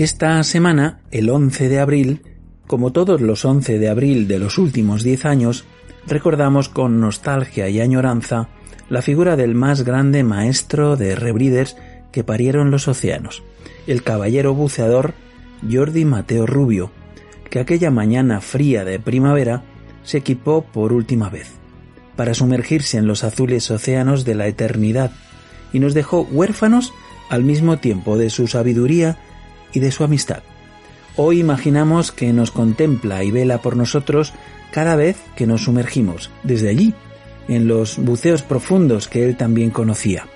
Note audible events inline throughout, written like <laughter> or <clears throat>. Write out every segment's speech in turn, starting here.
Esta semana, el 11 de abril, como todos los 11 de abril de los últimos 10 años, recordamos con nostalgia y añoranza la figura del más grande maestro de rebreeders que parieron los océanos, el caballero buceador Jordi Mateo Rubio, que aquella mañana fría de primavera se equipó por última vez, para sumergirse en los azules océanos de la eternidad, y nos dejó huérfanos al mismo tiempo de su sabiduría y de su amistad. Hoy imaginamos que nos contempla y vela por nosotros cada vez que nos sumergimos, desde allí, en los buceos profundos que él también conocía.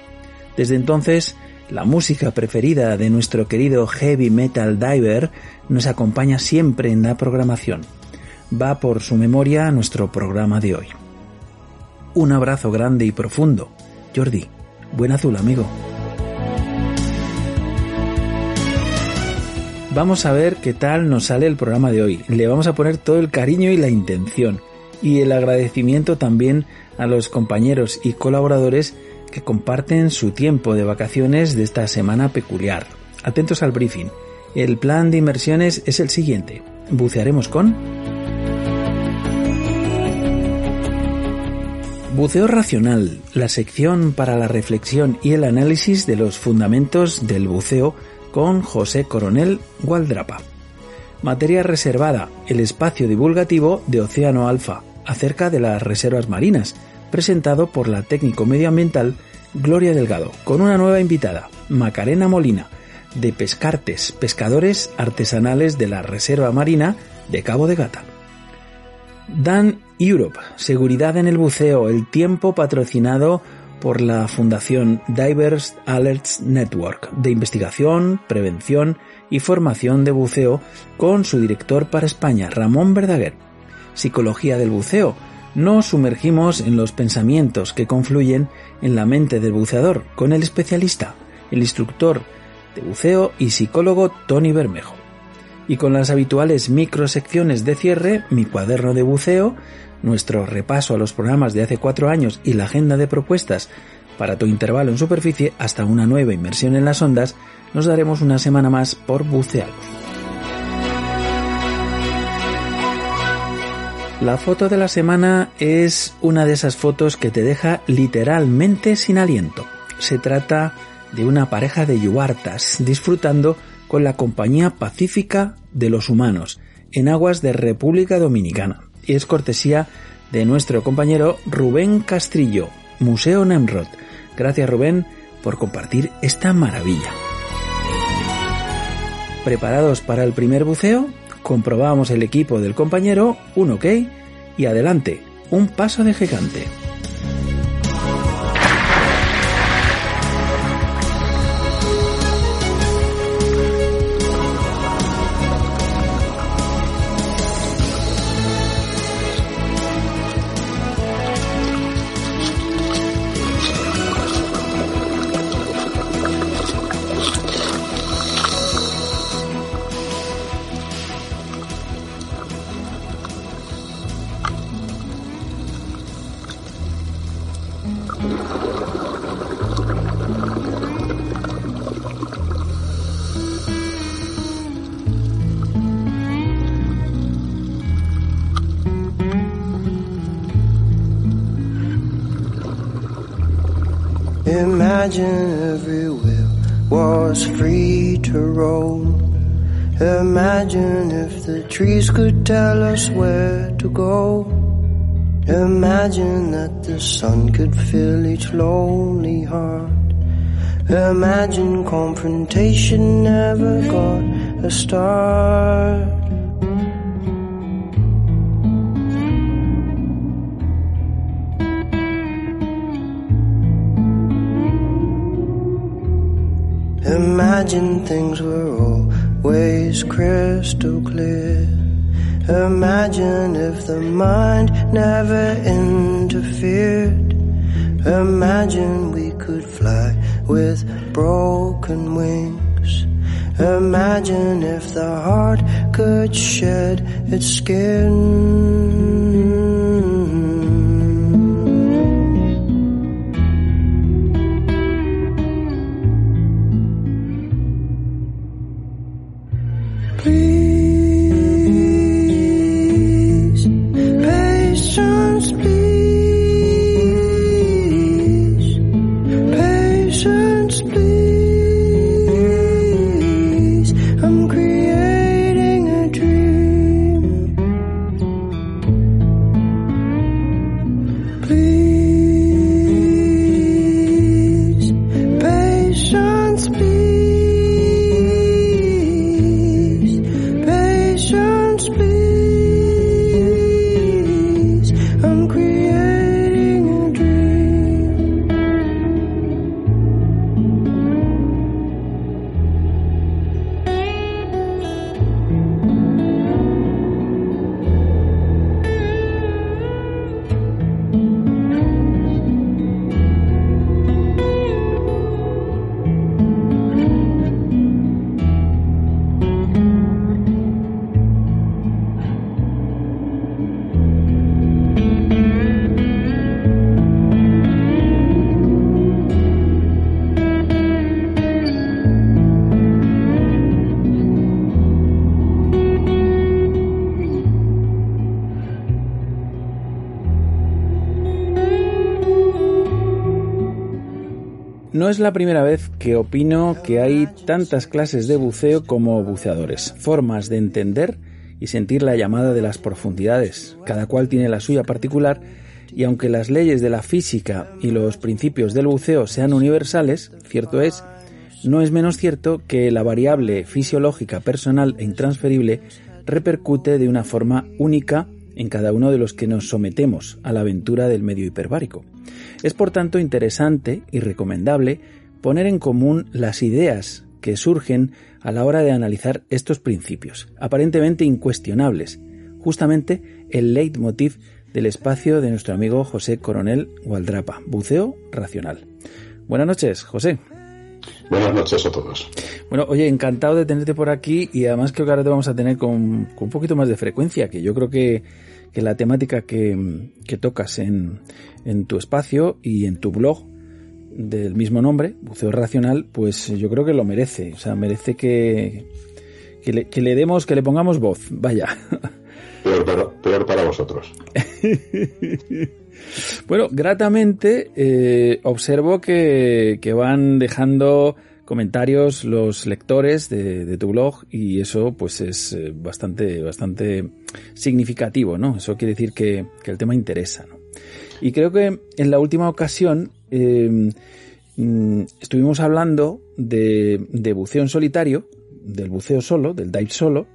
Desde entonces, la música preferida de nuestro querido heavy metal diver nos acompaña siempre en la programación. Va por su memoria a nuestro programa de hoy. Un abrazo grande y profundo. Jordi, buen azul amigo. Vamos a ver qué tal nos sale el programa de hoy. Le vamos a poner todo el cariño y la intención. Y el agradecimiento también a los compañeros y colaboradores que comparten su tiempo de vacaciones de esta semana peculiar. Atentos al briefing. El plan de inversiones es el siguiente. Bucearemos con... Buceo Racional, la sección para la reflexión y el análisis de los fundamentos del buceo con José Coronel Gualdrapa. Materia reservada, el espacio divulgativo de Océano Alfa, acerca de las reservas marinas, presentado por la técnico medioambiental Gloria Delgado, con una nueva invitada, Macarena Molina, de Pescartes, pescadores artesanales de la Reserva Marina de Cabo de Gata. Dan Europe, seguridad en el buceo, el tiempo patrocinado por la Fundación Divers Alerts Network de investigación, prevención y formación de buceo con su director para España, Ramón Verdaguer. Psicología del buceo. Nos sumergimos en los pensamientos que confluyen en la mente del buceador con el especialista, el instructor de buceo y psicólogo Tony Bermejo. Y con las habituales microsecciones de cierre, mi cuaderno de buceo, nuestro repaso a los programas de hace cuatro años y la agenda de propuestas para tu intervalo en superficie hasta una nueva inmersión en las ondas, nos daremos una semana más por bucear. La foto de la semana es una de esas fotos que te deja literalmente sin aliento. Se trata de una pareja de yuartas disfrutando con la compañía pacífica de los humanos en aguas de República Dominicana y es cortesía de nuestro compañero Rubén Castrillo, Museo Nemrod. Gracias Rubén por compartir esta maravilla. ¿Preparados para el primer buceo? Comprobamos el equipo del compañero, un ok y adelante, un paso de gigante. Imagine if the trees could tell us where to go. Imagine that the sun could fill each lonely heart. Imagine confrontation never got a start. Imagine things were always crystal clear. Imagine if the mind never interfered. Imagine we could fly with broken wings. Imagine if the heart could shed its skin. No es la primera vez que opino que hay tantas clases de buceo como buceadores, formas de entender y sentir la llamada de las profundidades. Cada cual tiene la suya particular y aunque las leyes de la física y los principios del buceo sean universales, cierto es, no es menos cierto que la variable fisiológica personal e intransferible repercute de una forma única en cada uno de los que nos sometemos a la aventura del medio hiperbárico. Es por tanto interesante y recomendable poner en común las ideas que surgen a la hora de analizar estos principios, aparentemente incuestionables, justamente el leitmotiv del espacio de nuestro amigo José Coronel Gualdrapa, Buceo Racional. Buenas noches, José. Buenas noches a todos. Bueno, oye, encantado de tenerte por aquí y además creo que ahora te vamos a tener con, un poquito más de frecuencia, que yo creo que, la temática que, tocas en, en, tu espacio y en tu blog del mismo nombre, Buceo Racional, pues yo creo que lo merece. O sea, merece que, que, le, que le demos, que le pongamos voz. Vaya. <laughs> Peor para, peor para vosotros. <laughs> Bueno, gratamente eh, observo que, van dejando comentarios los lectores de, tu blog y eso pues es eh, bastante, bastante significativo, ¿no? Eso quiere decir que, el tema interesa, ¿no? Y creo que en la última ocasión em, mm, estuvimos hablando de, buceo en solitario, del buceo solo, del dive solo,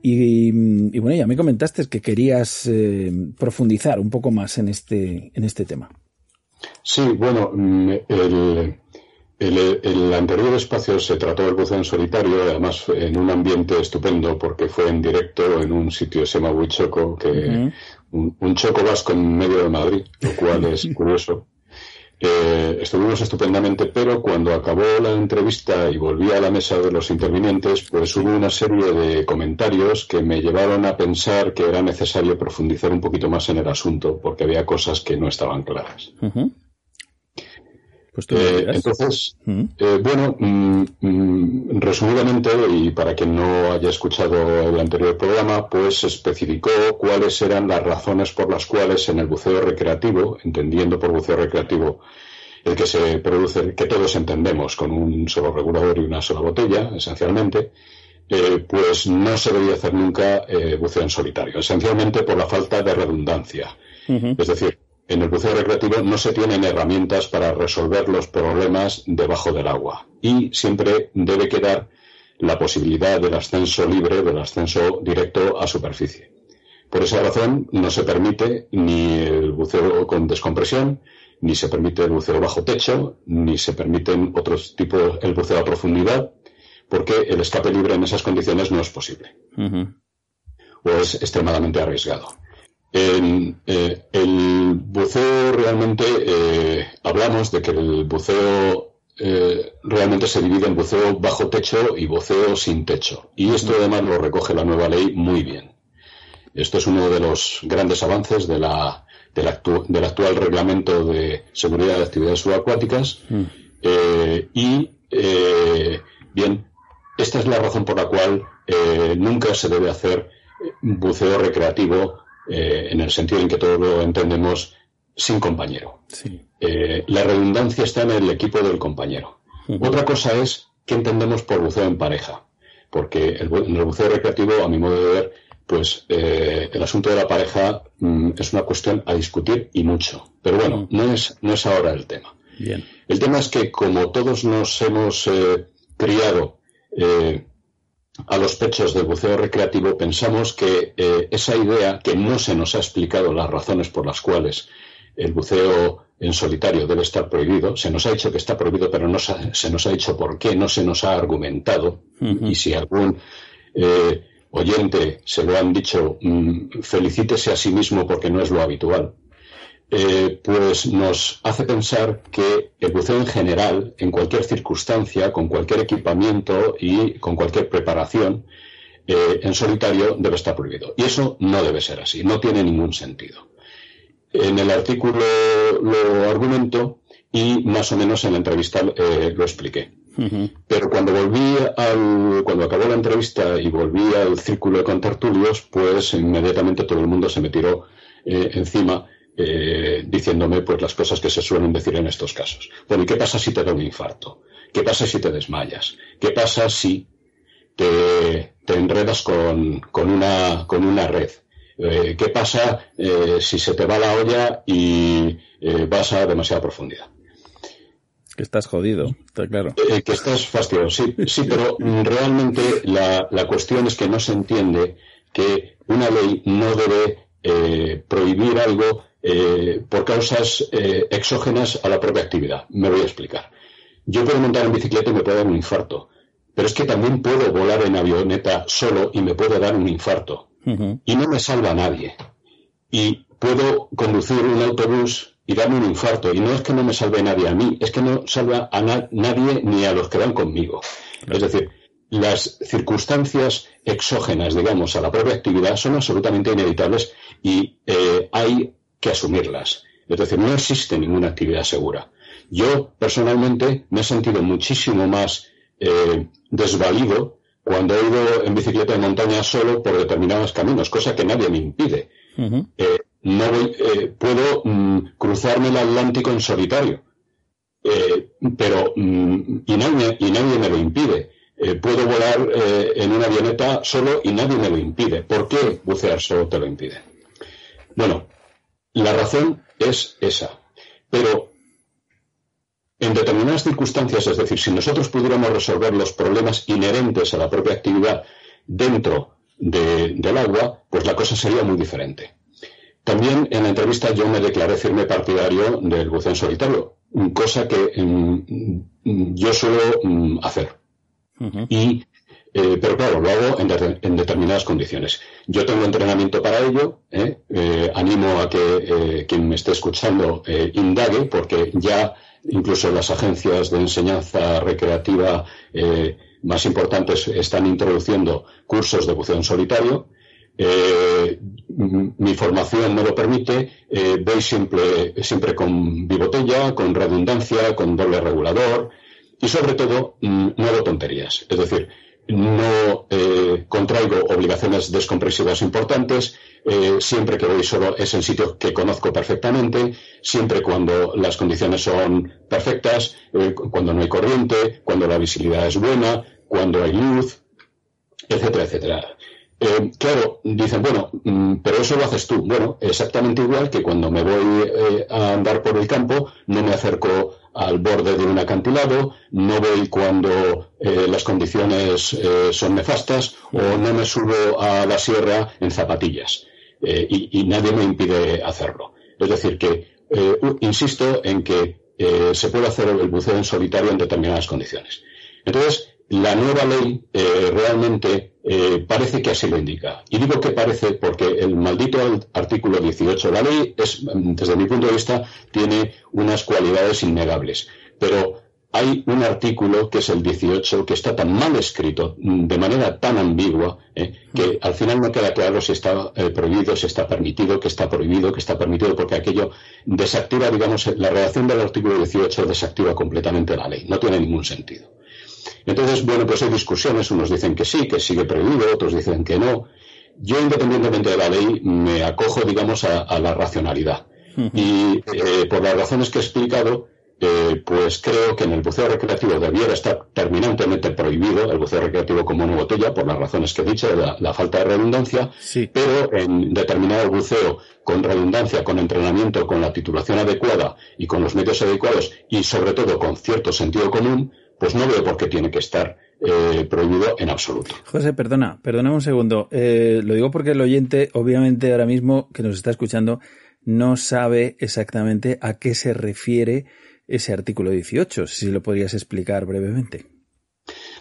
y, bueno, ya me comentaste que querías eh, profundizar un poco más en este, en este tema. Sí, bueno, mm, el, el, anterior espacio se trató del buceo en solitario, además en un ambiente estupendo, porque fue en directo en un sitio que se llama Huichoco, que un, un, choco vasco en medio de Madrid, lo cual es <laughs> curioso. Eh, estuvimos estupendamente, pero cuando acabó la entrevista y volví a la mesa de los intervinientes, pues hubo una serie de comentarios que me llevaron a pensar que era necesario profundizar un poquito más en el asunto, porque había cosas que no estaban claras. Pues eh, entonces, eh, bueno, mm, mm, resumidamente, y para quien no haya escuchado el anterior programa, pues especificó cuáles eran las razones por las cuales en el buceo recreativo, entendiendo por buceo recreativo el que se produce, que todos entendemos con un solo regulador y una sola botella, esencialmente, eh, pues no se debía hacer nunca buceo en solitario, esencialmente por la falta de redundancia. Es decir, en el buceo recreativo no se tienen herramientas para resolver los problemas debajo del agua y siempre debe quedar la posibilidad del ascenso libre, del ascenso directo a superficie. Por esa razón no se permite ni el buceo con descompresión, ni se permite el buceo bajo techo, ni se permiten otros tipos, el buceo a profundidad, porque el escape libre en esas condiciones no es posible. O es extremadamente arriesgado. En eh, el buceo realmente eh, hablamos de que el buceo eh, realmente se divide en buceo bajo techo y buceo sin techo. Y esto además lo recoge la nueva ley muy bien. Esto es uno de los grandes avances de la, del, actual reglamento de seguridad de actividades subacuáticas. Mm. y, bien, esta es la razón por la cual nunca se debe hacer buceo recreativo eh, en el sentido en que todos lo entendemos, sin compañero. Eh, la redundancia está en el equipo del compañero. Otra cosa es qué entendemos por buceo en pareja, porque el, en el buceo recreativo, a mi modo de ver, pues eh, el asunto de la pareja mm, es una cuestión a discutir y mucho. Pero bueno, no es, no es ahora el tema. El tema es que como todos nos hemos criado a los pechos del buceo recreativo, pensamos que eh, esa idea, que no se nos ha explicado las razones por las cuales el buceo en solitario debe estar prohibido, se nos ha dicho que está prohibido, pero no se, nos ha dicho por qué, no se nos ha argumentado. Y si algún eh, oyente se lo han dicho, mm, felicítese a sí mismo porque no es lo habitual. Eh, pues nos hace pensar que el buceo en general, en cualquier circunstancia, con cualquier equipamiento y con cualquier preparación, eh, en solitario debe estar prohibido. Y eso no debe ser así, no tiene ningún sentido. En el artículo lo argumento y más o menos en la entrevista eh, lo expliqué. Pero cuando volví al, cuando acabó la entrevista y volví al círculo de contertulios, pues inmediatamente todo el mundo se me tiró encima eh, diciéndome pues las cosas que se suelen decir en estos casos. Bueno, ¿y qué pasa si te da un infarto? ¿Qué pasa si te desmayas? ¿Qué pasa si te, enredas con, una, con una red? Eh, ¿Qué pasa eh, si se te va la olla y vas a demasiada profundidad? Que estás jodido, está claro. que estás fastidioso, sí, sí, pero realmente la, la cuestión es que no se entiende que una ley no debe prohibir algo eh, por causas eh, exógenas a la propia actividad. Me voy a explicar. Yo puedo montar en bicicleta y me puede dar un infarto, pero es que también puedo volar en avioneta solo y me puede dar un infarto. Y no me salva a nadie. Y puedo conducir un autobús y darme un infarto. Y no es que no me salve nadie a mí, es que no salva a nadie ni a los que van conmigo. Es decir, las circunstancias exógenas, digamos, a la propia actividad son absolutamente inevitables y eh, hay que asumirlas. Es decir, no existe ninguna actividad segura. Yo personalmente me he sentido muchísimo más eh, desvalido cuando he ido en bicicleta de montaña solo por determinados caminos, cosa que nadie me impide. Eh, no eh, puedo mm, cruzarme el Atlántico en solitario, pero mm, y, nadie, y nadie me lo impide. puedo volar en una avioneta solo y nadie me lo impide. ¿Por qué bucear solo te lo impide? Bueno, la razón es esa. Pero en determinadas circunstancias, es decir, si nosotros pudiéramos resolver los problemas inherentes a la propia actividad dentro del agua, pues la cosa sería muy diferente. También en la entrevista yo me declaré firme partidario del buceo en solitario, cosa que mm, yo suelo mm, hacer. Y eh, pero claro, lo hago en, determinadas condiciones. Yo tengo entrenamiento para ello. ¿eh? Eh, animo a que quien me esté escuchando indague, porque ya incluso las agencias de enseñanza recreativa más importantes están introduciendo cursos de buceo en solitario. mi formación me lo permite, voy siempre, siempre con bibotella, con redundancia, con doble regulador y sobre todo mm, no hago tonterías. Es decir, no eh, contraigo obligaciones descompresivas importantes, eh, siempre que voy solo es en sitio que conozco perfectamente, siempre cuando las condiciones son perfectas, eh, cuando no hay corriente, cuando la visibilidad es buena, cuando hay luz, etcétera, etcétera. claro, dicen, bueno, mm, pero eso lo haces tú. Bueno, exactamente igual que cuando me voy a andar por el campo, no me acerco al borde de un acantilado, no voy cuando eh, las condiciones eh, son nefastas o no me subo a la sierra en zapatillas eh, y, nadie me impide hacerlo. Es decir, que insisto en que se puede hacer el buceo en solitario en determinadas condiciones. Entonces, la nueva ley eh, realmente eh, parece que así lo indica. Y digo que parece porque el maldito artículo 18 de la ley es, desde mi punto de vista, tiene unas cualidades innegables. Pero hay un artículo que es el 18 que está tan mal escrito, de manera tan ambigua, eh, que al final no queda claro si está prohibido, si está permitido, que está prohibido, que está permitido, porque aquello desactiva, digamos, la redacción del artículo 18 desactiva completamente la ley. No tiene ningún sentido. Entonces, bueno, pues hay discusiones, unos dicen que sí, que sigue prohibido, otros dicen que no. Yo, independientemente de la ley, me acojo, digamos, a, la racionalidad. Y eh, por las razones que he explicado, eh, pues creo que en el buceo recreativo debiera estar terminantemente prohibido el buceo recreativo como una botella, por las razones que he dicho, la, la falta de redundancia, pero en determinado buceo con redundancia, con entrenamiento, con la titulación adecuada y con los medios adecuados y sobre todo con cierto sentido común, pues no veo por qué tiene que estar eh, prohibido en absoluto. José, perdona, perdona un segundo. Eh, lo digo porque el oyente, obviamente, ahora mismo que nos está escuchando, no sabe exactamente a qué se refiere ese artículo 18. Si lo podrías explicar brevemente.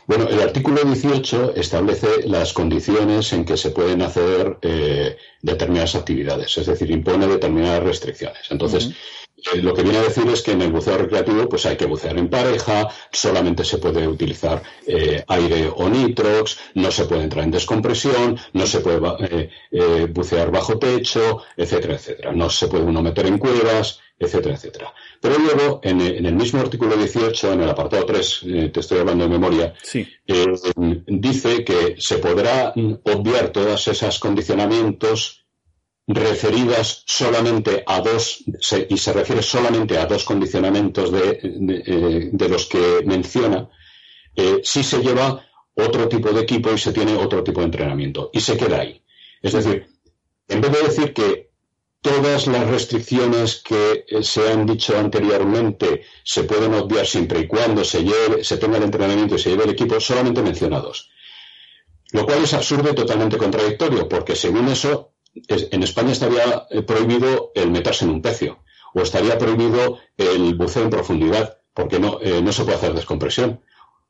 Bueno, el artículo 18 establece las condiciones en que se pueden hacer eh, determinadas actividades, es decir, impone determinadas restricciones. Entonces, eh, lo que viene a decir es que en el buceo recreativo pues hay que bucear en pareja, solamente se puede utilizar eh, aire o nitrox, no se puede entrar en descompresión, no se puede eh, bucear bajo techo, etcétera, etcétera. No se puede uno meter en cuevas, etcétera, etcétera. Pero luego, en, el mismo artículo 18, en el apartado 3, te estoy hablando de memoria, dice que se podrá obviar todos esos condicionamientos referidas solamente a dos, y se refiere solamente a dos condicionamientos de, eh, los que menciona, eh, si se lleva otro tipo de equipo y se tiene otro tipo de entrenamiento. Y se queda ahí. Es decir, en vez de decir que todas las restricciones que eh, se han dicho anteriormente se pueden obviar siempre y cuando se, lleve, se tenga el entrenamiento y se lleve el equipo, solamente mencionados. Lo cual es absurdo y totalmente contradictorio, porque según eso en España estaría eh, prohibido el meterse en un pecio o estaría prohibido el buceo en profundidad porque no, eh, no se puede hacer descompresión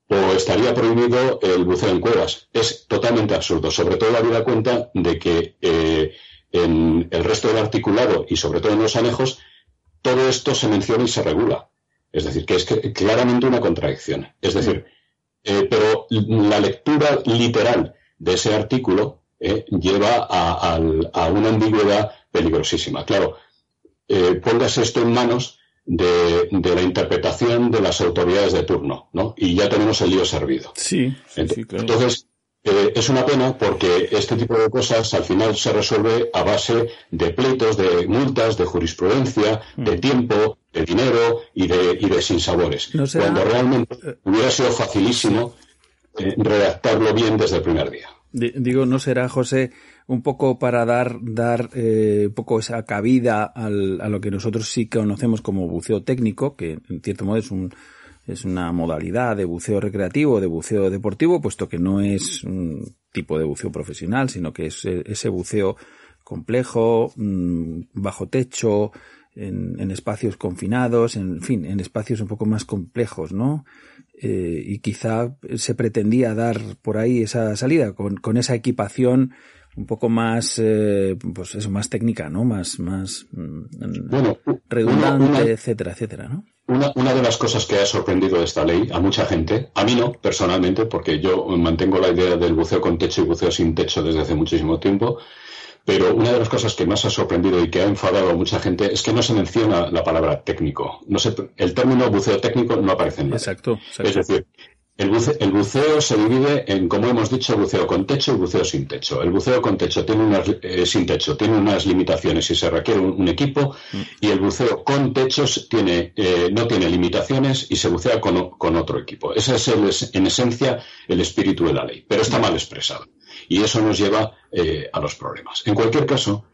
o estaría prohibido el buceo en cuevas. Es totalmente absurdo, sobre todo habida cuenta de que eh, en el resto del articulado y sobre todo en los anejos, todo esto se menciona y se regula. Es decir, que es claramente una contradicción. Es decir, pero la lectura literal de ese artículo eh, lleva a, una ambigüedad peligrosísima. Claro, eh, póngase esto en manos de, la interpretación de las autoridades de turno, ¿no? Y ya tenemos el lío servido. Sí, Entonces, eh, es una pena porque este tipo de cosas al final se resuelve a base de pleitos, de multas, de jurisprudencia, de mm. tiempo, de dinero y de, y de sinsabores. Cuando realmente hubiera sido facilísimo redactarlo bien desde el primer día. Digo, ¿no será, José, un poco para dar, dar eh, un poco esa cabida al, a lo que nosotros sí conocemos como buceo técnico, que en cierto modo es un, es una modalidad de buceo recreativo, de buceo deportivo, puesto que no es un tipo de buceo profesional, sino que es ese buceo complejo, mm, bajo techo, en, en, espacios confinados, en fin, en espacios un poco más complejos, ¿no? Eh, y quizá se pretendía dar por ahí esa salida con, con esa equipación un poco más, eh, pues eso, más técnica, ¿no? Más, más mm, bueno, redundante, etcétera, etcétera, ¿no? Una, una, de las cosas que ha sorprendido de esta ley a mucha gente, a mí no, personalmente, porque yo mantengo la idea del buceo con techo y buceo sin techo desde hace muchísimo tiempo, pero una de las cosas que más ha sorprendido y que ha enfadado a mucha gente es que no se menciona la palabra técnico. No el término buceo técnico no aparece en Exacto, Es decir, El buceo, se divide en, como hemos dicho, buceo con techo y buceo sin techo. El buceo con techo tiene unas, eh, sin techo tiene unas limitaciones y se requiere un, equipo mm. y el buceo con techos tiene, eh, no tiene limitaciones y se bucea con, otro equipo. Ese es, en esencia, el espíritu de la ley, pero está mal expresado. Y eso nos lleva eh, a los problemas. En cualquier caso,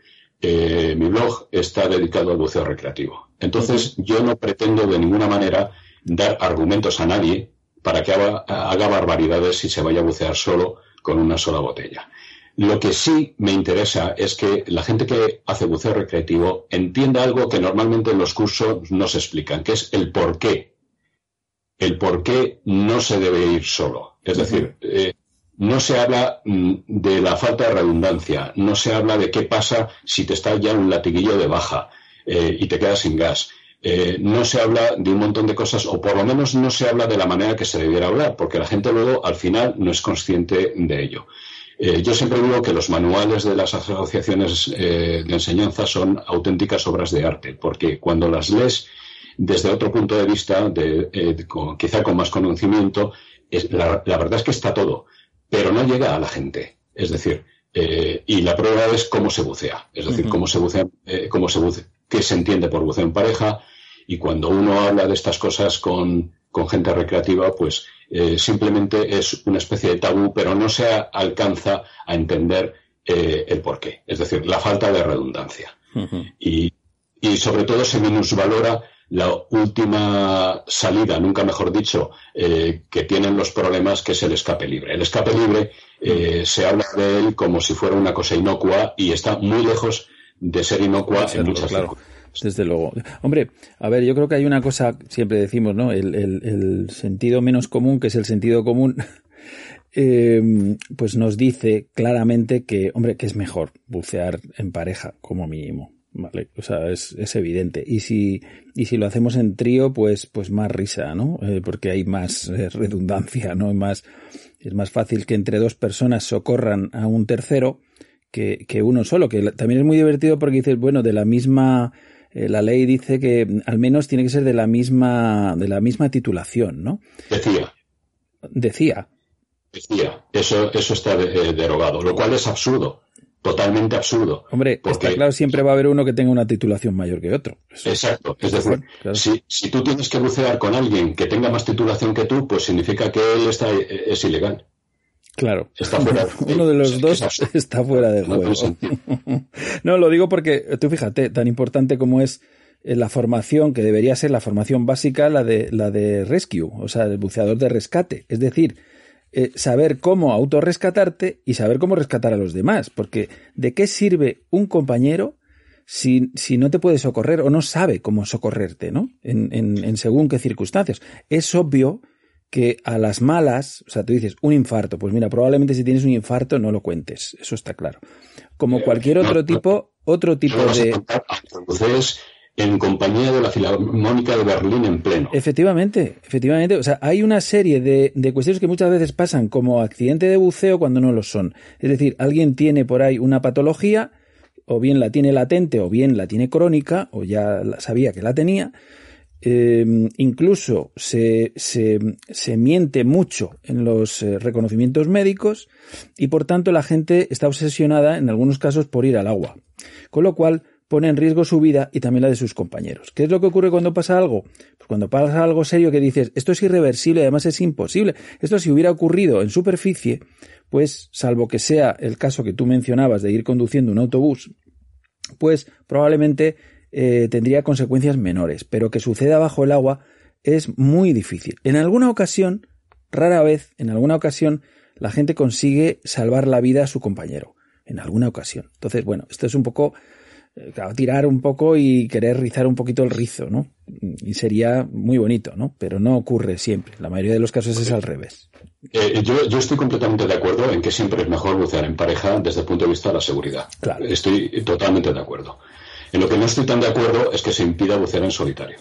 mi blog está dedicado al buceo recreativo. Entonces, yo no pretendo de ninguna manera dar argumentos a nadie para que haga, barbaridades y se vaya a bucear solo con una sola botella. Lo que sí me interesa es que la gente que hace buceo recreativo entienda algo que normalmente en los cursos no se explican, que es el por qué. El por qué no se debe ir solo. Es decir, eh, no se habla mm, de la falta de redundancia, no se habla de qué pasa si te está ya un latiguillo de baja eh, y te quedas sin gas. Eh, no se habla de un montón de cosas, o por lo menos no se habla de la manera que se debiera hablar, porque la gente luego al final no es consciente de ello. Eh, yo siempre digo que los manuales de las asociaciones de enseñanza son auténticas obras de arte, porque cuando las lees desde otro punto de vista, quizá con más conocimiento, la, verdad es que está todo, pero no llega a la gente. Es decir, y la prueba es cómo se bucea, es decir, cómo se bucea, cómo se bucea, qué se entiende por buceo en pareja, y cuando uno habla de estas cosas con, gente recreativa, pues eh, simplemente es una especie de tabú, pero no se alcanza a entender eh, el porqué, es decir, la falta de redundancia. y, sobre todo se minusvalora la última salida, nunca mejor dicho, eh, que tienen los problemas, que es el escape libre. El escape libre se habla de él como si fuera una cosa inocua y está muy lejos de ser inocua en muchas claro desde luego. Hombre, a ver, yo creo que hay una cosa, siempre decimos, ¿no? El, sentido menos común, que es el sentido común, <laughs> em, pues nos dice claramente que, hombre, que es mejor bucear en pareja, como mínimo. Vale, o sea, es, es evidente. Y si, y si lo hacemos en trío, pues, pues más risa, ¿no? Eh, porque hay más eh, redundancia, ¿no? Más, es más fácil que entre dos personas socorran a un tercero que, que uno solo, que también es muy divertido porque dices, bueno, de la misma, eh, la ley dice que al menos tiene que ser de la misma, de la misma titulación, ¿no? Decía. Decía. Decía. Eso, eso está derogado, lo cual es absurdo. Totalmente absurdo. Hombre, está claro, siempre va a haber uno que tenga una titulación mayor que otro. exacto. Es decir, si, si, tú tienes que bucear con alguien que tenga más titulación que tú, pues significa que él está, es ilegal. Claro. <laughs> Uno de los dos está fuera de juego. <laughs> no, lo digo porque tú fíjate, tan importante como es eh, la formación, que debería ser la formación básica, la de, la de rescue, o sea, el buceador de rescate. Es decir, eh, saber cómo autorrescatarte y saber cómo rescatar a los demás. Porque ¿de qué sirve un compañero si, si no te puede socorrer o no sabe cómo socorrerte, ¿no? En, en, en según qué circunstancias. Es obvio que a las malas, o sea, tú dices un infarto, pues mira, probablemente si tienes un infarto no lo cuentes, eso está claro. Como cualquier otro tipo, otro tipo de... Entonces, en compañía de la Filarmónica de Berlín en pleno. Efectivamente, efectivamente. O sea, hay una serie de, de, cuestiones que muchas veces pasan como accidente de buceo cuando no lo son. Es decir, alguien tiene por ahí una patología, o bien la tiene latente, o bien la tiene crónica, o ya sabía que la tenía, eh, incluso se, se, se, miente mucho en los eh, reconocimientos médicos y por tanto la gente está obsesionada en algunos casos por ir al agua. Con lo cual pone en riesgo su vida y también la de sus compañeros. ¿Qué es lo que ocurre cuando pasa algo? Pues cuando pasa algo serio que dices, esto es irreversible, además es imposible. Esto si hubiera ocurrido en superficie, pues salvo que sea el caso que tú mencionabas de ir conduciendo un autobús, pues probablemente eh, tendría consecuencias menores, pero que suceda bajo el agua es muy difícil. En alguna ocasión, rara vez, en alguna ocasión, la gente consigue salvar la vida a su compañero. En alguna ocasión. Entonces, bueno, esto es un poco, eh, tirar un poco y querer rizar un poquito el rizo, ¿no? Y sería muy bonito, ¿no? Pero no ocurre siempre. La mayoría de los casos es al revés. Eh, yo, yo, estoy completamente de acuerdo en que siempre es mejor bucear en pareja desde el punto de vista de la seguridad. Claro. Estoy totalmente de acuerdo. En lo que no estoy tan de acuerdo es que se impida bucear en solitario.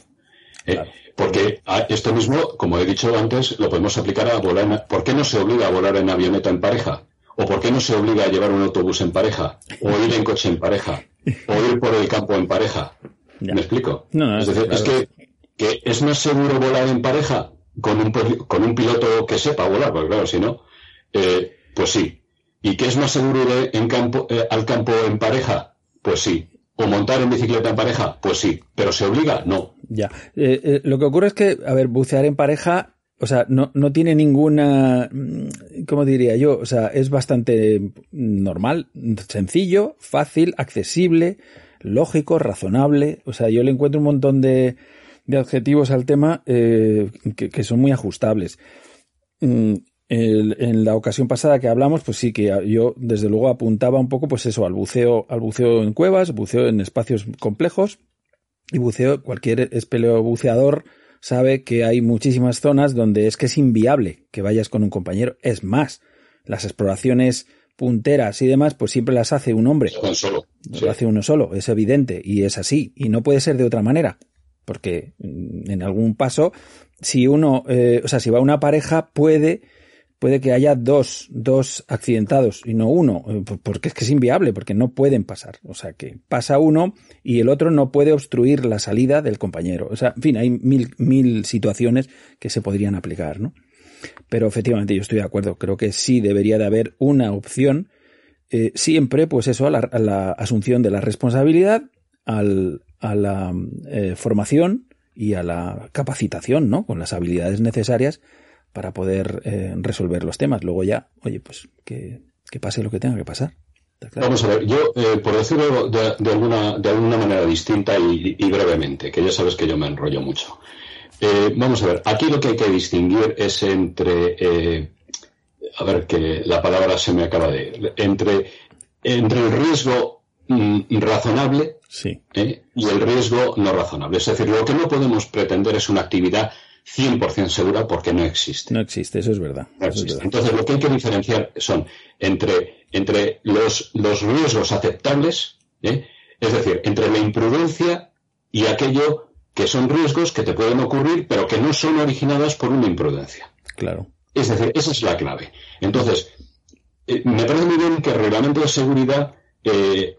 Eh, porque esto mismo, como he dicho antes, lo podemos aplicar a volar. En, ¿Por qué no se obliga a volar en avioneta en pareja? ¿O por qué no se obliga a llevar un autobús en pareja? ¿O ir en coche en pareja? ¿O ir por el campo en pareja? ¿Me explico? es decir, es que, que, es más seguro volar en pareja. con un, con un piloto que sepa volar, porque claro, si no, eh, pues sí. ¿Y qué es más seguro de, en campo, eh, al campo en pareja? Pues sí. ¿O montar en bicicleta en pareja? Pues sí. ¿Pero se obliga? No. Ya. Eh, lo que ocurre es que, a ver, bucear en pareja, o sea, no, no tiene ninguna, mm, ¿cómo diría yo? O sea, es bastante normal, sencillo, fácil, accesible, lógico, razonable. O sea, yo le encuentro un montón de, de adjetivos al tema que, que, son muy ajustables. Mm, en la ocasión pasada que hablamos, pues sí que yo desde luego apuntaba un poco, pues eso, al buceo, al buceo en cuevas, buceo en espacios complejos y buceo, cualquier buceador sabe que hay muchísimas zonas donde es que es inviable que vayas con un compañero. Es más, las exploraciones punteras y demás, pues siempre las hace un hombre. Solo, Lo hace uno solo, es evidente y es así y no puede ser de otra manera. Porque mm, en algún paso, si uno, eh, o sea, si va una pareja, puede puede que haya dos, dos accidentados y no uno, eh, porque es que es inviable, porque no pueden pasar. O sea, que pasa uno y el otro no puede obstruir la salida del compañero. O sea, en fin, hay mil, mil situaciones que se podrían aplicar, ¿no? Pero efectivamente yo estoy de acuerdo. Creo que sí debería de haber una opción, eh, siempre, pues eso, a la, asunción de la responsabilidad, al, a la eh, formación y a la capacitación, ¿no? Con las habilidades necesarias para poder eh, resolver los temas. Luego ya, oye, pues que, pase lo que tenga que pasar. Vamos a ver, yo, eh, por decirlo de, alguna, de alguna manera distinta y, brevemente, que ya sabes que yo me enrollo mucho. Eh, vamos a ver, aquí lo que hay que distinguir es entre, a ver, que la palabra se me acaba de entre, entre el riesgo mm, razonable sí. y el riesgo no razonable. Es decir, lo que no podemos pretender es una actividad 100% segura porque no existe. No existe, eso es verdad. Entonces, lo que hay que diferenciar son entre, entre los, los riesgos aceptables, ¿eh? es decir, entre la imprudencia y aquello que son riesgos que te pueden ocurrir, pero que no son originados por una imprudencia. Claro. Es decir, esa es la clave. Entonces, eh, me parece muy bien que el reglamento de seguridad eh,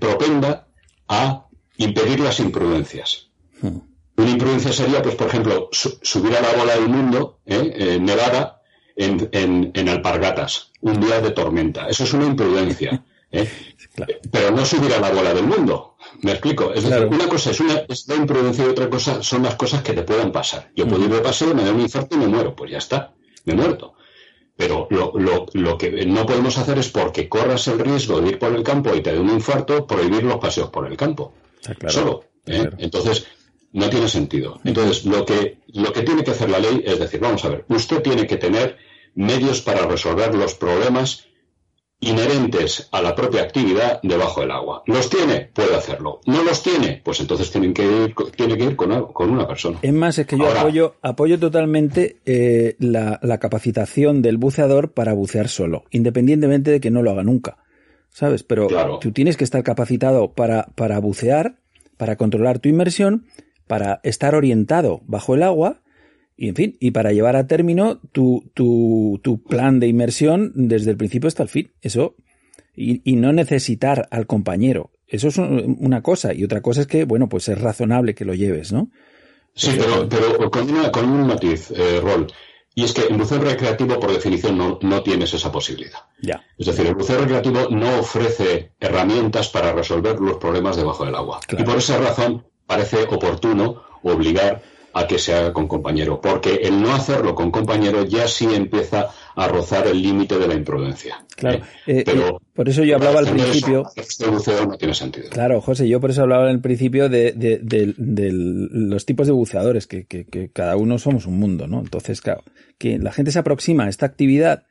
propenda a impedir las imprudencias. Hmm. Una imprudencia sería, pues, por ejemplo, subir a la bola del mundo, ¿eh? eh nevada, en, alpargatas, un día de tormenta. Eso es una imprudencia. ¿eh? <laughs> Pero no subir a la bola del mundo. Me explico. Es decir, una cosa es, una, la imprudencia y otra cosa son las cosas que te puedan pasar. Yo puedo ir de paseo, me da un infarto y me muero. Pues ya está, me he muerto. Pero lo, lo, lo, que no podemos hacer es porque corras el riesgo de ir por el campo y te dé un infarto, prohibir los paseos por el campo. Solo. ¿eh? Entonces, no tiene sentido. Entonces, lo que, lo que tiene que hacer la ley es decir, vamos a ver, usted tiene que tener medios para resolver los problemas inherentes a la propia actividad debajo del agua. ¿Los tiene? Puede hacerlo. ¿No los tiene? Pues entonces tienen que ir, tiene que ir con, una persona. Es más, es que yo apoyo, apoyo totalmente eh, la, capacitación del buceador para bucear solo, independientemente de que no lo haga nunca. ¿Sabes? Pero tú tienes que estar capacitado para, para bucear, para controlar tu inmersión para estar orientado bajo el agua y, en fin, y para llevar a término tu, tu, tu plan de inmersión desde el principio hasta el fin. Eso, y, y, no necesitar al compañero. Eso es una cosa. Y otra cosa es que, bueno, pues es razonable que lo lleves, ¿no? Sí, pero, pero con, con un matiz, eh, Rol. Y es que el buceo recreativo, por definición, no, no, tienes esa posibilidad. Ya. Es decir, el buceo recreativo no ofrece herramientas para resolver los problemas debajo del agua. Y por esa razón, parece oportuno obligar a que se haga con compañero, porque el no hacerlo con compañero ya sí empieza a rozar el límite de la imprudencia. Claro, ¿eh? Eh, pero eh, por eso yo hablaba al principio. este buceo no tiene sentido. Claro, José, yo por eso hablaba al principio de, de, los tipos de buceadores, que, que, que, cada uno somos un mundo, ¿no? Entonces, claro, que la gente se aproxima a esta actividad,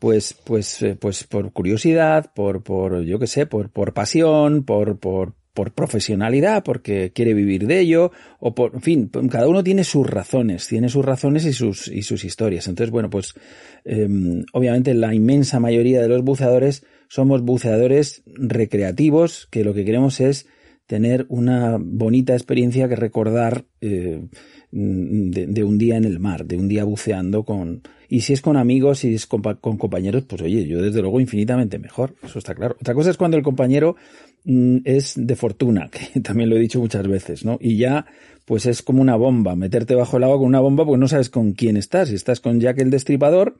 pues, pues, pues por curiosidad, por, por, yo qué sé, por, por pasión, por, por, por profesionalidad, porque quiere vivir de ello, o por, en fin, cada uno tiene sus razones, tiene sus razones y sus, y sus historias. Entonces, bueno, pues em, obviamente la inmensa mayoría de los buceadores somos buceadores recreativos, que lo que queremos es tener una bonita experiencia que recordar eh, de, un día en el mar, de un día buceando con... Y si es con amigos, si es con, compañeros, pues oye, yo desde luego infinitamente mejor, eso está claro. Otra cosa es cuando el compañero es de fortuna, <laughs> que también lo he dicho muchas veces, ¿no? Y ya, pues es como una bomba, meterte bajo el agua con una bomba, pues no sabes con quién estás, si estás con Jack el Destripador,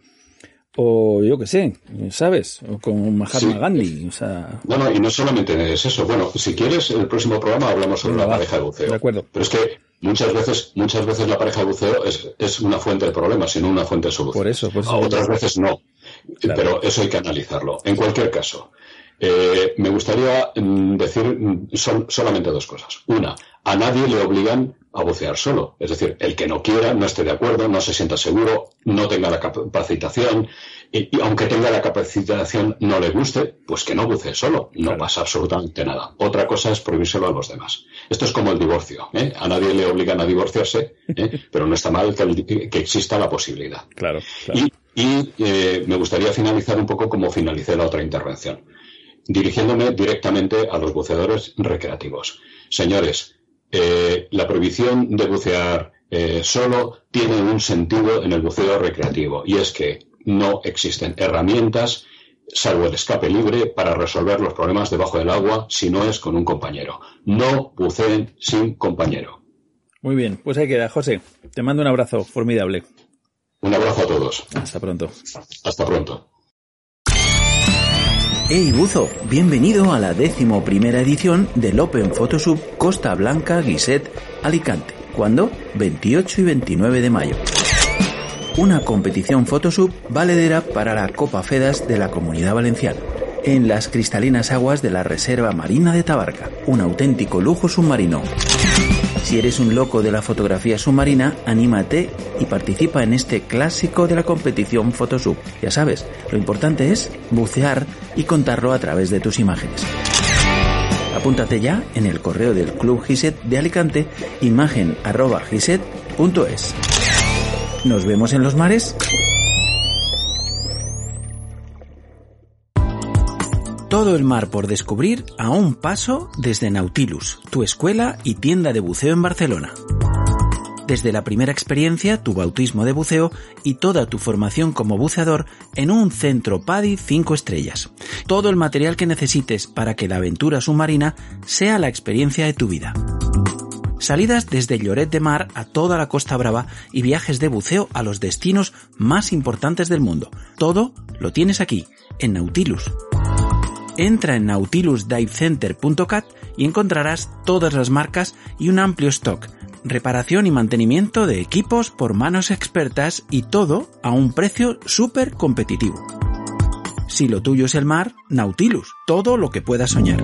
o yo qué sé, ¿sabes? O con Mahatma Gandhi, o sea... No, no, y no solamente es eso. Bueno, si quieres, en el próximo programa hablamos sobre la pareja de buceo. De acuerdo. Pero es que muchas veces, muchas veces la pareja de buceo es, es una fuente de problemas, sino una fuente de solución. Por eso, por eso. Otras veces no. Pero eso hay que analizarlo. En cualquier caso, eh, me gustaría mm, decir mm, solamente dos cosas. Una, a nadie le obligan a bucear solo. Es decir, el que no quiera, no esté de acuerdo, no se sienta seguro, no tenga la capacitación, y, aunque tenga la capacitación no le guste, pues que no bucee solo. No pasa absolutamente nada. Otra cosa es prohibírselo a los demás. Esto es como el divorcio. ¿eh? A nadie le obligan a divorciarse, ¿eh? pero no está mal que, exista la posibilidad. Claro. Y, eh, me gustaría finalizar un poco como finalicé la otra intervención, dirigiéndome directamente a los buceadores recreativos. Señores, eh, la prohibición de bucear eh, solo tiene un sentido en el buceo recreativo y es que no existen herramientas salvo el escape libre para resolver los problemas debajo del agua si no es con un compañero. No buceen sin compañero. Muy bien, pues ahí queda. José, te mando un abrazo formidable. Un abrazo a todos. Hasta pronto. Hasta pronto. Hey Buzo, bienvenido a la décimo primera edición del Open Photosub Costa Blanca Guiset Alicante. ¿Cuándo? 28 y 29 de mayo. Una competición Photosub valedera para la Copa Fedas de la Comunidad Valenciana en las cristalinas aguas de la Reserva Marina de Tabarca, un auténtico lujo submarino. Si eres un loco de la fotografía submarina, anímate y participa en este clásico de la competición Photosub. Ya sabes, lo importante es bucear y contarlo a través de tus imágenes. Apúntate ya en el correo del Club Giset de Alicante, imagen.giset.es. Nos vemos en los mares. Todo el mar por descubrir a un paso desde Nautilus, tu escuela y tienda de buceo en Barcelona. Desde la primera experiencia, tu bautismo de buceo y toda tu formación como buceador en un centro PADI 5 estrellas. Todo el material que necesites para que la aventura submarina sea la experiencia de tu vida. Salidas desde Lloret de Mar a toda la Costa Brava y viajes de buceo a los destinos más importantes del mundo. Todo lo tienes aquí, en Nautilus entra en nautilusdivecenter.cat y encontrarás todas las marcas y un amplio stock, reparación y mantenimiento de equipos por manos expertas y todo a un precio súper competitivo. Si lo tuyo es el mar, Nautilus, todo lo que puedas soñar.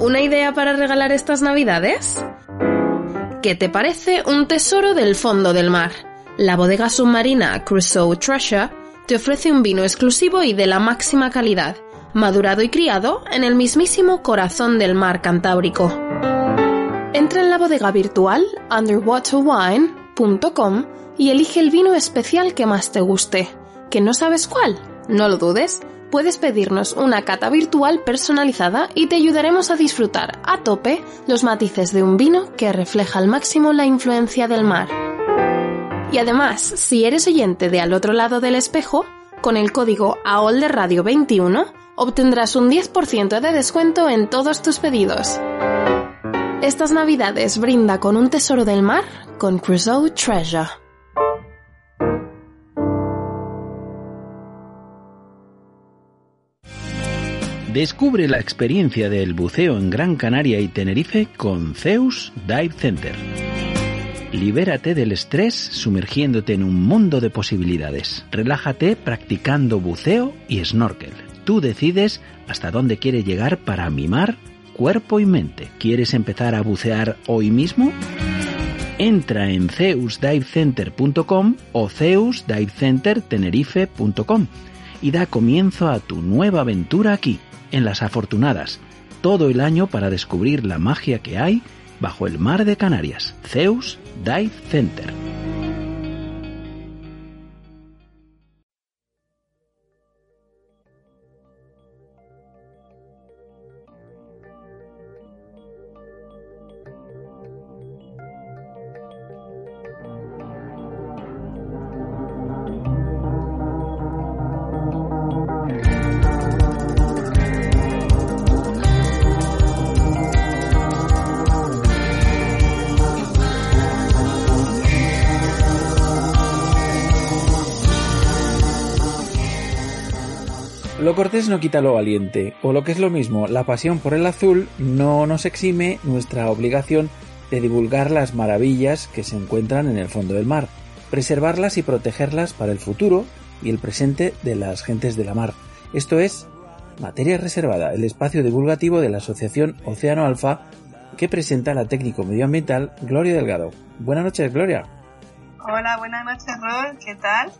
¿Una idea para regalar estas navidades? ¿Qué te parece un tesoro del fondo del mar? La bodega submarina Crusoe Treasure te ofrece un vino exclusivo y de la máxima calidad, madurado y criado en el mismísimo corazón del mar Cantábrico. Entra en la bodega virtual underwaterwine.com y elige el vino especial que más te guste. ¿Que no sabes cuál? No lo dudes. Puedes pedirnos una cata virtual personalizada y te ayudaremos a disfrutar a tope los matices de un vino que refleja al máximo la influencia del mar. Y además, si eres oyente de al otro lado del espejo, con el código radio 21 obtendrás un 10% de descuento en todos tus pedidos. Estas navidades brinda con un tesoro del mar con Crusoe Treasure. Descubre la experiencia del buceo en Gran Canaria y Tenerife con Zeus Dive Center. Libérate del estrés sumergiéndote en un mundo de posibilidades. Relájate practicando buceo y snorkel. Tú decides hasta dónde quieres llegar para mimar cuerpo y mente. ¿Quieres empezar a bucear hoy mismo? Entra en zeusdivecenter.com o zeusdivecentertenerife.com y da comienzo a tu nueva aventura aquí, en Las Afortunadas, todo el año para descubrir la magia que hay bajo el mar de Canarias, Zeus Dive Center. Cortés no quita lo valiente, o lo que es lo mismo, la pasión por el azul no nos exime nuestra obligación de divulgar las maravillas que se encuentran en el fondo del mar, preservarlas y protegerlas para el futuro y el presente de las gentes de la mar. Esto es Materia Reservada, el espacio divulgativo de la Asociación Océano Alfa que presenta la técnico medioambiental Gloria Delgado. Buenas noches, Gloria. Hola, buenas noches, Rol. ¿Qué tal?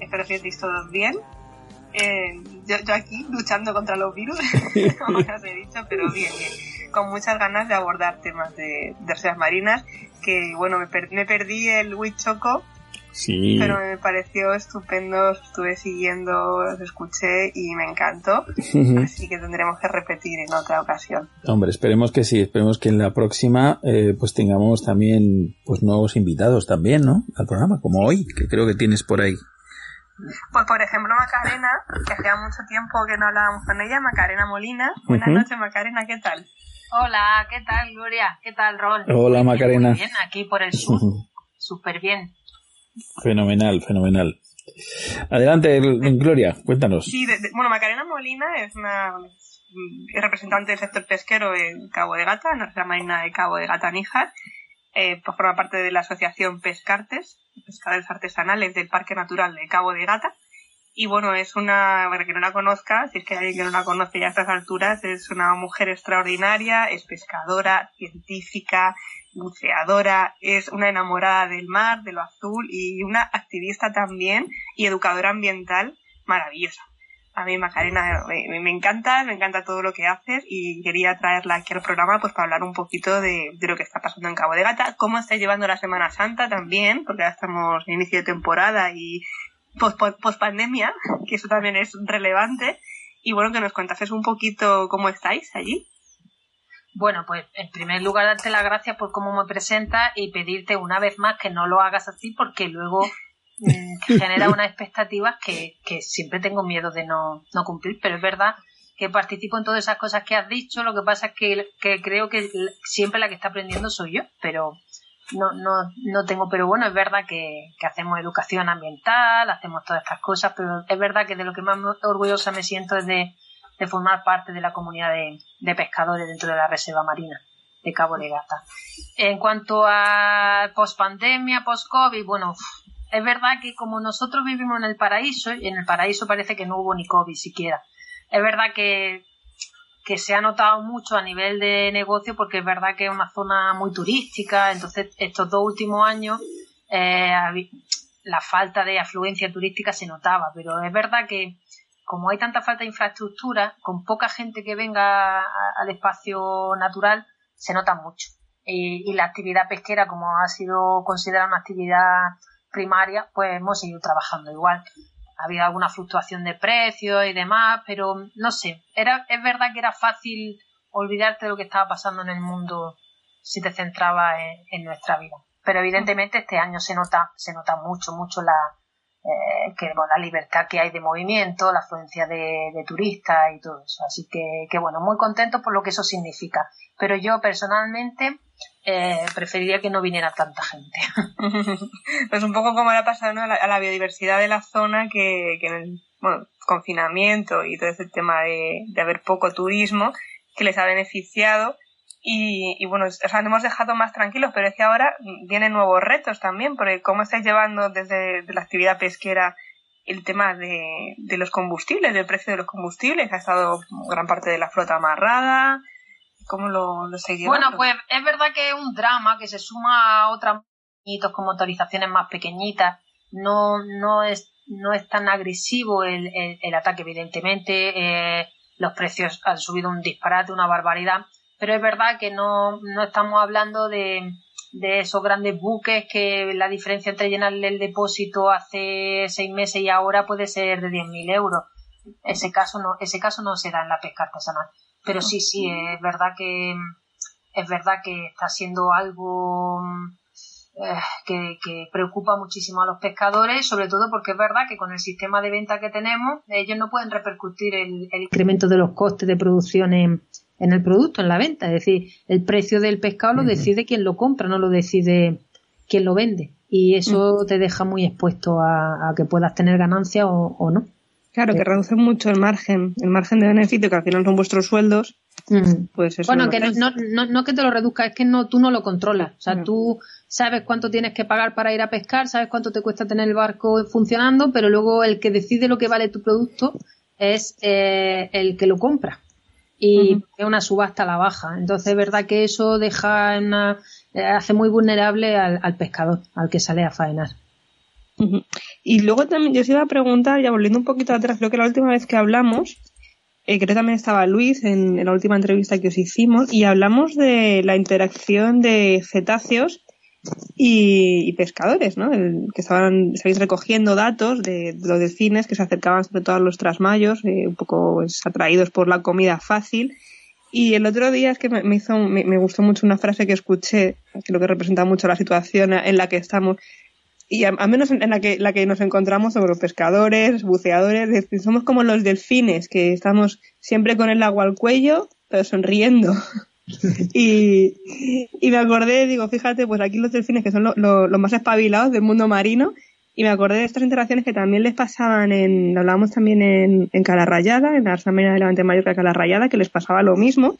Espero que estéis todos bien. Eh, yo, aquí luchando contra los virus, <laughs> como ya os he dicho, pero bien, bien. Con muchas ganas de abordar temas de, de marinas. Que bueno, me, me perdí el Huichoco Sí. Pero me pareció estupendo, estuve siguiendo, los escuché y me encantó. Así que tendremos que repetir en otra ocasión. Hombre, esperemos que sí, esperemos que en la próxima eh, pues tengamos también pues nuevos invitados también, ¿no? Al programa, como hoy, que creo que tienes por ahí. Pues por ejemplo Macarena, que hacía mucho tiempo que no hablábamos con ella, Macarena Molina. Buenas noches Macarena, ¿qué tal? Hola, ¿qué tal Gloria? ¿Qué tal Rol? Hola Macarena. Muy bien, aquí por el sur. <laughs> Súper bien. Fenomenal, fenomenal. Adelante, Gloria, cuéntanos. Sí, bueno, Macarena Molina es una representante del sector pesquero en Cabo de Gata, en la marina de Cabo de Gata Níjar. Eh, pues forma parte de la asociación Pescartes, pescadores artesanales del Parque Natural de Cabo de Gata. Y bueno, es una, para que no la conozca, si es que alguien que no la conoce ya a estas alturas, es una mujer extraordinaria, es pescadora, científica, buceadora, es una enamorada del mar, de lo azul y una activista también y educadora ambiental maravillosa. A mí Macarena me, encanta, me encanta todo lo que haces y quería traerla aquí al programa pues para hablar un poquito de, lo que está pasando en Cabo de Gata, cómo está llevando la Semana Santa también, porque ya estamos en inicio de temporada y post, post pandemia, que eso también es relevante. Y bueno, que nos contases un poquito cómo estáis allí. Bueno, pues en primer lugar darte las gracias por cómo me presentas y pedirte una vez más que no lo hagas así porque luego genera unas expectativas que, siempre tengo miedo de no, no, cumplir, pero es verdad que participo en todas esas cosas que has dicho, lo que pasa es que, creo que siempre la que está aprendiendo soy yo, pero no, no, no tengo, pero bueno, es verdad que, hacemos educación ambiental, hacemos todas estas cosas, pero es verdad que de lo que más orgullosa me siento es de, de formar parte de la comunidad de, pescadores dentro de la reserva marina de Cabo de Gata. En cuanto a post-pandemia, post-COVID, bueno, es verdad que como nosotros vivimos en el paraíso, y en el paraíso parece que no hubo ni COVID siquiera. Es verdad que, se ha notado mucho a nivel de negocio porque es verdad que es una zona muy turística, entonces estos dos últimos años eh, la falta de afluencia turística se notaba, pero es verdad que como hay tanta falta de infraestructura, con poca gente que venga al espacio natural, se nota mucho. Y, la actividad pesquera, como ha sido considerada una actividad primaria, pues hemos seguido trabajando igual. Ha habido alguna fluctuación de precios y demás, pero no sé, era, es verdad que era fácil olvidarte de lo que estaba pasando en el mundo si te centrabas en, nuestra vida. Pero evidentemente este año se nota, se nota mucho, mucho la, eh, que la libertad que hay de movimiento, la afluencia de, turistas y todo eso. Así que, que, bueno, muy contento por lo que eso significa. Pero yo personalmente eh, preferiría que no viniera tanta gente. <laughs> pues un poco como le ha pasado a, la, biodiversidad de la zona que, que en el bueno, confinamiento y todo ese tema de, de haber poco turismo que les ha beneficiado y, bueno, o sea, nos hemos dejado más tranquilos, pero es que ahora vienen nuevos retos también, porque cómo estáis llevando desde la actividad pesquera el tema de, los combustibles, del precio de los combustibles, ha estado gran parte de la flota amarrada, ¿cómo lo, lo estáis llevando? Bueno, pues es verdad que es un drama que se suma a otras como motorizaciones más pequeñitas, no, no es no es tan agresivo el, el, ataque, evidentemente. Eh, los precios han subido un disparate, una barbaridad pero es verdad que no, no estamos hablando de, de esos grandes buques que la diferencia entre llenarle el depósito hace seis meses y ahora puede ser de 10.000 euros. Ese caso no, ese caso no se da en la pesca artesanal. Pero sí, sí, es verdad que, es verdad que está siendo algo eh, que, que, preocupa muchísimo a los pescadores, sobre todo porque es verdad que con el sistema de venta que tenemos, ellos no pueden repercutir el, el incremento de los costes de producción en, en el producto, en la venta. Es decir, el precio del pescado lo decide quien lo compra, no lo decide quien lo vende. Y eso te deja muy expuesto a, que puedas tener ganancia o, no. Claro, que reducen mucho el margen, el margen de beneficio, que al final son vuestros sueldos. Pues eso bueno, que no, no, no, que te lo reduzca, es que no, tú no lo controlas. O sea, tú sabes cuánto tienes que pagar para ir a pescar, sabes cuánto te cuesta tener el barco funcionando, pero luego el que decide lo que vale tu producto es eh, el que lo compra. Y es una subasta a la baja. Entonces es verdad que eso deja una, eh, hace muy vulnerable al, pescador, al que sale a faenar. Y luego también yo os iba a preguntar, ya volviendo un poquito atrás, creo que la última vez que hablamos, eh, creo que también estaba Luis en, la última entrevista que os hicimos, y hablamos de la interacción de cetáceos y, pescadores, ¿no? que estaban, estáis recogiendo datos de, los delfines que se acercaban sobre todo a los trasmayos, eh, un poco pues, atraídos por la comida fácil. Y el otro día es que me, hizo, me, gustó mucho una frase que escuché, que que representa mucho la situación en la que estamos, y al menos en la que, la que nos encontramos sobre los pescadores, buceadores, somos como los delfines, que estamos siempre con el agua al cuello, pero sonriendo. <laughs> y, me acordé, digo, fíjate, pues aquí los delfines que son los más espabilados del mundo marino, y me acordé de estas interacciones que también les pasaban en, lo hablábamos también en, en Calarrayada, en la Arsamena de Levante Mayor que Calarrayada, que les pasaba lo mismo.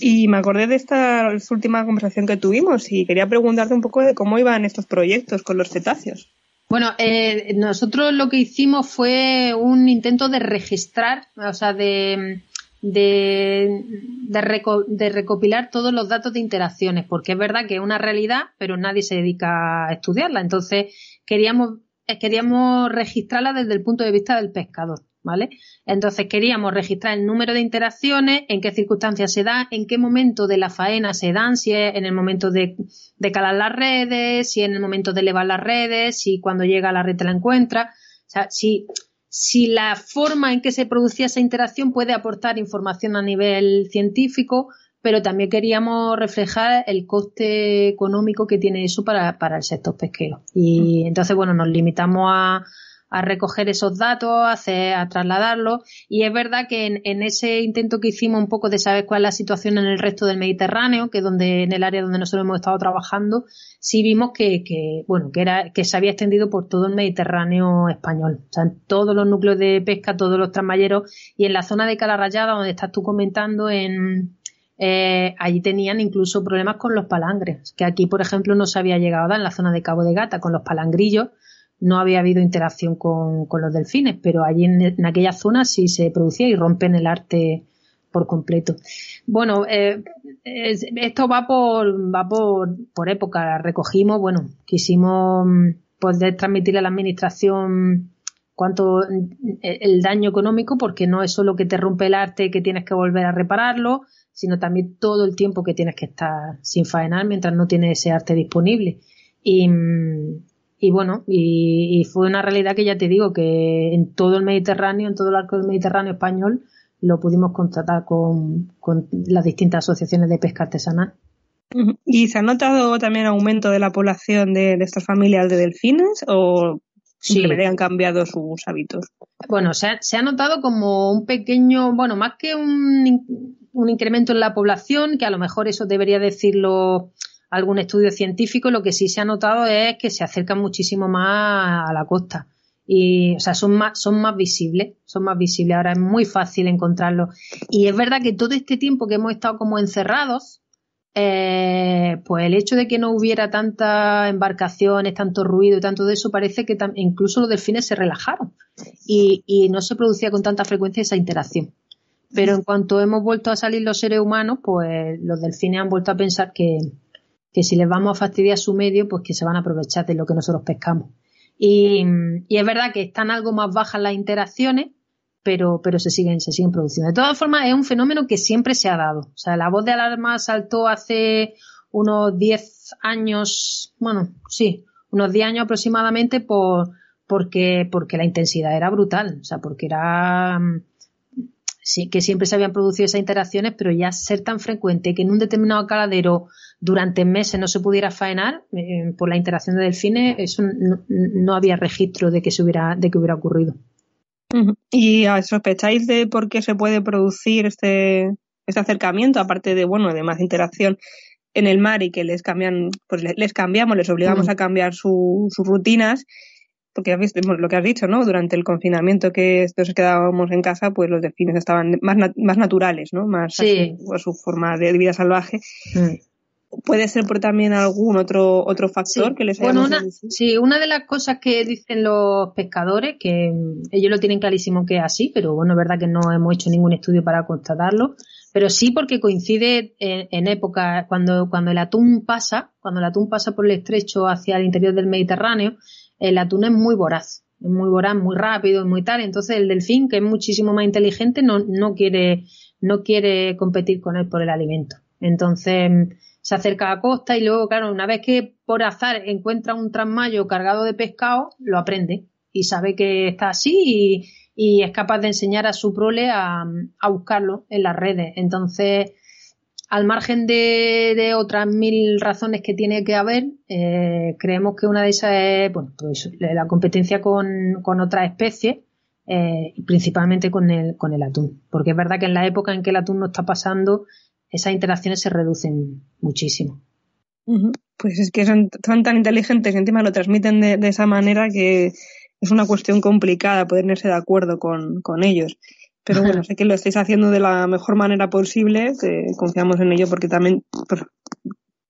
Y me acordé de esta última conversación que tuvimos y quería preguntarte un poco de cómo iban estos proyectos con los cetáceos. Bueno, eh, nosotros lo que hicimos fue un intento de registrar, o sea, de, de, de, recopilar todos los datos de interacciones, porque es verdad que es una realidad, pero nadie se dedica a estudiarla. Entonces, queríamos, queríamos registrarla desde el punto de vista del pescador. ¿Vale? Entonces queríamos registrar el número de interacciones, en qué circunstancias se dan, en qué momento de la faena se dan, si es en el momento de, de calar las redes, si en el momento de elevar las redes, si cuando llega a la red te la encuentra. O sea, si, si la forma en que se producía esa interacción puede aportar información a nivel científico, pero también queríamos reflejar el coste económico que tiene eso para, para el sector pesquero. Y entonces, bueno, nos limitamos a, a recoger esos datos, a, hacer, a trasladarlos. Y es verdad que en, en, ese intento que hicimos un poco de saber cuál es la situación en el resto del Mediterráneo, que es donde, en el área donde nosotros hemos estado trabajando, sí vimos que, que, bueno, que era, que se había extendido por todo el Mediterráneo español. O sea, en todos los núcleos de pesca, todos los transmayeros, y en la zona de Calarrayada, donde estás tú comentando, en, eh, allí tenían incluso problemas con los palangres, que aquí, por ejemplo, no se había llegado a dar en la zona de Cabo de Gata con los palangrillos, no había habido interacción con, los delfines, pero allí en, aquella zona sí se producía y rompen el arte por completo. Bueno, eh, esto va por, va por, por época. Recogimos, bueno, quisimos mm, poder transmitirle a la administración cuánto el daño económico, porque no es solo que te rompe el arte que tienes que volver a repararlo, sino también todo el tiempo que tienes que estar sin faenar mientras no tienes ese arte disponible. Y, mm, y bueno, y, fue una realidad que ya te digo que en todo el Mediterráneo, en todo el arco del Mediterráneo español, lo pudimos constatar con, las distintas asociaciones de pesca artesanal. ¿Y se ha notado también aumento de la población de, estas familias de delfines o simplemente han cambiado sus hábitos? Bueno, se ha, se ha, notado como un pequeño, bueno, más que un, un incremento en la población, que a lo mejor eso debería decirlo algún estudio científico, lo que sí se ha notado es que se acercan muchísimo más a la costa. Y, o sea, son más, son más visibles, son más visibles. Ahora es muy fácil encontrarlos. Y es verdad que todo este tiempo que hemos estado como encerrados, eh, pues el hecho de que no hubiera tantas embarcaciones, tanto ruido y tanto de eso, parece que incluso los delfines se relajaron y, y no se producía con tanta frecuencia esa interacción. Pero en cuanto hemos vuelto a salir los seres humanos, pues los delfines han vuelto a pensar que, que si les vamos a fastidiar su medio, pues que se van a aprovechar de lo que nosotros pescamos. Y, es verdad que están algo más bajas las interacciones, pero, pero se siguen, se siguen produciendo. De todas formas, es un fenómeno que siempre se ha dado. O sea, la voz de alarma saltó hace unos 10 años, bueno, sí, unos 10 años aproximadamente por, porque, porque la intensidad era brutal. O sea, porque era, sí, que siempre se habían producido esas interacciones, pero ya ser tan frecuente que en un determinado caladero durante meses no se pudiera faenar eh, por la interacción de delfines, eso no, había registro de que se hubiera, de que hubiera ocurrido. ¿Y sospecháis de por qué se puede producir este, este acercamiento, aparte de, bueno, de más interacción en el mar y que les cambian, pues les, cambiamos, les obligamos a cambiar sus rutinas? porque has visto lo que has dicho, ¿no? Durante el confinamiento que estos quedábamos en casa, pues los delfines estaban más, más naturales, ¿no? Más Sí. a, su, a su forma de vida salvaje. Mm. Puede ser por también algún otro otro factor Sí. que les Bueno, una, deducido? sí, una de las cosas que dicen los pescadores, que ellos lo tienen clarísimo que es así, pero bueno, es verdad que no hemos hecho ningún estudio para constatarlo, pero sí porque coincide en, en época, cuando, cuando el atún pasa, cuando el atún pasa por el estrecho hacia el interior del Mediterráneo, el atún es muy voraz, es muy voraz, muy rápido, muy tal, entonces el delfín, que es muchísimo más inteligente, no, no quiere, no quiere competir con él por el alimento. Entonces, se acerca a la costa y luego, claro, una vez que por azar encuentra un trasmayo cargado de pescado, lo aprende y sabe que está así y, y es capaz de enseñar a su prole a, a buscarlo en las redes. Entonces, al margen de, otras mil razones que tiene que haber, eh, creemos que una de esas es bueno, pues, la competencia con, con otras especies, eh, principalmente con el, con el atún. Porque es verdad que en la época en que el atún no está pasando, esas interacciones se reducen muchísimo. Pues es que son, son tan inteligentes y encima lo transmiten de, de esa manera que es una cuestión complicada ponerse de acuerdo con, con ellos. Pero bueno, <laughs> sé que lo estáis haciendo de la mejor manera posible, que confiamos en ello porque también pues,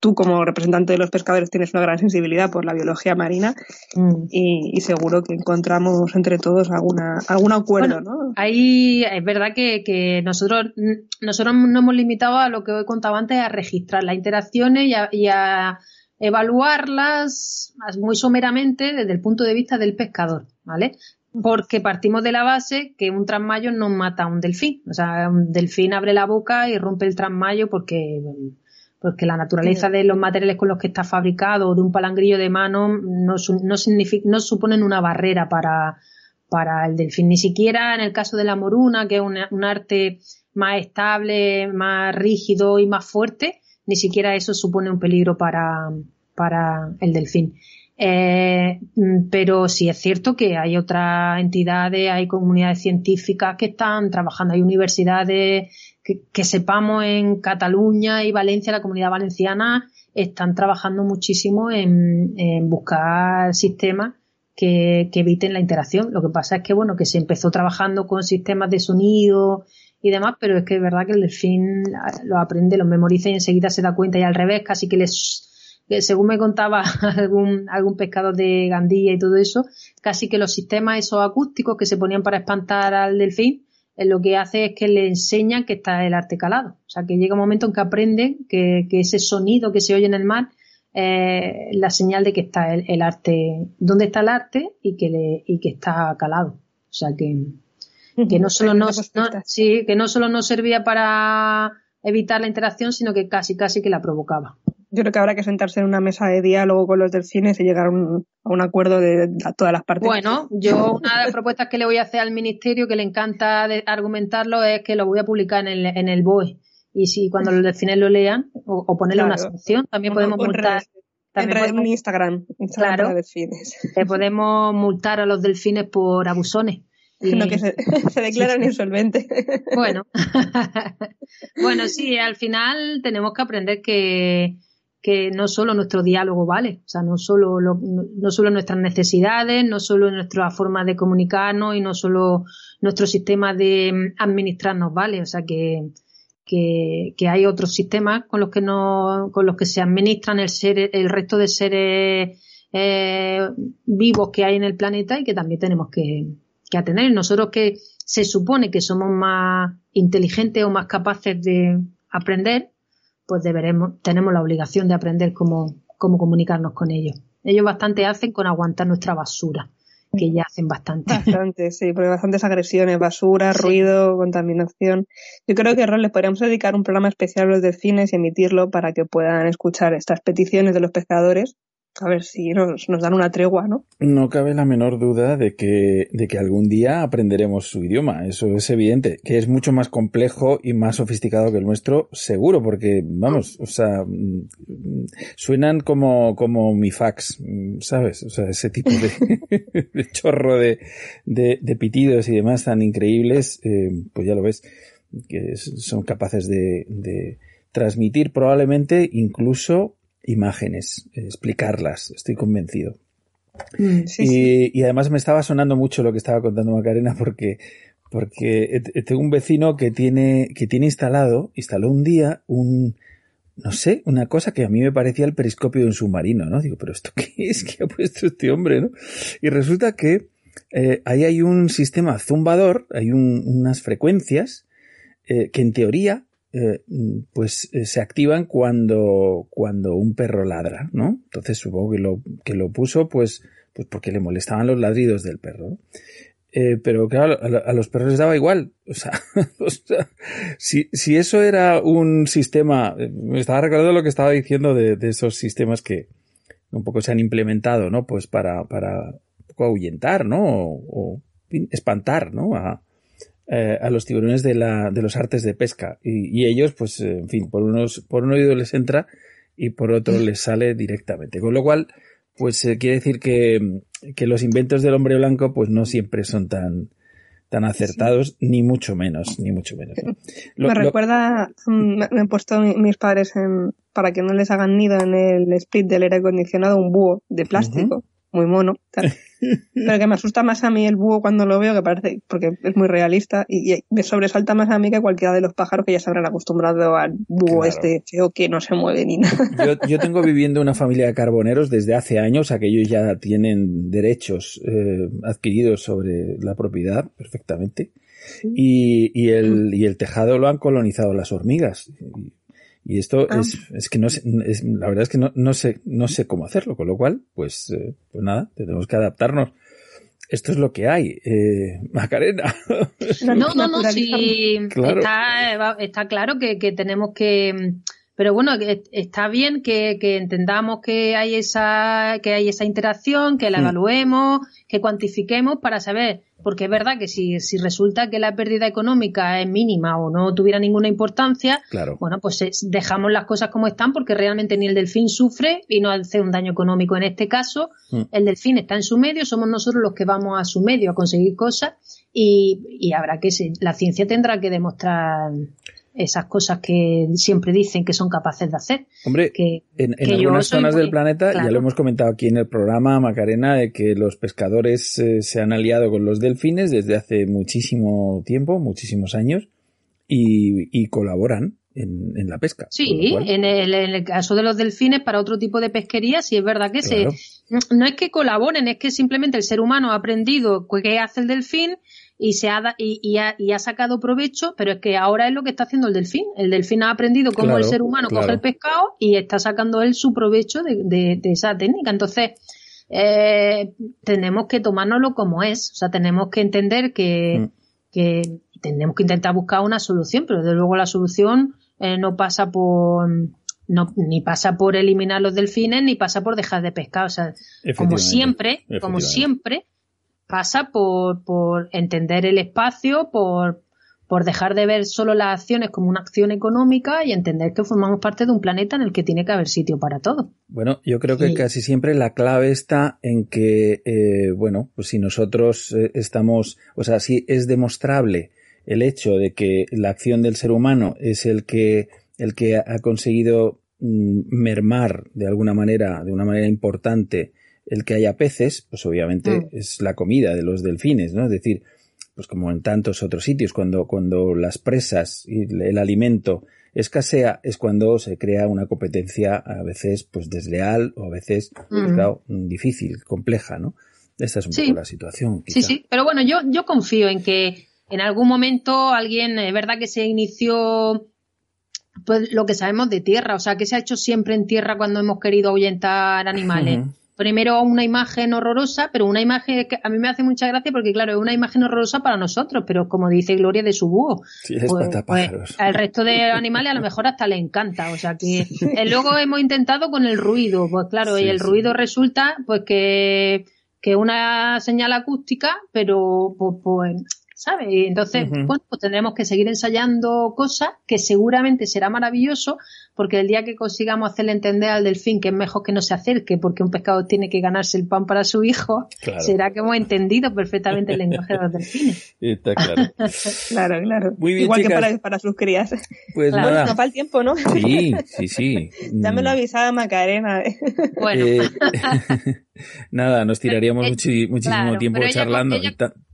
tú como representante de los pescadores tienes una gran sensibilidad por la biología marina Mm. y, y seguro que encontramos entre todos alguna, algún acuerdo, ¿no? Ahí es verdad que, que nosotros, nosotros nos hemos limitado a lo que he contado antes, a registrar las interacciones y a, y a evaluarlas muy someramente desde el punto de vista del pescador, ¿vale? Porque partimos de la base que un trasmayo no mata a un delfín. O sea, un delfín abre la boca y rompe el trasmayo porque, porque la naturaleza de los materiales con los que está fabricado o de un palangrillo de mano no, no, significa, no suponen una barrera para, para el delfín. Ni siquiera en el caso de la moruna, que es una- un arte más estable, más rígido y más fuerte, ni siquiera eso supone un peligro para, para el delfín. Eh, pero sí es cierto que hay otras entidades, hay comunidades científicas que están trabajando, hay universidades que, sepamos en Cataluña y Valencia, la comunidad valenciana, están trabajando muchísimo en, buscar sistemas que, eviten la interacción. Lo que pasa es que, bueno, que se empezó trabajando con sistemas de sonido y demás, pero es que es verdad que el delfín lo aprende, lo memoriza y enseguida se da cuenta y al revés, casi que les, según me contaba <laughs> algún, algún pescador de Gandía y todo eso, casi que los sistemas esos acústicos que se ponían para espantar al delfín, lo que hace es que le enseñan que está el arte calado. O sea, que llega un momento en que aprenden que, que ese sonido que se oye en el mar eh, la señal de que está el, el arte, dónde está el arte y que, le, y que está calado. O sea que, que no solo nos, no, sí, que no solo nos servía para evitar la interacción, sino que casi casi que la provocaba. Yo creo que habrá que sentarse en una mesa de diálogo con los delfines y llegar a un, a un acuerdo de, todas las partes. Bueno, yo <laughs> una de las propuestas que le voy a hacer al ministerio, que le encanta de- argumentarlo, es que lo voy a publicar en el, en el BOE. Y si cuando los delfines lo lean, o, o ponerle una sanción, también podemos multar. También en, podemos- en Instagram, Instagram Claro. para delfines. que podemos multar a los delfines por abusones. Y- No, que se, <laughs> <laughs> se declaran insolventes. Bueno, <laughs> bueno, sí, al final tenemos que aprender que, que no solo nuestro diálogo vale, o sea, no solo, lo- no, solo nuestras necesidades, no solo nuestra forma de comunicarnos y no solo nuestro sistema de administrarnos vale, o sea, que, que, que hay otros sistemas con los que no, con los que se administran el ser, el resto de seres eh, vivos que hay en el planeta y que también tenemos que, que atender. Nosotros que se supone que somos más inteligentes o más capaces de aprender, pues deberemos, tenemos la obligación de aprender cómo, cómo comunicarnos con ellos. Ellos bastante hacen con aguantar nuestra basura, que ya hacen bastante. Bastante, sí, porque bastantes agresiones, basura, Sí. ruido, contaminación. Yo creo que Ron, les podríamos dedicar un programa especial a los delfines y emitirlo para que puedan escuchar estas peticiones de los pescadores. A ver si nos, dan una tregua, ¿no? No cabe la menor duda de que, de que algún día aprenderemos su idioma. Eso es evidente. Que es mucho más complejo y más sofisticado que el nuestro, seguro, porque, vamos, o sea, mm, suenan como, como mi fax, mm, ¿sabes? O sea, ese tipo de, <laughs> chorro de, de, de pitidos y demás tan increíbles, eh, pues ya lo ves, que son capaces de, de transmitir probablemente incluso imágenes, eh, explicarlas, estoy convencido. Mm, y, y, además me estaba sonando mucho lo que estaba contando Macarena porque, porque tengo un vecino que tiene, que tiene instalado, instaló un día un, no sé, una cosa que a mí me parecía el periscopio de un submarino, ¿no? Digo, pero ¿esto <laughs> qué es que ha puesto este hombre, no? Y resulta que eh, ahí hay un sistema zumbador, hay unas frecuencias eh, que en teoría eh, pues se activan cuando, cuando un perro ladra, ¿no? Entonces supongo que lo, que lo puso pues, pues porque le molestaban los ladridos del perro. Eh, pero claro, a, los perros les daba igual. <laughs> O sea, si, si, eso era un sistema, eh, me estaba recordando lo que estaba diciendo de, de, esos sistemas que un poco se han implementado, ¿no? Pues para, para un poco ahuyentar, ¿no? O, espantar, ¿no? A, eh, a los tiburones de, la, de los artes de pesca. Y, y ellos, pues, en fin, por, unos, por un oído les entra y por otro <laughs> les sale directamente. Con lo cual, pues eh, quiere decir que, que, los inventos del hombre blanco pues no siempre son tan tan acertados ni mucho menos ni mucho menos <laughs> me recuerda mm, me, han puesto mis padres en, para que no les hagan nido en el split del aire acondicionado un búho de plástico muy mono <laughs> Pero que me asusta más a mí el búho cuando lo veo, que parece, porque es muy realista, y, me sobresalta más a mí que cualquiera de los pájaros que ya se habrán acostumbrado al búho este feo que no se mueve ni nada. <laughs> Yo, tengo viviendo una familia de carboneros desde hace años, aquellos ya tienen derechos eh, adquiridos sobre la propiedad perfectamente. Y, y, el, y el tejado lo han colonizado las hormigas. Y esto ah. es, es que no sé, es, la verdad es que no, no sé, no sé cómo hacerlo, con lo cual, pues, eh, pues nada, tenemos que adaptarnos. Esto es lo que hay, eh, <laughs> Macarena. No, no, no, sí, está, está claro que, que tenemos que, pero bueno, está bien que, que, entendamos que hay esa, que hay esa interacción, que la mm. evaluemos, que cuantifiquemos para saber, porque es verdad que si, si resulta que la pérdida económica es mínima o no tuviera ninguna importancia, bueno, pues dejamos las cosas como están porque realmente ni el delfín sufre y no hace un daño económico en este caso. Mm. El delfín está en su medio, somos nosotros los que vamos a su medio a conseguir cosas y, y habrá que, la ciencia tendrá que demostrar esas cosas que siempre dicen que son capaces de hacer. Hombre, que, en, algunas zonas del planeta, ya lo hemos comentado aquí en el programa, Macarena, de que los pescadores eh, se han aliado con los delfines desde hace muchísimo tiempo, muchísimos años, y, colaboran en, la pesca. Sí, en el, caso de los delfines, para otro tipo de pesquería, sí es verdad que se, no es que colaboren, es que simplemente el ser humano ha aprendido qué hace el delfín y se ha, y, y, ha, sacado provecho, pero es que ahora es lo que está haciendo el delfín. El delfín ha aprendido cómo el ser humano coge el pescado y está sacando él su provecho de, de, esa técnica. Entonces, eh, tenemos que tomárnoslo como es. O sea, tenemos que entender que, mm. que tenemos que intentar buscar una solución, pero desde luego la solución eh, no pasa por no, ni pasa por eliminar los delfines ni pasa por dejar de pescar. O sea, como siempre, como siempre, pasa por, por entender el espacio, por, por dejar de ver solo las acciones como una acción económica y entender que formamos parte de un planeta en el que tiene que haber sitio para todo. Bueno, yo creo que casi siempre la clave está en que, eh, bueno, pues si nosotros eh, estamos, o sea, si es demostrable el hecho de que la acción del ser humano es el que, el que ha conseguido mm, mermar de alguna manera, de una manera importante, el que haya peces, pues obviamente mm. es la comida de los delfines, ¿no? Es decir, pues como en tantos otros sitios, cuando, cuando las presas y el alimento escasea, es cuando se crea una competencia a veces pues desleal o a veces pues, difícil, compleja, ¿no? Esta es un poco la situación. Sí, sí, pero bueno, yo, yo confío en que en algún momento alguien, es verdad que se inició pues lo que sabemos de tierra, o sea, que se ha hecho siempre en tierra cuando hemos querido ahuyentar animales primero una imagen horrorosa, pero una imagen que a mí me hace mucha gracia porque, claro, es una imagen horrorosa para nosotros, pero como dice Gloria de su búho, sí, pues, pues, al resto de animales a lo mejor hasta le encanta. O sea que eh, luego hemos intentado con el ruido, pues claro, y el ruido resulta pues que, que una señal acústica, pero pues, pues ¿sabes? Y entonces, bueno, pues tendremos que seguir ensayando cosas que seguramente será maravilloso porque el día que consigamos hacerle entender al delfín que es mejor que no se acerque porque un pescado tiene que ganarse el pan para su hijo, será que hemos entendido perfectamente el lenguaje de los delfines. <laughs> Está claro. <laughs> claro, claro. Igual que para, para, sus crías. Pues nada. No va el tiempo, ¿no? Sí, sí, <laughs> sí. ya me lo avisaba Macarena. Bueno. Eh, nada, nos tiraríamos eh, muchísimo tiempo charlando.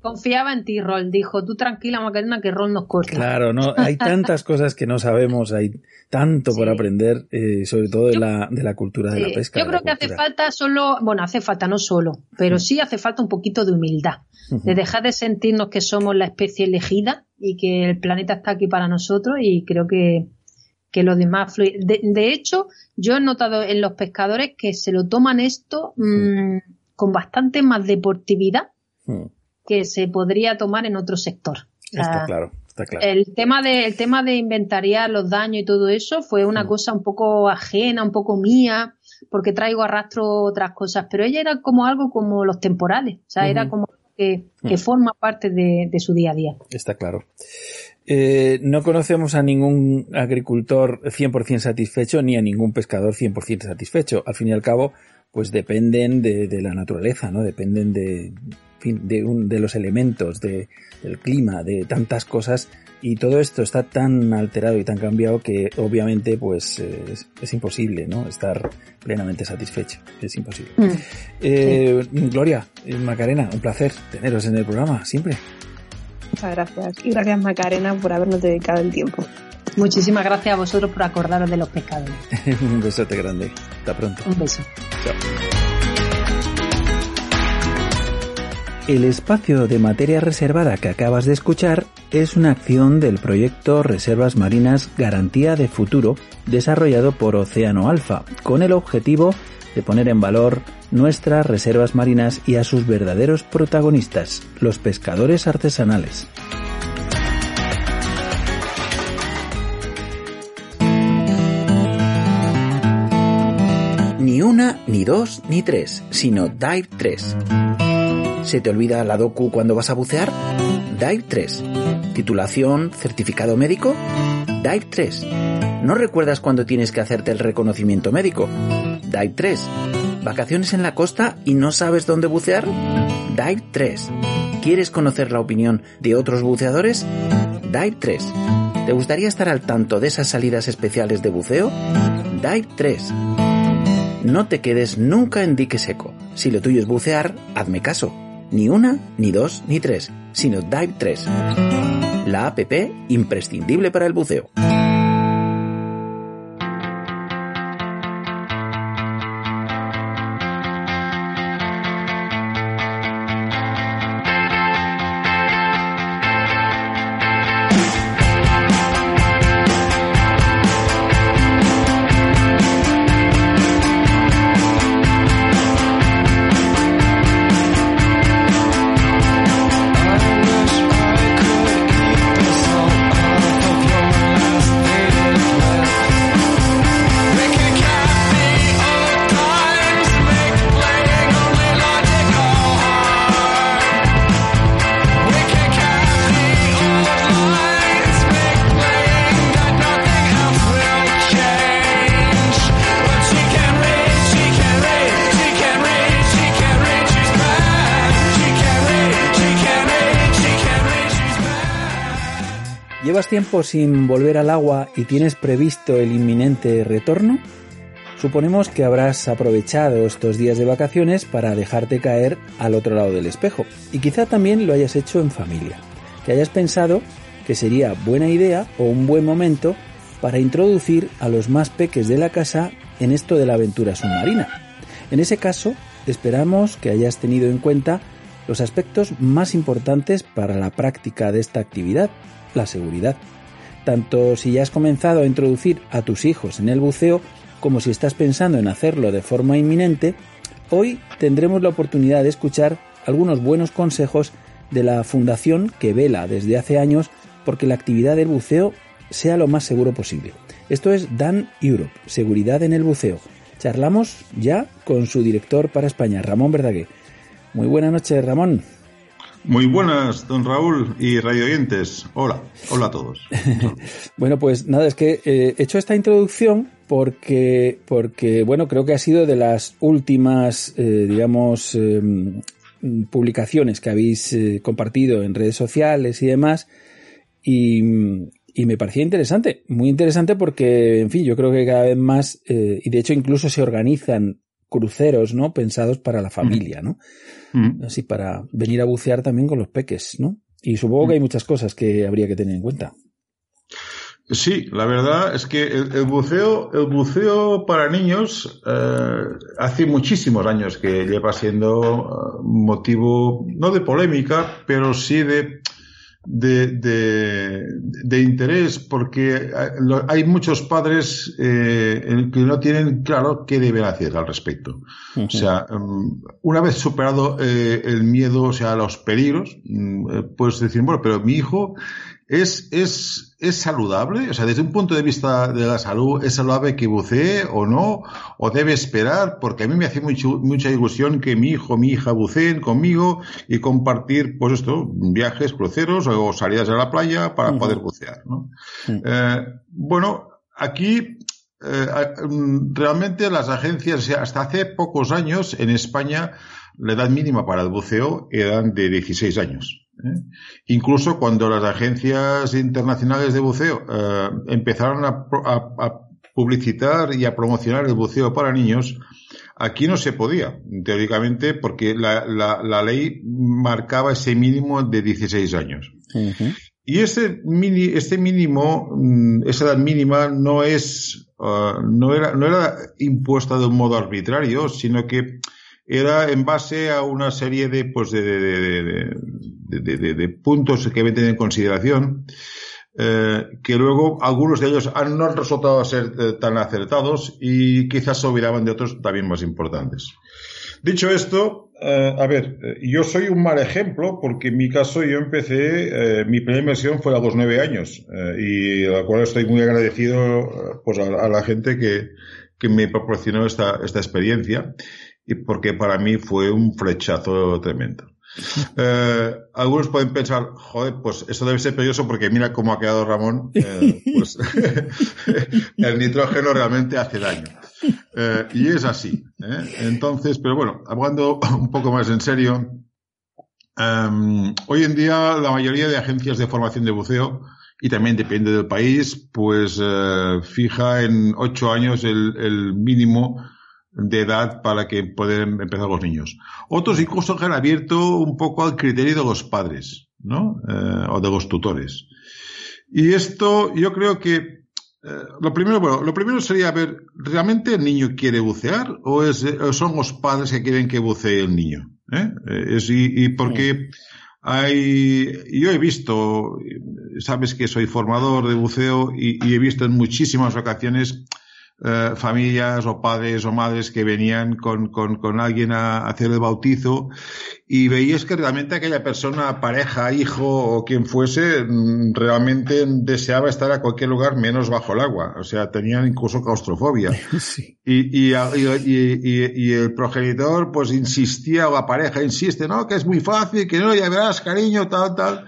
confiaba en ti, Rol. Dijo, tú tranquila, Macarena, que Rol nos corta. Claro, no, hay tantas cosas que no sabemos, hay tanto por aprender, eh, sobre todo de la, de la cultura de la pesca. Yo creo que hace falta solo, bueno, hace falta no solo, pero sí hace falta un poquito de humildad, de dejar de sentirnos que somos la especie elegida y que el planeta está aquí para nosotros y creo que, que los demás de, de, hecho, yo he notado en los pescadores que se lo toman esto mmm, con bastante más deportividad que se podría tomar en otro sector. Está claro. El tema de, el tema de inventariar los daños y todo eso fue una mm. cosa un poco ajena, un poco mía, porque traigo arrastro otras cosas, pero ella era como algo como los temporales, o sea, era como que, que mm. forma parte de, su día a día. Está claro. Eh, no conocemos a ningún agricultor 100% satisfecho ni a ningún pescador 100% satisfecho. Al fin y al cabo, pues dependen de, de la naturaleza, ¿no? Dependen de, de, un, de los elementos, de, del clima, de tantas cosas y todo esto está tan alterado y tan cambiado que obviamente pues es, imposible no estar plenamente satisfecho. Es imposible. Mm. eh, Gloria eh, Macarena un placer teneros en el programa siempre. Muchas gracias. Y gracias Macarena por habernos dedicado el tiempo. Muchísimas gracias a vosotros por acordaros de los pescadores <laughs> un besote grande. Hasta pronto. Un beso El espacio de materia reservada que acabas de escuchar es una acción del proyecto Reservas Marinas Garantía de Futuro desarrollado por Océano Alfa con el objetivo de poner en valor nuestras reservas marinas y a sus verdaderos protagonistas, los pescadores artesanales. Ni una, ni dos, ni tres, sino Dive 3 ¿Se te olvida la docu cuando vas a bucear? Dive 3. ¿Titulación, certificado médico? Dive 3. ¿No recuerdas cuando tienes que hacerte el reconocimiento médico? Dive 3. ¿Vacaciones en la costa y no sabes dónde bucear? Dive 3. ¿Quieres conocer la opinión de otros buceadores? Dive 3. ¿Te gustaría estar al tanto de esas salidas especiales de buceo? Dive 3. No te quedes nunca en dique seco. Si lo tuyo es bucear, hazme caso ni una, ni dos, ni tres, sino Dive 3. La app imprescindible para el buceo. Tiempo sin volver al agua y tienes previsto el inminente retorno? Suponemos que habrás aprovechado estos días de vacaciones para dejarte caer al otro lado del espejo y quizá también lo hayas hecho en familia, que hayas pensado que sería buena idea o un buen momento para introducir a los más peques de la casa en esto de la aventura submarina. En ese caso, esperamos que hayas tenido en cuenta los aspectos más importantes para la práctica de esta actividad la seguridad. Tanto si ya has comenzado a introducir a tus hijos en el buceo como si estás pensando en hacerlo de forma inminente, hoy tendremos la oportunidad de escuchar algunos buenos consejos de la fundación que vela desde hace años porque la actividad del buceo sea lo más seguro posible. Esto es Dan Europe, Seguridad en el Buceo. Charlamos ya con su director para España, Ramón Verdaguer. Muy buenas noches, Ramón. Muy buenas, don Raúl y radio oyentes. Hola, hola a todos. <laughs> bueno, pues nada, es que he eh, hecho esta introducción porque, porque, bueno, creo que ha sido de las últimas, eh, digamos, em, publicaciones que habéis eh, compartido en redes sociales y demás. Y, y, me parecía interesante, muy interesante porque, en fin, yo creo que cada vez más, y de hecho incluso se organizan cruceros, ¿no? Pensados para la familia, ¿no? Mm. Así para venir a bucear también con los peques, ¿no? Y supongo que hay muchas cosas que habría que tener en cuenta. Sí, la verdad es que el, buceo, el buceo para niños eh, hace muchísimos años que lleva siendo eh, motivo no de polémica, pero sí de de, de, interés porque hay muchos padres eh, que no tienen claro qué deben hacer al respecto. O sea, mm, una vez superado eh, el miedo, o sea, los peligros, mm, eh, pues decir, bueno, pero mi hijo es, es, es saludable, o sea, desde un punto de vista de la salud, ¿es saludable que bucee o no? ¿O debe esperar? Porque a mí me hace mucho, mucha ilusión que mi hijo, mi hija buceen conmigo y compartir, pues esto, viajes, cruceros o salidas a la playa para poder bucear, ¿no? Eh, bueno, aquí eh, realmente las agencias, hasta hace pocos años en España, la edad mínima para el buceo eran de 16 años. ¿Eh? Incluso cuando las agencias internacionales de buceo eh, empezaron a, publicitar y a promocionar el buceo para niños, aquí no se podía, teóricamente, porque la, ley marcaba ese mínimo de 16 años. Y ese mini, este mínimo, mm, esa edad mínima no es, uh, no era, no era impuesta de un modo arbitrario, sino que era en base a una serie de, pues de, de, de, puntos que deben tener en consideración, eh, que luego algunos de ellos han, no han resultado ser eh, tan acertados y quizás se olvidaban de otros también más importantes. Dicho esto, eh, a ver, yo soy un mal ejemplo porque en mi caso yo empecé, mi primera inversión fue a los nueve años y a la cual estoy muy agradecido pues a, la gente que, que me proporcionó esta, esta experiencia y porque para mí fue un flechazo tremendo. <laughs> Eh, algunos pueden pensar, joder, pues eso debe ser peligroso porque mira cómo ha quedado Ramón, eh, pues <laughs> el nitrógeno realmente hace daño. Eh, y es así. ¿eh? Entonces, pero bueno, hablando un poco más en serio, em, hoy en día la mayoría de agencias de formación de buceo, y también depende del país, pues fija en ocho años el, el mínimo de edad para que puedan empezar los niños. Otros incluso han abierto un poco al criterio de los padres, ¿no? Eh, o de los tutores. Y esto, yo creo que eh, lo primero, bueno, lo primero sería ver, ¿realmente el niño quiere bucear o, es, son los padres que quieren que bucee el niño? ¿Eh? Es, y, y porque hay, yo he visto, sabes que soy formador de buceo y, y he visto en muchísimas ocasiones eh, familias o padres o madres que venían con, con, con alguien a, hacer el bautizo y veías que realmente aquella persona, pareja, hijo o quien fuese, mm, realmente deseaba estar a cualquier lugar menos bajo el agua. O sea, tenían incluso claustrofobia. <laughs> Y, y, y, y, el progenitor pues insistía o la pareja insiste, no, que es muy fácil, que no, ya verás, cariño, tal, tal.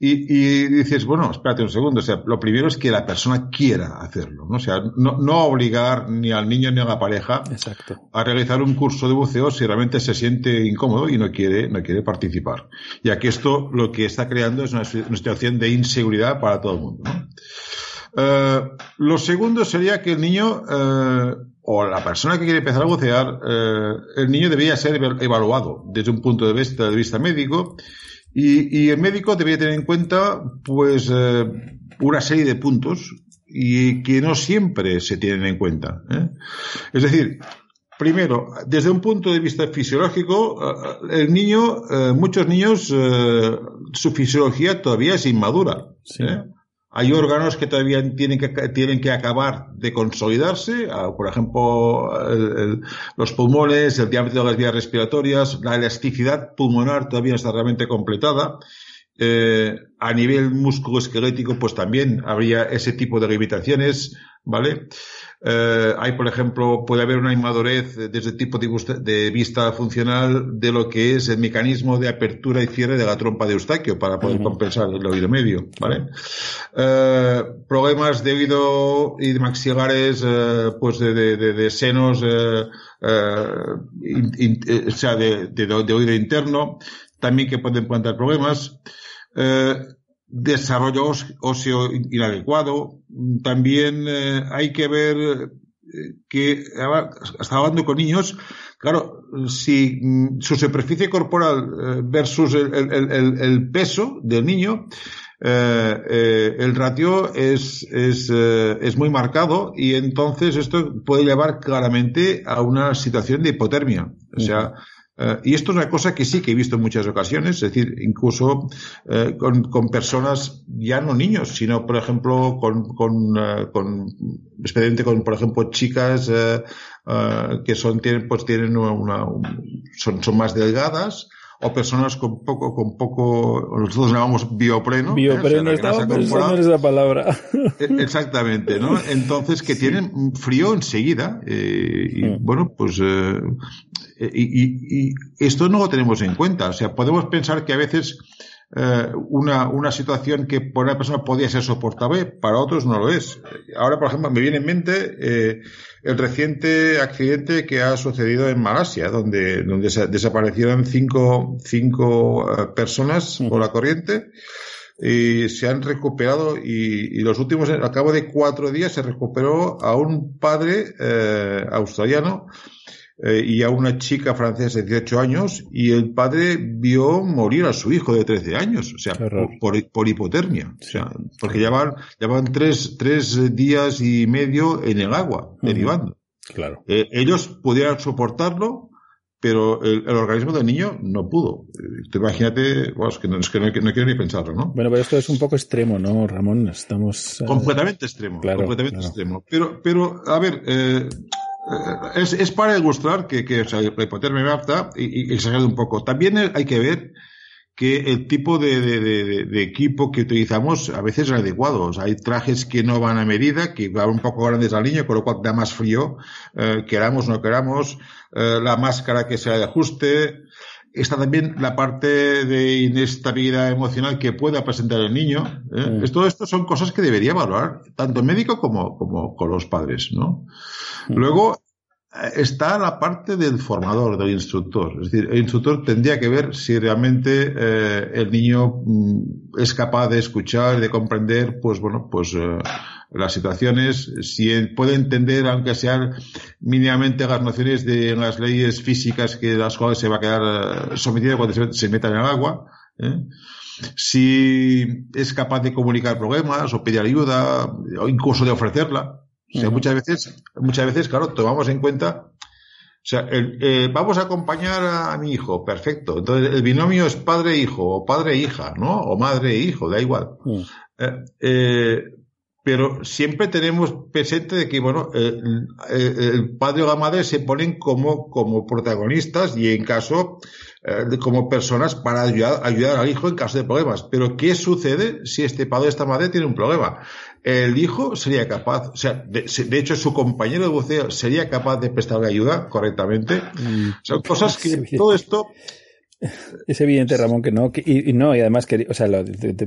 Y, y, dices, bueno, espérate un segundo, o sea, lo primero es que la persona quiera hacerlo, ¿no? O sea, no, no obligar ni al niño ni a la pareja a realizar un curso de buceo si realmente se siente incómodo y no quiere, no quiere participar. Ya que esto lo que está creando es una, situación de inseguridad para todo el mundo, ¿no? Eh, lo segundo sería que el niño, eh, o la persona que quiere empezar a bucear, eh, el niño debería ser evaluado desde un punto de vista, de vista médico, y, y el médico debería tener en cuenta, pues, eh, una serie de puntos y que no siempre se tienen en cuenta. ¿eh? Es decir, primero, desde un punto de vista fisiológico, eh, el niño, eh, muchos niños, su fisiología todavía es inmadura. Sí. Hay órganos que todavía tienen que, tienen que acabar de consolidarse, ah, por ejemplo, los pulmones, el diámetro de las vías respiratorias, la elasticidad pulmonar todavía no está realmente completada. Eh, a nivel musculoesquelético, pues también habría ese tipo de limitaciones, ¿vale? Eh, hay, por ejemplo, puede haber una inmadurez desde el tipo de, vista funcional de lo que es el mecanismo de apertura y cierre de la trompa de Eustaquio para poder compensar el oído medio, ¿vale? Eh, problemas de oído y de maxilares, eh, pues de, de senos, o sea, de, oído interno, también que pueden plantear problemas. Desarrollo óseo inadecuado, también eh, hay que ver eh, que hasta hablando con niños, claro, si mm, su superficie corporal eh, versus el, peso del niño, el ratio es, es, es muy marcado y entonces esto puede llevar claramente a una situación de hipotermia. O sea, eh, y esto es una cosa que sí que he visto en muchas ocasiones, es decir, incluso eh, con, con, personas, ya no niños, sino, por ejemplo, con, con, uh, con expediente con, por ejemplo, chicas que son, tienen, pues tienen una, son, son más delgadas, o personas con poco, con poco, nosotros llamamos biopreno. Biopreno, estaba pensando en esa palabra. E, exactamente, ¿no? Entonces, que tienen frío enseguida, eh, y bueno, pues, eh, y, y, esto no lo tenemos en cuenta. O sea, podemos pensar que a veces eh, una, una situación que por una persona podría ser soportable, para otros no lo es. Ahora, por ejemplo, me viene en mente eh, el reciente accidente que ha sucedido en Malasia, donde, donde desaparecieron cinco, cinco eh, personas por la corriente y se han recuperado y, y, los últimos, al cabo de cuatro días, se recuperó a un padre eh, australiano eh, y a una chica francesa de 18 años y el padre vio morir a su hijo de 13 años, o sea, por, por, hipotermia, o sea, porque llevaban, llevaban tres, tres días y medio en el agua, derivando. Claro. Eh, ellos pudieran soportarlo, pero el, organismo del niño no pudo. Eh, imagínate, bueno, es que, no, es que no, quiero ni pensarlo, ¿no? Bueno, pero esto es un poco extremo, ¿no, Ramón? Estamos... Completamente extremo, completamente extremo. Pero, pero, a ver, eh, eh, es, es, para ilustrar que, que o sea, la hipotermia apta y, y exagerar un poco. También hay que ver que el tipo de, de, de, equipo que utilizamos a veces es adecuado. hay trajes que no van a medida, que van un poco grandes al niño, con lo cual da más frío, eh, queramos no queramos, eh, la máscara que se ajuste. Está también la parte de inestabilidad emocional que pueda presentar el niño. ¿eh? Todo esto son cosas que debería valorar tanto el médico como, como con los padres, ¿no? Luego, está la parte del formador, del instructor. Es decir, el instructor tendría que ver si realmente eh, el niño mm, es capaz de escuchar, de comprender, pues bueno, pues eh, las situaciones, si puede entender, aunque sean mínimamente las nociones de las leyes físicas que las cuales se va a quedar eh, sometido cuando se, se meta en el agua. Si es capaz de comunicar problemas o pedir ayuda o incluso de ofrecerla. O sea, muchas veces, muchas veces, claro, tomamos en cuenta, o sea, eh, vamos a acompañar a, mi hijo, perfecto. Entonces, el binomio es padre-hijo, o padre-hija, ¿no? O madre-hijo, da igual. Eh, eh, pero siempre tenemos presente de que, bueno, el padre o la madre se ponen como, como protagonistas y en caso, como personas para ayudar, ayudar al hijo en caso de problemas. Pero, ¿qué sucede si este padre o esta madre tiene un problema? el hijo sería capaz, o sea, de, hecho su compañero de buceo sería capaz de prestarle ayuda correctamente. Mm. Son cosas que <laughs> todo esto es evidente, Ramón, que no, y, no, y además que, o sea,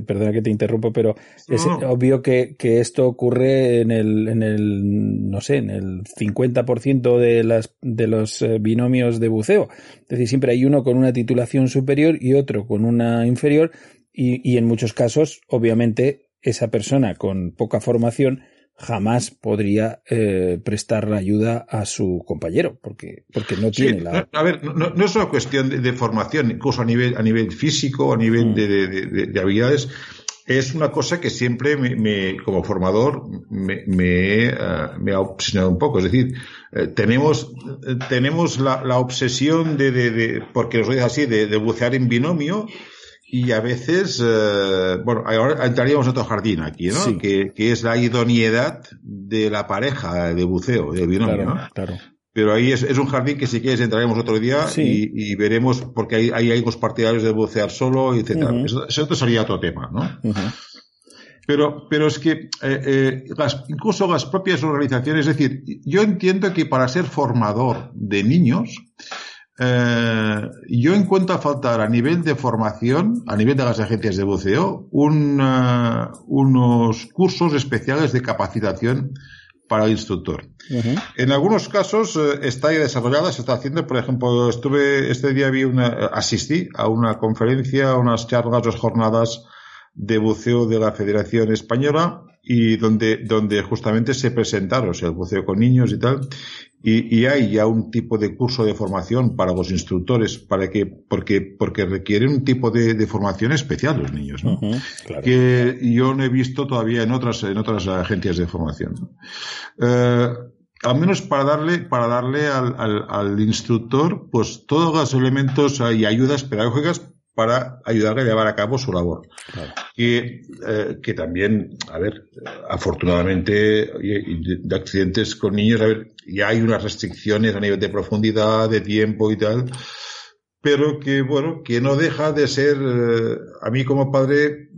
perdona que te interrumpo, pero es obvio que, que, esto ocurre en el, en el, no sé, en el 50% de las, de los eh, binomios de buceo. Es decir, siempre hay uno con una titulación superior y otro con una inferior, y, y en muchos casos, obviamente, esa persona con poca formación jamás podría eh, prestar la ayuda a su compañero, porque, porque no tiene la. A ver, no, es una cuestión de, formación, incluso a nivel, a nivel físico, a nivel mm. de, habilidades. Es una cosa que siempre me, como formador me, me, eh, me, ha obsesionado un poco. Es decir, eh, tenemos, tenemos la, la obsesión de, de, porque os digo así, de, bucear en binomio, y a veces, eh, bueno, ahora entraríamos en otro jardín aquí, ¿no? Que, que, es la idoneidad de la pareja de buceo, del binomio, claro, ¿no? Claro. Pero ahí es, es, un jardín que si quieres entraremos otro día y, y, veremos, porque hay, hay, hay partidarios de bucear solo, etc. eso, eso, sería otro tema, ¿no? Pero, pero es que las, incluso las propias organizaciones, es decir, yo entiendo que para ser formador de niños, eh, yo encuentro a faltar a nivel de formación, a nivel de las agencias de buceo, unos cursos especiales de capacitación para el instructor. En algunos casos eh, está ya desarrollada, se está haciendo, por ejemplo, estuve, este día vi una, asistí a una conferencia, a unas charlas, dos jornadas de buceo de la Federación Española y donde, donde justamente se presentaron, o sea, el buceo con niños y tal, y, y, hay ya un tipo de curso de formación para los instructores, para que, porque, porque requieren un tipo de, de formación especial los niños, ¿no? Que yo no he visto todavía en otras, en otras agencias de formación. Eh, al menos para darle, para darle al, al, al, instructor, pues todos los elementos y ayudas pedagógicas para ayudarle a llevar a cabo su labor. Claro. Y eh, que también, a ver, afortunadamente, de accidentes con niños, a ver, ya hay unas restricciones a nivel de profundidad, de tiempo y tal, pero que, bueno, que no deja de ser, eh, a mí como padre,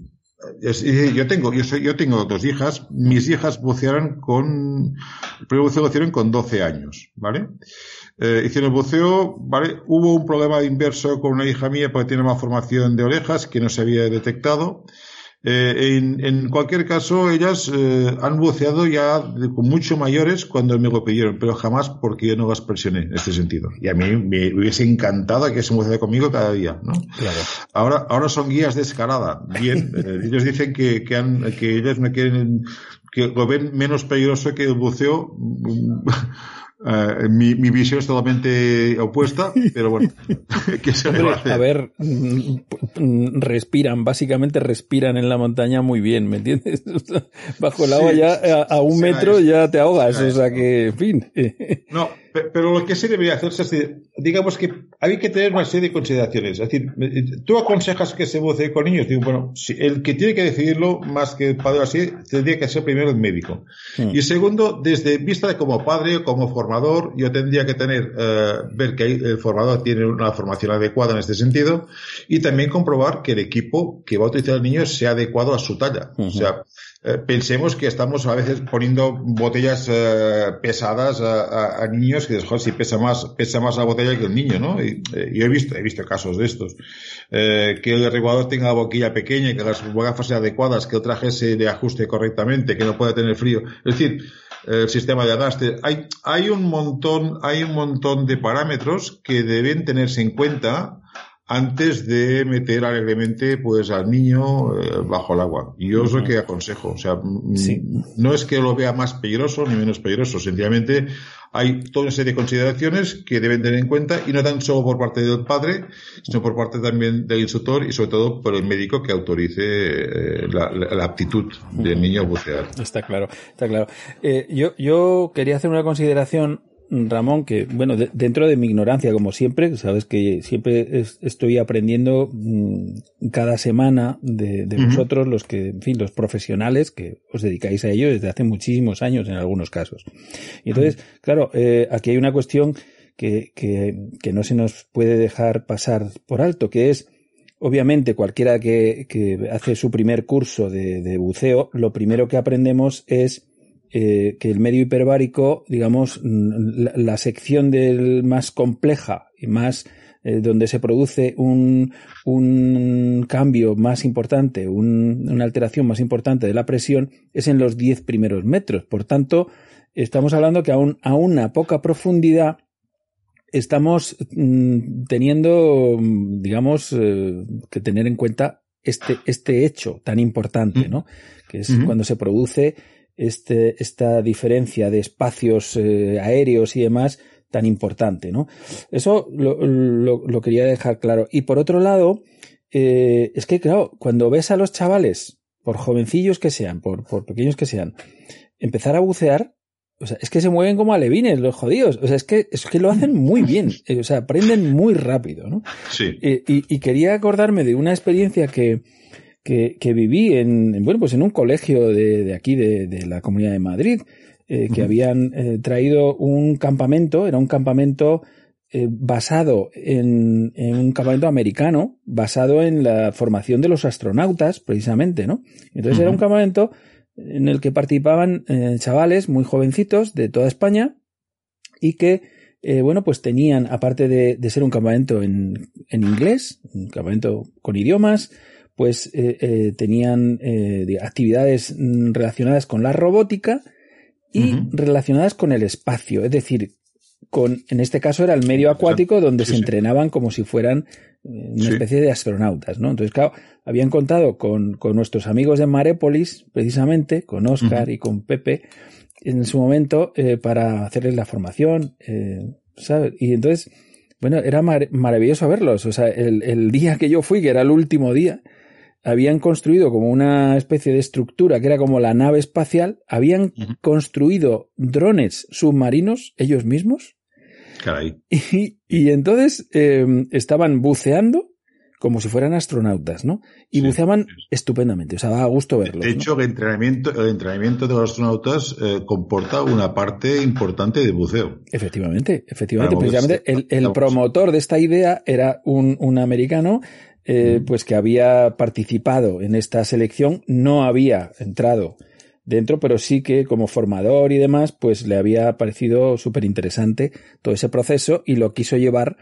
yo tengo, yo soy, yo tengo dos hijas, mis hijas bucearon con, el primer buceo lo hicieron con 12 años, ¿vale? Eh, hicieron buceo, ¿vale? Hubo un problema inverso con una hija mía porque tiene más formación de orejas que no se había detectado. Eh, en, en, cualquier caso, ellas eh, han buceado ya de, con mucho mayores cuando me lo pidieron, pero jamás porque yo no las presioné en este sentido. Y a mí me hubiese encantado que se buceara conmigo cada día, ¿no? Claro. Ahora, ahora son guías de escalada. Bien, eh, ellos dicen que, que, han, que ellas me quieren, que lo ven menos peligroso que el buceo. Uh, mi, mi, visión es totalmente opuesta, <laughs> pero bueno, <laughs> ¿qué se Hombre, a, a ver, mm, respiran, básicamente respiran en la montaña muy bien, ¿me entiendes? <laughs> Bajo el agua sí, ya a, a un metro eso, ya te ahogas, o sea que, en fin. No, pero lo que sí debería hacerse es, decir, digamos que hay que tener una serie de consideraciones. Es decir, tú aconsejas que se bucee con niños. Digo, bueno, si el que tiene que decidirlo, más que el padre así, tendría que ser primero el médico. Sí. Y segundo, desde vista de como padre o como formador, yo tendría que tener, eh, ver que el formador tiene una formación adecuada en este sentido y también comprobar que el equipo que va a utilizar el niño sea adecuado a su talla. Uh -huh. O sea, eh, pensemos que estamos a veces poniendo botellas eh, pesadas a, a, a, niños que joder, si pesa más pesa más la botella que el niño, ¿no? Y, eh, yo he visto he visto casos de estos eh, que el regulador tenga la boquilla pequeña, que las gafas sean adecuadas, que el traje se le ajuste correctamente, que no pueda tener frío, es decir el sistema de arrastre. Hay, hay un montón, hay un montón de parámetros que deben tenerse en cuenta antes de meter alegremente pues al niño eh, bajo el agua. Y yo es lo que aconsejo. O sea, sí. no es que lo vea más peligroso ni menos peligroso, sencillamente hay toda una serie de consideraciones que deben tener en cuenta y no tan solo por parte del padre, sino por parte también del instructor y sobre todo por el médico que autorice eh, la, la, la, aptitud del niño a bucear. Está claro, está claro. Eh, yo, yo quería hacer una consideración Ramón, que bueno, de, dentro de mi ignorancia, como siempre, sabes que siempre es, estoy aprendiendo mmm, cada semana de, de uh -huh. vosotros, los que, en fin, los profesionales que os dedicáis a ello desde hace muchísimos años en algunos casos. Y entonces, uh -huh. claro, eh, aquí hay una cuestión que, que, que no se nos puede dejar pasar por alto, que es, obviamente, cualquiera que, que hace su primer curso de, de buceo, lo primero que aprendemos es eh, que el medio hiperbárico, digamos, la, la, sección del más compleja y más eh, donde se produce un, un cambio más importante, un, una alteración más importante de la presión, es en los 10 primeros metros. Por tanto, estamos hablando que aún a una poca profundidad estamos mmm, teniendo, digamos, eh, que tener en cuenta este, este hecho tan importante, ¿no? Que es uh -huh. cuando se produce este, esta diferencia de espacios eh, aéreos y demás tan importante, ¿no? Eso lo, lo, lo, quería dejar claro. Y por otro lado, eh, es que, claro, cuando ves a los chavales, por jovencillos que sean, por, por pequeños que sean, empezar a bucear, o sea, es que se mueven como alevines los jodidos. O sea, es que, es que lo hacen muy bien. <laughs> O sea, aprenden muy rápido, ¿no? Sí. Eh, y, y, quería acordarme de una experiencia que, que, que viví en, bueno, pues en un colegio de, de aquí, de, de, la Comunidad de Madrid, eh, que uh -huh. habían eh, traído un campamento, era un campamento eh, basado en, un campamento americano, basado en la formación de los astronautas, precisamente, ¿no? Entonces era un campamento en el que participaban chavales muy jovencitos de toda España y que, eh, bueno, pues tenían, aparte de, de ser un campamento en, en, inglés, un campamento con idiomas, pues tenían actividades mm, relacionadas con la robótica y relacionadas con el espacio, es decir, con, en este caso era el medio acuático donde se entrenaban como si fueran eh, una especie de astronautas, ¿no? Entonces, claro, habían contado con, con nuestros amigos de Marépolis, precisamente, con Oscar y con Pepe, en su momento, eh, para hacerles la formación, eh, ¿sabes? Y entonces, bueno, era maravilloso verlos. O sea, el, el día que yo fui, que era el último día, habían construido como una especie de estructura que era como la nave espacial, habían construido drones submarinos ellos mismos. Caray. Y, y entonces em, estaban buceando como si fueran astronautas, ¿no? Y buceaban estupendamente, o sea, da gusto verlo. De hecho, el entrenamiento, el entrenamiento de los astronautas eh, comporta una parte importante de buceo. Efectivamente, efectivamente. Precisamente el, el promotor de esta idea era un, un americano eh, pues que había participado en esta selección, no había entrado dentro, pero sí que como formador y demás, pues le había parecido súper interesante todo ese proceso y lo quiso llevar,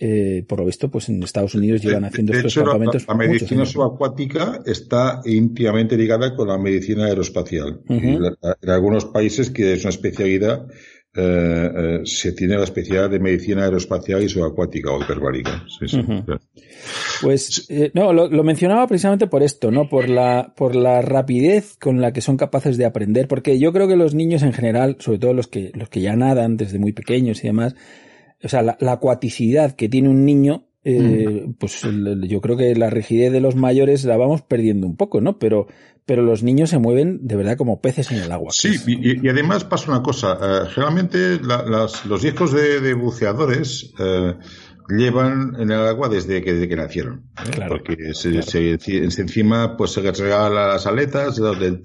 eh, por lo visto, pues en Estados Unidos llevan haciendo estos campamentos. La, la medicina subacuática está íntimamente ligada con la medicina aeroespacial. en algunos países que es una especialidad eh, eh, se tiene la especialidad de medicina aeroespacial y subacuática o hiperbárica. Pues eh, no, lo, mencionaba precisamente por esto, ¿no? Por la, por la rapidez con la que son capaces de aprender, porque yo creo que los niños en general, sobre todo los que, los que ya nadan desde muy pequeños y demás, o sea, la, la acuaticidad que tiene un niño eh, pues yo creo que la rigidez de los mayores la vamos perdiendo un poco, ¿no? Pero, pero los niños se mueven de verdad como peces en el agua. Sí, y, además pasa una cosa. Eh, generalmente los hijos de, buceadores eh, llevan en el agua desde que, desde que nacieron. ¿eh? porque se, se, encima pues se regala las aletas, el,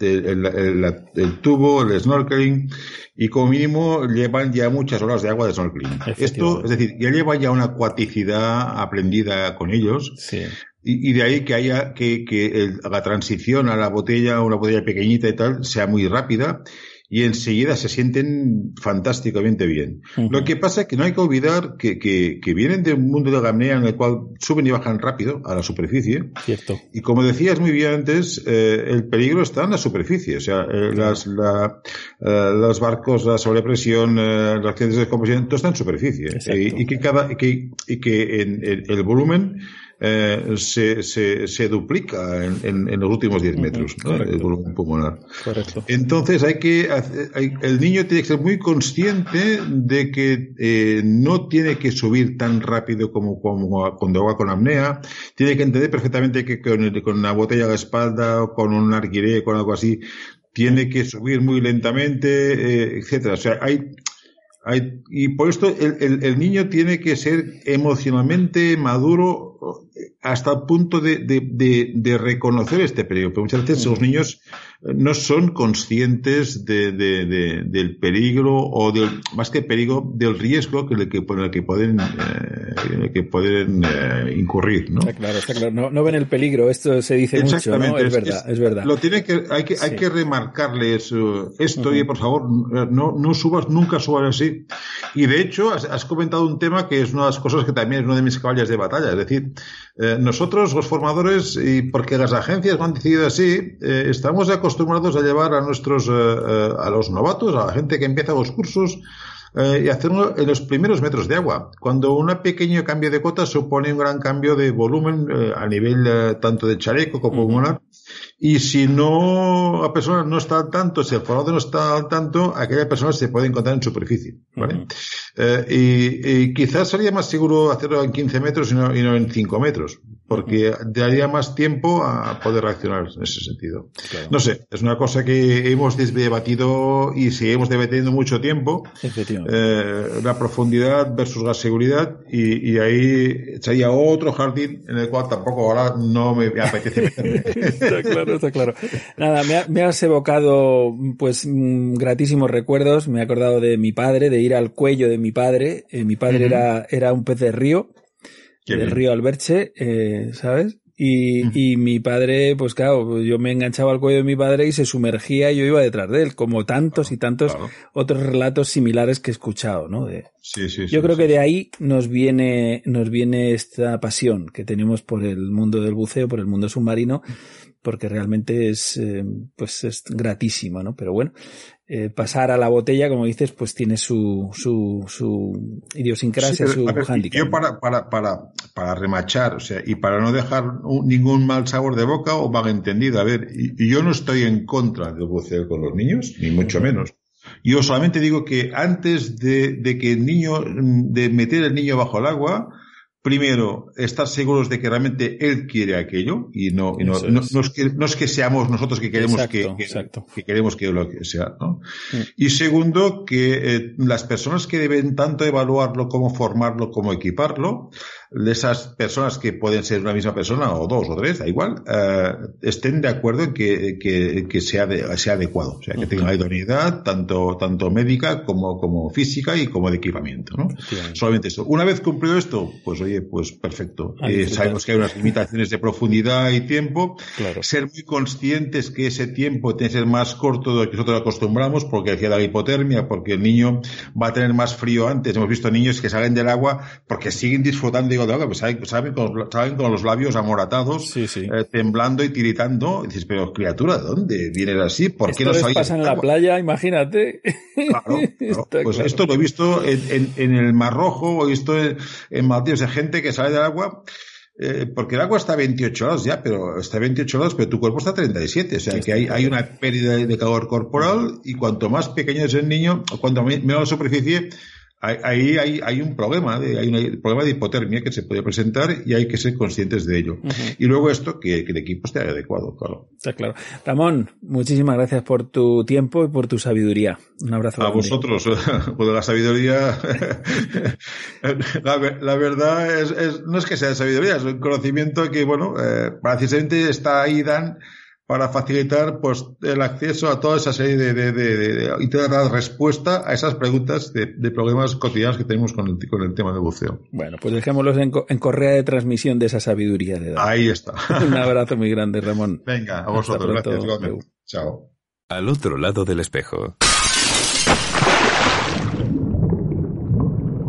el, tubo, el snorkeling, y como mínimo llevan ya muchas horas de agua de snorkeling. Esto, es decir, ya llevan ya una acuaticidad aprendida con ellos. Y, de ahí que haya que, que la transición a la botella, una botella pequeñita y tal, sea muy rápida y enseguida se sienten fantásticamente bien. Lo que pasa es que no hay que olvidar que, que, que, vienen de un mundo de gamnea en el cual suben y bajan rápido a la superficie. Cierto. Y como decías muy bien antes, eh, el peligro está en la superficie. O sea, eh, las, la, eh, los barcos, la sobrepresión, las accidentes de descomposición, todo está en superficie. Y, y, que cada, y que, y que en, el volumen eh, se, se, se, duplica en, en, en, los últimos 10 metros, el volumen pulmonar. Correcto. Entonces hay que, hay, el niño tiene que ser muy consciente de que eh, no tiene que subir tan rápido como, como cuando va con apnea, tiene que entender perfectamente que con, con una botella a la espalda o con un arquiré, con algo así, tiene que subir muy lentamente, eh, etcétera. O sea, hay, hay, y por esto el, el, el, niño tiene que ser emocionalmente maduro hasta el punto de, de, de, reconocer este peligro. Pero muchas veces los niños eh, no son conscientes de, del peligro o del, más que peligro, del riesgo que, que, por el que pueden, eh, que pueden eh, incurrir, ¿no? claro, claro. No, ven el peligro. Esto se dice mucho, ¿no? Es, verdad, es, verdad. Lo tiene que, hay que, hay que remarcarles esto y por favor, no, no subas, nunca subas así. Y de hecho, has, has comentado un tema que es una de las cosas que también es una de mis caballas de batalla. Es decir, eh, nosotros, los formadores, y porque las agencias lo han decidido así, eh, estamos acostumbrados a llevar a nuestros, eh, a los novatos, a la gente que empieza los cursos, y hacerlo en los primeros metros de agua, cuando un pequeño cambio de cota supone un gran cambio de volumen a nivel tanto de chaleco como pulmonar. Y si no, la persona no está al tanto, si el formador no está al tanto, aquella persona se puede encontrar en superficie. ¿vale? y, quizás sería más seguro hacerlo en 15 metros y no, y no en 5 metros porque daría más tiempo a poder reaccionar en ese sentido. No sé, es una cosa que hemos debatido y seguimos debatiendo mucho tiempo. Eh, la profundidad versus la seguridad y, y ahí sería otro jardín en el cual tampoco ahora no me apetece <laughs> está claro, está claro. Nada, me, has evocado pues mm, gratísimos recuerdos. Me he acordado de mi padre, de ir al cuello de mi padre. Eh, mi padre era, era un pez de río, del río Alberche, eh, ¿sabes? Y, y, mi padre, pues claro, yo me enganchaba al cuello de mi padre y se sumergía y yo iba detrás de él, como tantos y tantos otros relatos similares que he escuchado, ¿no? De, sí, sí, yo creo que de ahí nos viene, nos viene esta pasión que tenemos por el mundo del buceo, por el mundo submarino, porque realmente es, eh, pues es gratísimo, ¿no? Pero bueno, eh, pasar a la botella, como dices, pues tiene su, su, su idiosincrasia, su handicap. Yo para, para, para, para remachar, o sea, y para no dejar ningún mal sabor de boca o entendido, a ver, y, yo no estoy en contra del buceo con los niños, ni mucho menos. Yo solamente digo que antes de, de que el niño, de meter el niño bajo el agua, primero, estar seguros de que realmente él quiere aquello y no, y no, es. No, es que, seamos nosotros que queremos que, que, queremos que lo sea, ¿no? Mm. Y segundo, que eh, las personas que deben tanto evaluarlo como formarlo como equiparlo, de esas personas que pueden ser una misma persona o dos o tres, da igual, eh, estén de acuerdo en que, que, que sea, sea adecuado, o sea, que tenga la idoneidad tanto, tanto médica como, como física y como de equipamiento, ¿no? Solamente eso. Una vez cumplido esto, pues oye, pues perfecto. Eh, sabemos que hay unas limitaciones de profundidad y tiempo. Ser muy conscientes que ese tiempo tiene que ser más corto de lo que nosotros acostumbramos, porque decía la hipotermia, porque el niño va a tener más frío antes. Hemos visto niños que salen del agua porque siguen disfrutando de agua, pues saben, con, los labios amoratados, eh, temblando y tiritando. dices, pero criatura, ¿de dónde vienes así? ¿Por qué no sabes? pasa en la playa, imagínate. Claro, <laughs> pues esto lo he visto en, el Mar Rojo, he visto en, en sea, gente que sale del agua eh, porque el agua está a 28 grados ya, pero está a 28 grados, pero tu cuerpo está a 37. O sea que hay, hay una pérdida de calor corporal y cuanto más pequeño es el niño, cuanto menos la superficie, ahí hay, hay, un problema, de, hay un problema de hipotermia que se puede presentar y hay que ser conscientes de ello. Y luego esto, que, el equipo esté adecuado, claro. Está claro. Ramón, muchísimas gracias por tu tiempo y por tu sabiduría. Un abrazo. A vosotros, <laughs> por la sabiduría. <laughs> la, verdad es, no es que sea sabiduría, es un conocimiento que, bueno, eh, precisamente está ahí, Dan, para facilitar pues el acceso a toda esa serie de, de, de, y dar respuesta a esas preguntas de, problemas cotidianos que tenemos con el, con el tema de buceo. Bueno, pues dejémoslos en, en, correa de transmisión de esa sabiduría de edad. Ahí está. <laughs> Un abrazo muy grande, Ramón. Venga, a vosotros. Gracias, Chao. Al otro lado del espejo.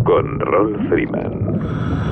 Con Ron Freeman.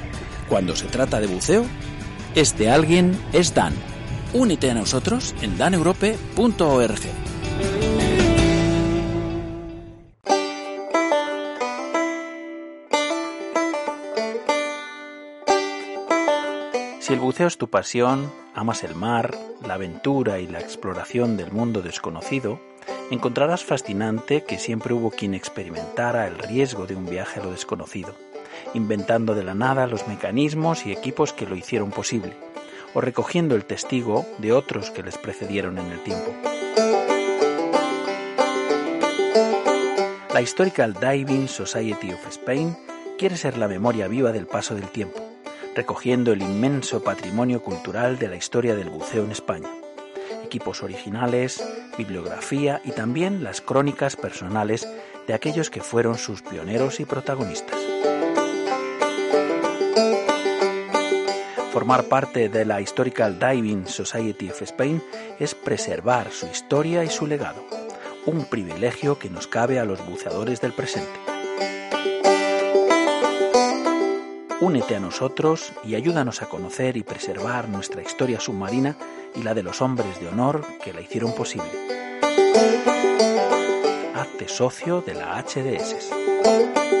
Cuando se trata de buceo, este alguien es Dan. Únete a nosotros en daneurope.org. Si el buceo es tu pasión, amas el mar, la aventura y la exploración del mundo desconocido, encontrarás fascinante que siempre hubo quien experimentara el riesgo de un viaje a lo desconocido inventando de la nada los mecanismos y equipos que lo hicieron posible, o recogiendo el testigo de otros que les precedieron en el tiempo. La Historical Diving Society of Spain quiere ser la memoria viva del paso del tiempo, recogiendo el inmenso patrimonio cultural de la historia del buceo en España. Equipos originales, bibliografía y también las crónicas personales de aquellos que fueron sus pioneros y protagonistas. Formar parte de la Historical Diving Society of Spain es preservar su historia y su legado, un privilegio que nos cabe a los buceadores del presente. Únete a nosotros y ayúdanos a conocer y preservar nuestra historia submarina y la de los hombres de honor que la hicieron posible. Hazte socio de la HDS.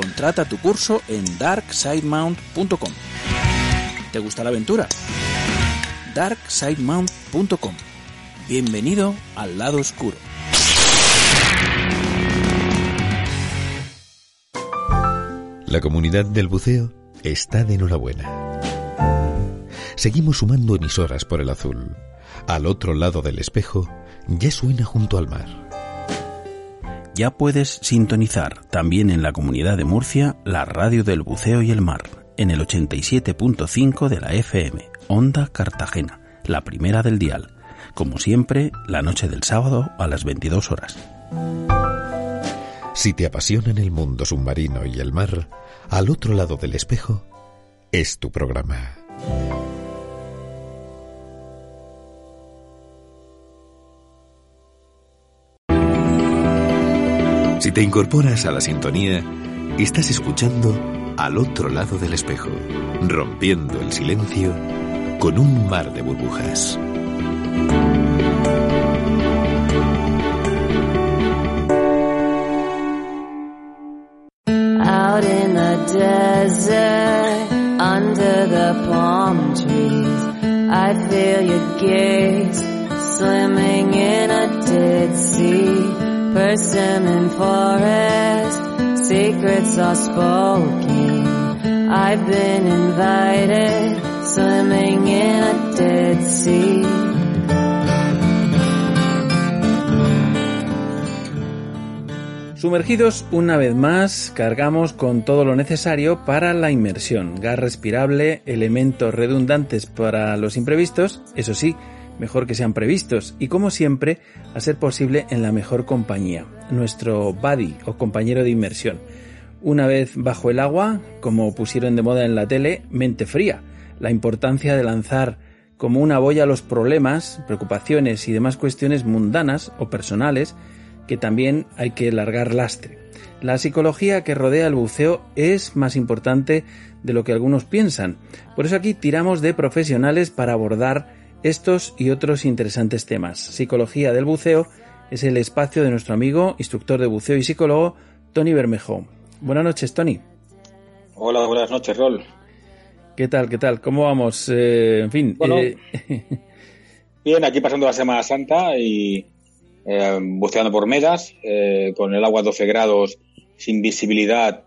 Contrata tu curso en darksidemount.com. ¿Te gusta la aventura? darksidemount.com. Bienvenido al lado oscuro. La comunidad del buceo está de enhorabuena. Seguimos sumando emisoras por el azul. Al otro lado del espejo ya suena junto al mar. Ya puedes sintonizar también en la comunidad de Murcia la radio del buceo y el mar en el 87.5 de la FM, Onda Cartagena, la primera del dial. Como siempre, la noche del sábado a las 22 horas. Si te apasionan el mundo submarino y el mar, al otro lado del espejo es tu programa. Si te incorporas a la sintonía, estás escuchando al otro lado del espejo, rompiendo el silencio con un mar de burbujas. Out in the desert, under the palm trees, I feel your gaze swimming in a dead sea. Persimmon forest, secrets are spoken. I've been invited, swimming in a dead sea. Sumergidos una vez más, cargamos con todo lo necesario para la inmersión. Gas respirable, elementos redundantes para los imprevistos, eso sí, mejor que sean previstos y como siempre, a ser posible en la mejor compañía, nuestro buddy o compañero de inmersión. Una vez bajo el agua, como pusieron de moda en la tele, mente fría, la importancia de lanzar como una boya los problemas, preocupaciones y demás cuestiones mundanas o personales que también hay que largar lastre. La psicología que rodea el buceo es más importante de lo que algunos piensan. Por eso aquí tiramos de profesionales para abordar estos y otros interesantes temas. Psicología del buceo es el espacio de nuestro amigo, instructor de buceo y psicólogo, Tony Bermejo. Buenas noches, Tony. Hola, buenas noches, Rol. ¿Qué tal? ¿Qué tal? ¿Cómo vamos? Eh, en fin. Bueno, eh, <laughs> Bien, aquí pasando la Semana Santa y eh, buceando por medas, con el agua a 12 grados, sin visibilidad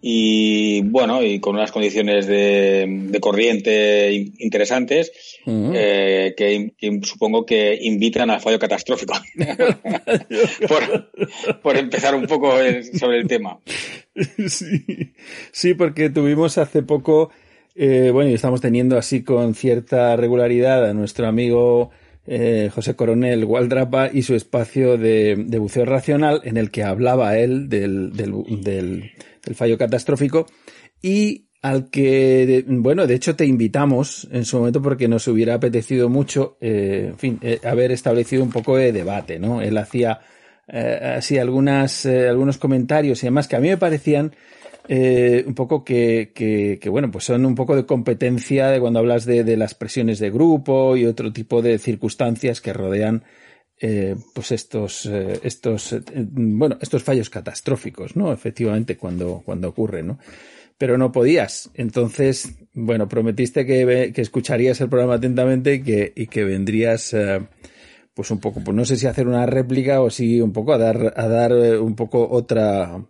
y bueno, y con unas condiciones de, de corriente in- interesantes eh, que, supongo que invitan al fallo catastrófico. <laughs> por, por empezar un poco eh, sobre el tema. sí, sí, porque tuvimos hace poco, eh, bueno, y estamos teniendo así con cierta regularidad a nuestro amigo eh, José Coronel Waldrapa y su espacio de, de buceo racional en el que hablaba él del, del, del- del fallo catastrófico y al que, bueno, de hecho te invitamos en su momento porque nos hubiera apetecido mucho, eh, en fin, eh, haber establecido un poco de debate, ¿no? Él hacía eh, así algunas, algunos comentarios y demás que a mí me parecían un poco que, que, que, bueno, pues son un poco de competencia de cuando hablas de, de las presiones de grupo y otro tipo de circunstancias que rodean eh, pues estos, eh, estos, eh, bueno, estos fallos catastróficos, ¿no? Efectivamente, cuando, cuando ocurren, ¿no? Pero no podías. Entonces, bueno, prometiste que, que escucharías el programa atentamente y que, y que vendrías, pues un poco, pues no sé si hacer una réplica o si un poco a dar, a dar un poco otra,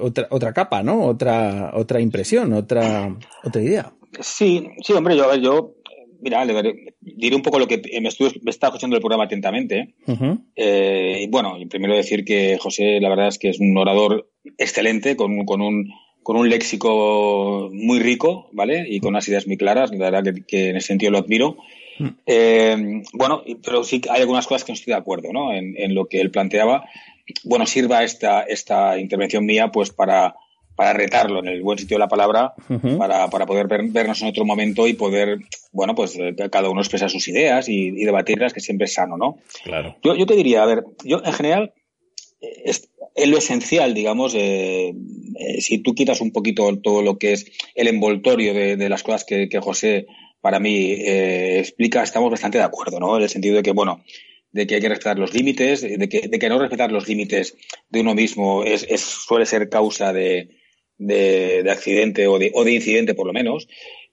otra, otra capa, ¿no? Otra, otra impresión, otra, otra idea. Sí, sí, hombre, yo, yo mira, le diré un poco lo que me, estuve, me estaba escuchando el programa atentamente. eh, bueno, primero decir que José, la verdad es que es un orador excelente, con, con un con un léxico muy rico, ¿vale? Y con unas ideas muy claras, la verdad que, en ese sentido lo admiro. Mm. Eh, bueno, pero sí hay algunas cosas que no estoy de acuerdo, ¿no? En, en, lo que él planteaba. Bueno, sirva esta, esta intervención mía, pues, para, para retarlo en el buen sitio de la palabra, para, para, poder vernos en otro momento y poder, bueno, pues eh, cada uno expresar sus ideas y, debatirlas, que siempre es sano, ¿no? Claro. Yo, yo te diría, a ver, yo en general, eh, es, lo esencial, digamos, eh, si tú quitas un poquito todo lo que es el envoltorio de, las cosas que, que, José, para mí, explica, estamos bastante de acuerdo, ¿no? En el sentido de que, bueno, de que hay que respetar los límites, de que, de que no respetar los límites de uno mismo es, es suele ser causa de, de, accidente o de, incidente por lo menos.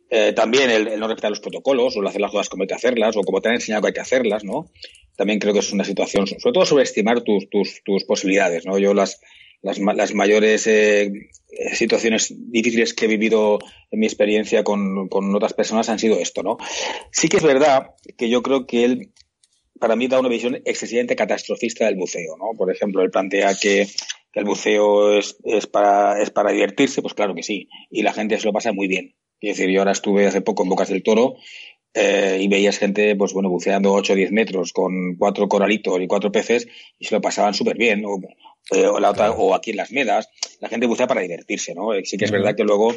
Eh, también el, no respetar los protocolos o hacer las cosas como hay que hacerlas o como te han enseñado que hay que hacerlas, ¿no? También creo que es una situación, sobre todo sobreestimar tus, tus, tus posibilidades, ¿no? Yo las, las, mayores eh, situaciones difíciles que he vivido en mi experiencia con, con otras personas han sido esto, ¿no? Sí que es verdad que yo creo que él para mí da una visión excesivamente catastrofista del buceo, ¿no? Por ejemplo, él plantea que que el buceo es, es, para, es para divertirse, pues claro que sí. Y la gente se lo pasa muy bien. Es decir, yo ahora estuve hace poco en Bocas del Toro eh, y veías gente, pues bueno, buceando 8 o 10 metros con cuatro coralitos y cuatro peces y se lo pasaban súper bien. O, eh, o, la otra, o aquí en las medas, la gente bucea para divertirse, ¿no? Sí que es verdad que luego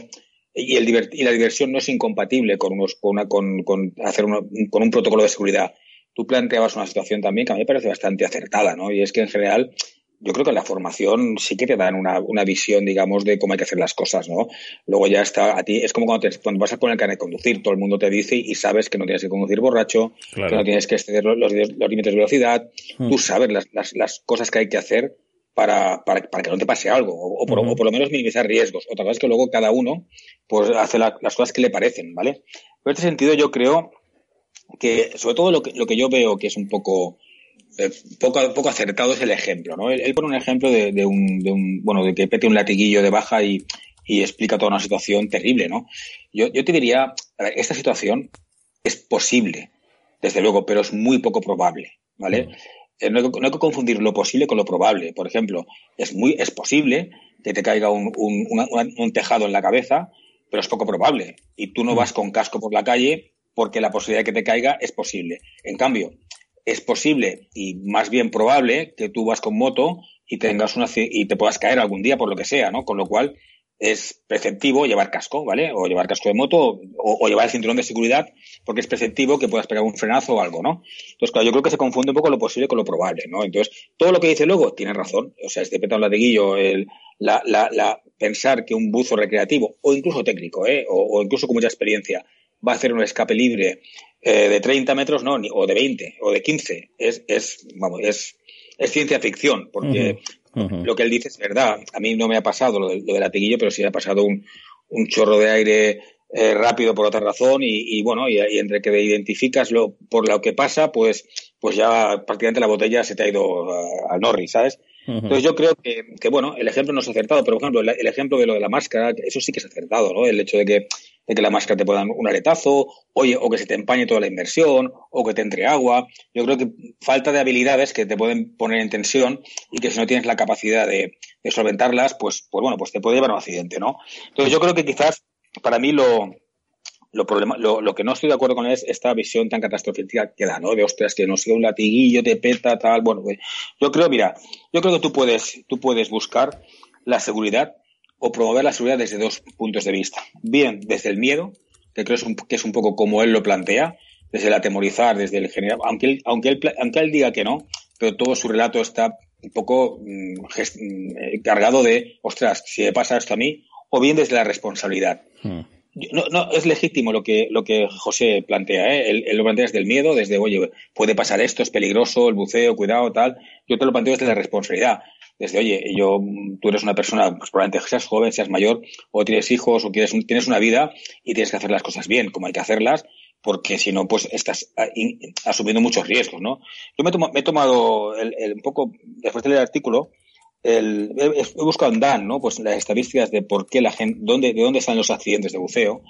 y, el y la diversión no es incompatible con, unos, con, una, con, con hacer con un protocolo de seguridad. Tú planteabas una situación también que a mí me parece bastante acertada, ¿no? Y es que en general yo creo que la formación sí que te dan una, una, visión, digamos, de cómo hay que hacer las cosas, ¿no? Luego ya está, a ti, es como cuando, te, cuando vas a poner el carnet de conducir, todo el mundo te dice y sabes que no tienes que conducir borracho, que no tienes que exceder los, los, límites de velocidad, hmm. tú sabes las, las, las, cosas que hay que hacer para, para, para que no te pase algo, o, por, o, por, lo menos minimizar riesgos. Otra cosa es que luego cada uno pues hace la, las cosas que le parecen, ¿vale? Pero en este sentido yo creo que, sobre todo lo que, lo que yo veo que es un poco poco, poco acertado es el ejemplo, ¿no? Él, pone un ejemplo de, de, un, de, un, bueno, de que pete un latiguillo de baja y, y explica toda una situación terrible, ¿no? Yo, yo te diría, esta situación es posible, desde luego, pero es muy poco probable, ¿vale? Eh, no, hay, no, hay, que confundir lo posible con lo probable. Por ejemplo, es muy, es posible que te caiga un, un, un, un tejado en la cabeza, pero es poco probable. Y tú no vas con casco por la calle porque la posibilidad de que te caiga es posible. En cambio, es posible y más bien probable que tú vas con moto y tengas una y te puedas caer algún día por lo que sea, ¿no? Con lo cual es preceptivo llevar casco, ¿vale? O llevar casco de moto o, o, llevar el cinturón de seguridad porque es preceptivo que puedas pegar un frenazo o algo, ¿no? Entonces, claro, yo creo que se confunde un poco lo posible con lo probable, ¿no? Entonces, todo lo que dice luego tiene razón. O sea, este peta un latiguillo, el, la, la, pensar que un buzo recreativo o incluso técnico, ¿eh? O incluso con mucha experiencia va a hacer un escape libre eh, de 30 metros, no, ni, o de 20, o de 15. Es, es, vamos, es, es ciencia ficción, porque uh -huh, uh -huh. lo que él dice es verdad. A mí no me ha pasado lo, de, lo del latiguillo, pero sí ha pasado un, un chorro de aire eh, rápido por otra razón y, y bueno, y, y, entre que identificas lo, por lo que pasa, pues, pues ya prácticamente la botella se te ha ido al Norris, ¿sabes? Entonces yo creo que, que, bueno, el ejemplo no es acertado, pero por ejemplo, el, el, ejemplo de lo de la máscara, eso sí que es acertado, ¿no? El hecho de que de que la máscara te pueda dar un aletazo, oye, o que se te empañe toda la inversión, o que te entre agua. Yo creo que falta de habilidades que te pueden poner en tensión y que si no tienes la capacidad de, de solventarlas, pues, pues bueno, pues te puede llevar a un accidente, ¿no? Entonces yo creo que quizás para mí lo, lo, problema, lo, lo, que no estoy de acuerdo con es esta visión tan catastrófica que da, ¿no? De ostras, que no sea un latiguillo, te peta, tal. Bueno, pues, yo creo, mira, yo creo que tú puedes, tú puedes buscar la seguridad o promover la seguridad desde dos puntos de vista. Bien, desde el miedo, que creo es un, que es un poco como él lo plantea, desde el atemorizar, desde el general, aunque él, aunque él, aunque él diga que no, pero todo su relato está un poco mmm, gest, mmm, cargado de, ostras, si me pasa esto a mí, o bien desde la responsabilidad. Hmm. No, no, es legítimo lo que, lo que José plantea, ¿eh? Él, lo plantea desde el miedo, desde, oye, puede pasar esto, es peligroso, el buceo, cuidado, tal. Yo te lo planteo desde la responsabilidad desde, oye, yo, tú eres una persona, pues probablemente seas joven, seas mayor, o tienes hijos, o tienes, tienes una vida y tienes que hacer las cosas bien, como hay que hacerlas, porque si no, pues estás asumiendo muchos riesgos, ¿no? Yo me, tomo, me he tomado el, el, un poco, después de leer el artículo, el, he, buscado en Dan, ¿no? Pues las estadísticas de por qué la gente, dónde, de dónde salen los accidentes de buceo.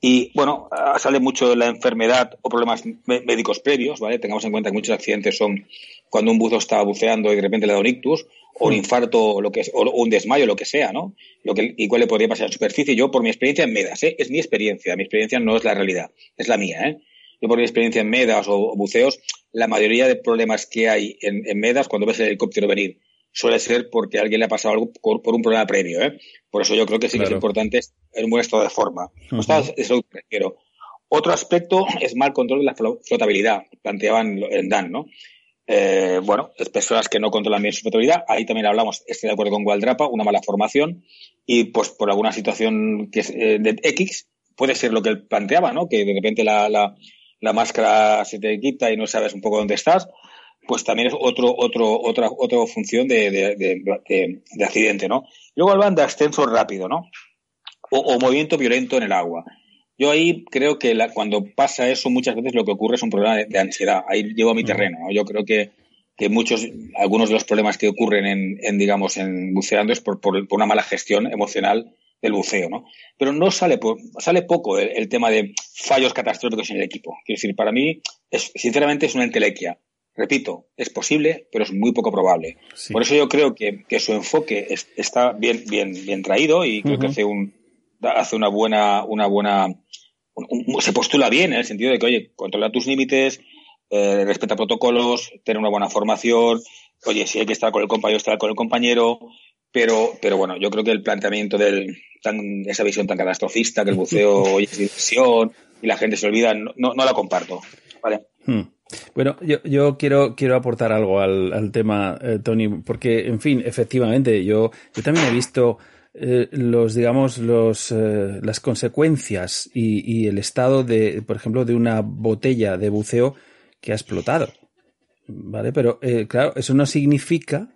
Y bueno, ah, sale mucho la enfermedad o problemas médicos previos, ¿vale? Tengamos en cuenta que muchos accidentes son cuando un buzo está buceando y de repente le da un ictus, o un infarto, o, lo que, o un desmayo, lo que sea, ¿no? Lo que igual le podría pasar en superficie. Yo, por mi experiencia en MEDAS, ¿eh? es mi experiencia, mi experiencia no es la realidad, es la mía, ¿eh? Yo, por mi experiencia en MEDAS o, buceos, la mayoría de problemas que hay en, en MEDAS, cuando ves el helicóptero venir suele ser porque a alguien le ha pasado algo por, un problema previo. ¿eh? Por eso yo creo que sí que es importante en un buen estado de forma. eso quiero. Otro aspecto es mal control de la flotabilidad, planteaban en Dan, ¿no? Eh, bueno, es personas que no controlan bien su flotabilidad, ahí también hablamos, estoy de acuerdo con Gualdrapa, una mala formación y pues por alguna situación que es, eh, de X puede ser lo que él planteaba, ¿no? Que de repente la, la, la máscara se te quita y no sabes un poco dónde estás pues también es otro, otro, otra, otra función de, de, accidente, ¿no? Luego hablan de ascenso rápido, ¿no? O, movimiento violento en el agua. Yo ahí creo que cuando pasa eso, muchas veces lo que ocurre es un problema de, ansiedad. Ahí llevo a mi terreno. Yo creo que, que muchos, algunos de los problemas que ocurren en, en digamos, en buceando es por, por, una mala gestión emocional del buceo, ¿no? Pero no sale, sale poco el, tema de fallos catastróficos en el equipo. Quiero decir, para mí, es, sinceramente, es una entelequia. Repito, es posible, pero es muy poco probable. Por eso yo creo que, su enfoque está bien, bien, bien traído y creo que hace un, hace una buena, una buena, se postula bien en el sentido de que, oye, controla tus límites, eh, respeta protocolos, tener una buena formación, oye, si hay que estar con el compañero, estar con el compañero, pero, pero bueno, yo creo que el planteamiento de esa visión tan catastrofista, que el buceo <laughs> hoy es diversión y la gente se olvida, no, no, la comparto. ¿vale? Hmm. Bueno, yo, yo quiero, quiero aportar algo al, al tema, eh, Tony, porque, en fin, efectivamente, yo, yo también he visto eh, los, digamos, los, eh, las consecuencias y, y, el estado de, por ejemplo, de una botella de buceo que ha explotado. ¿Vale? Pero, claro, eso no significa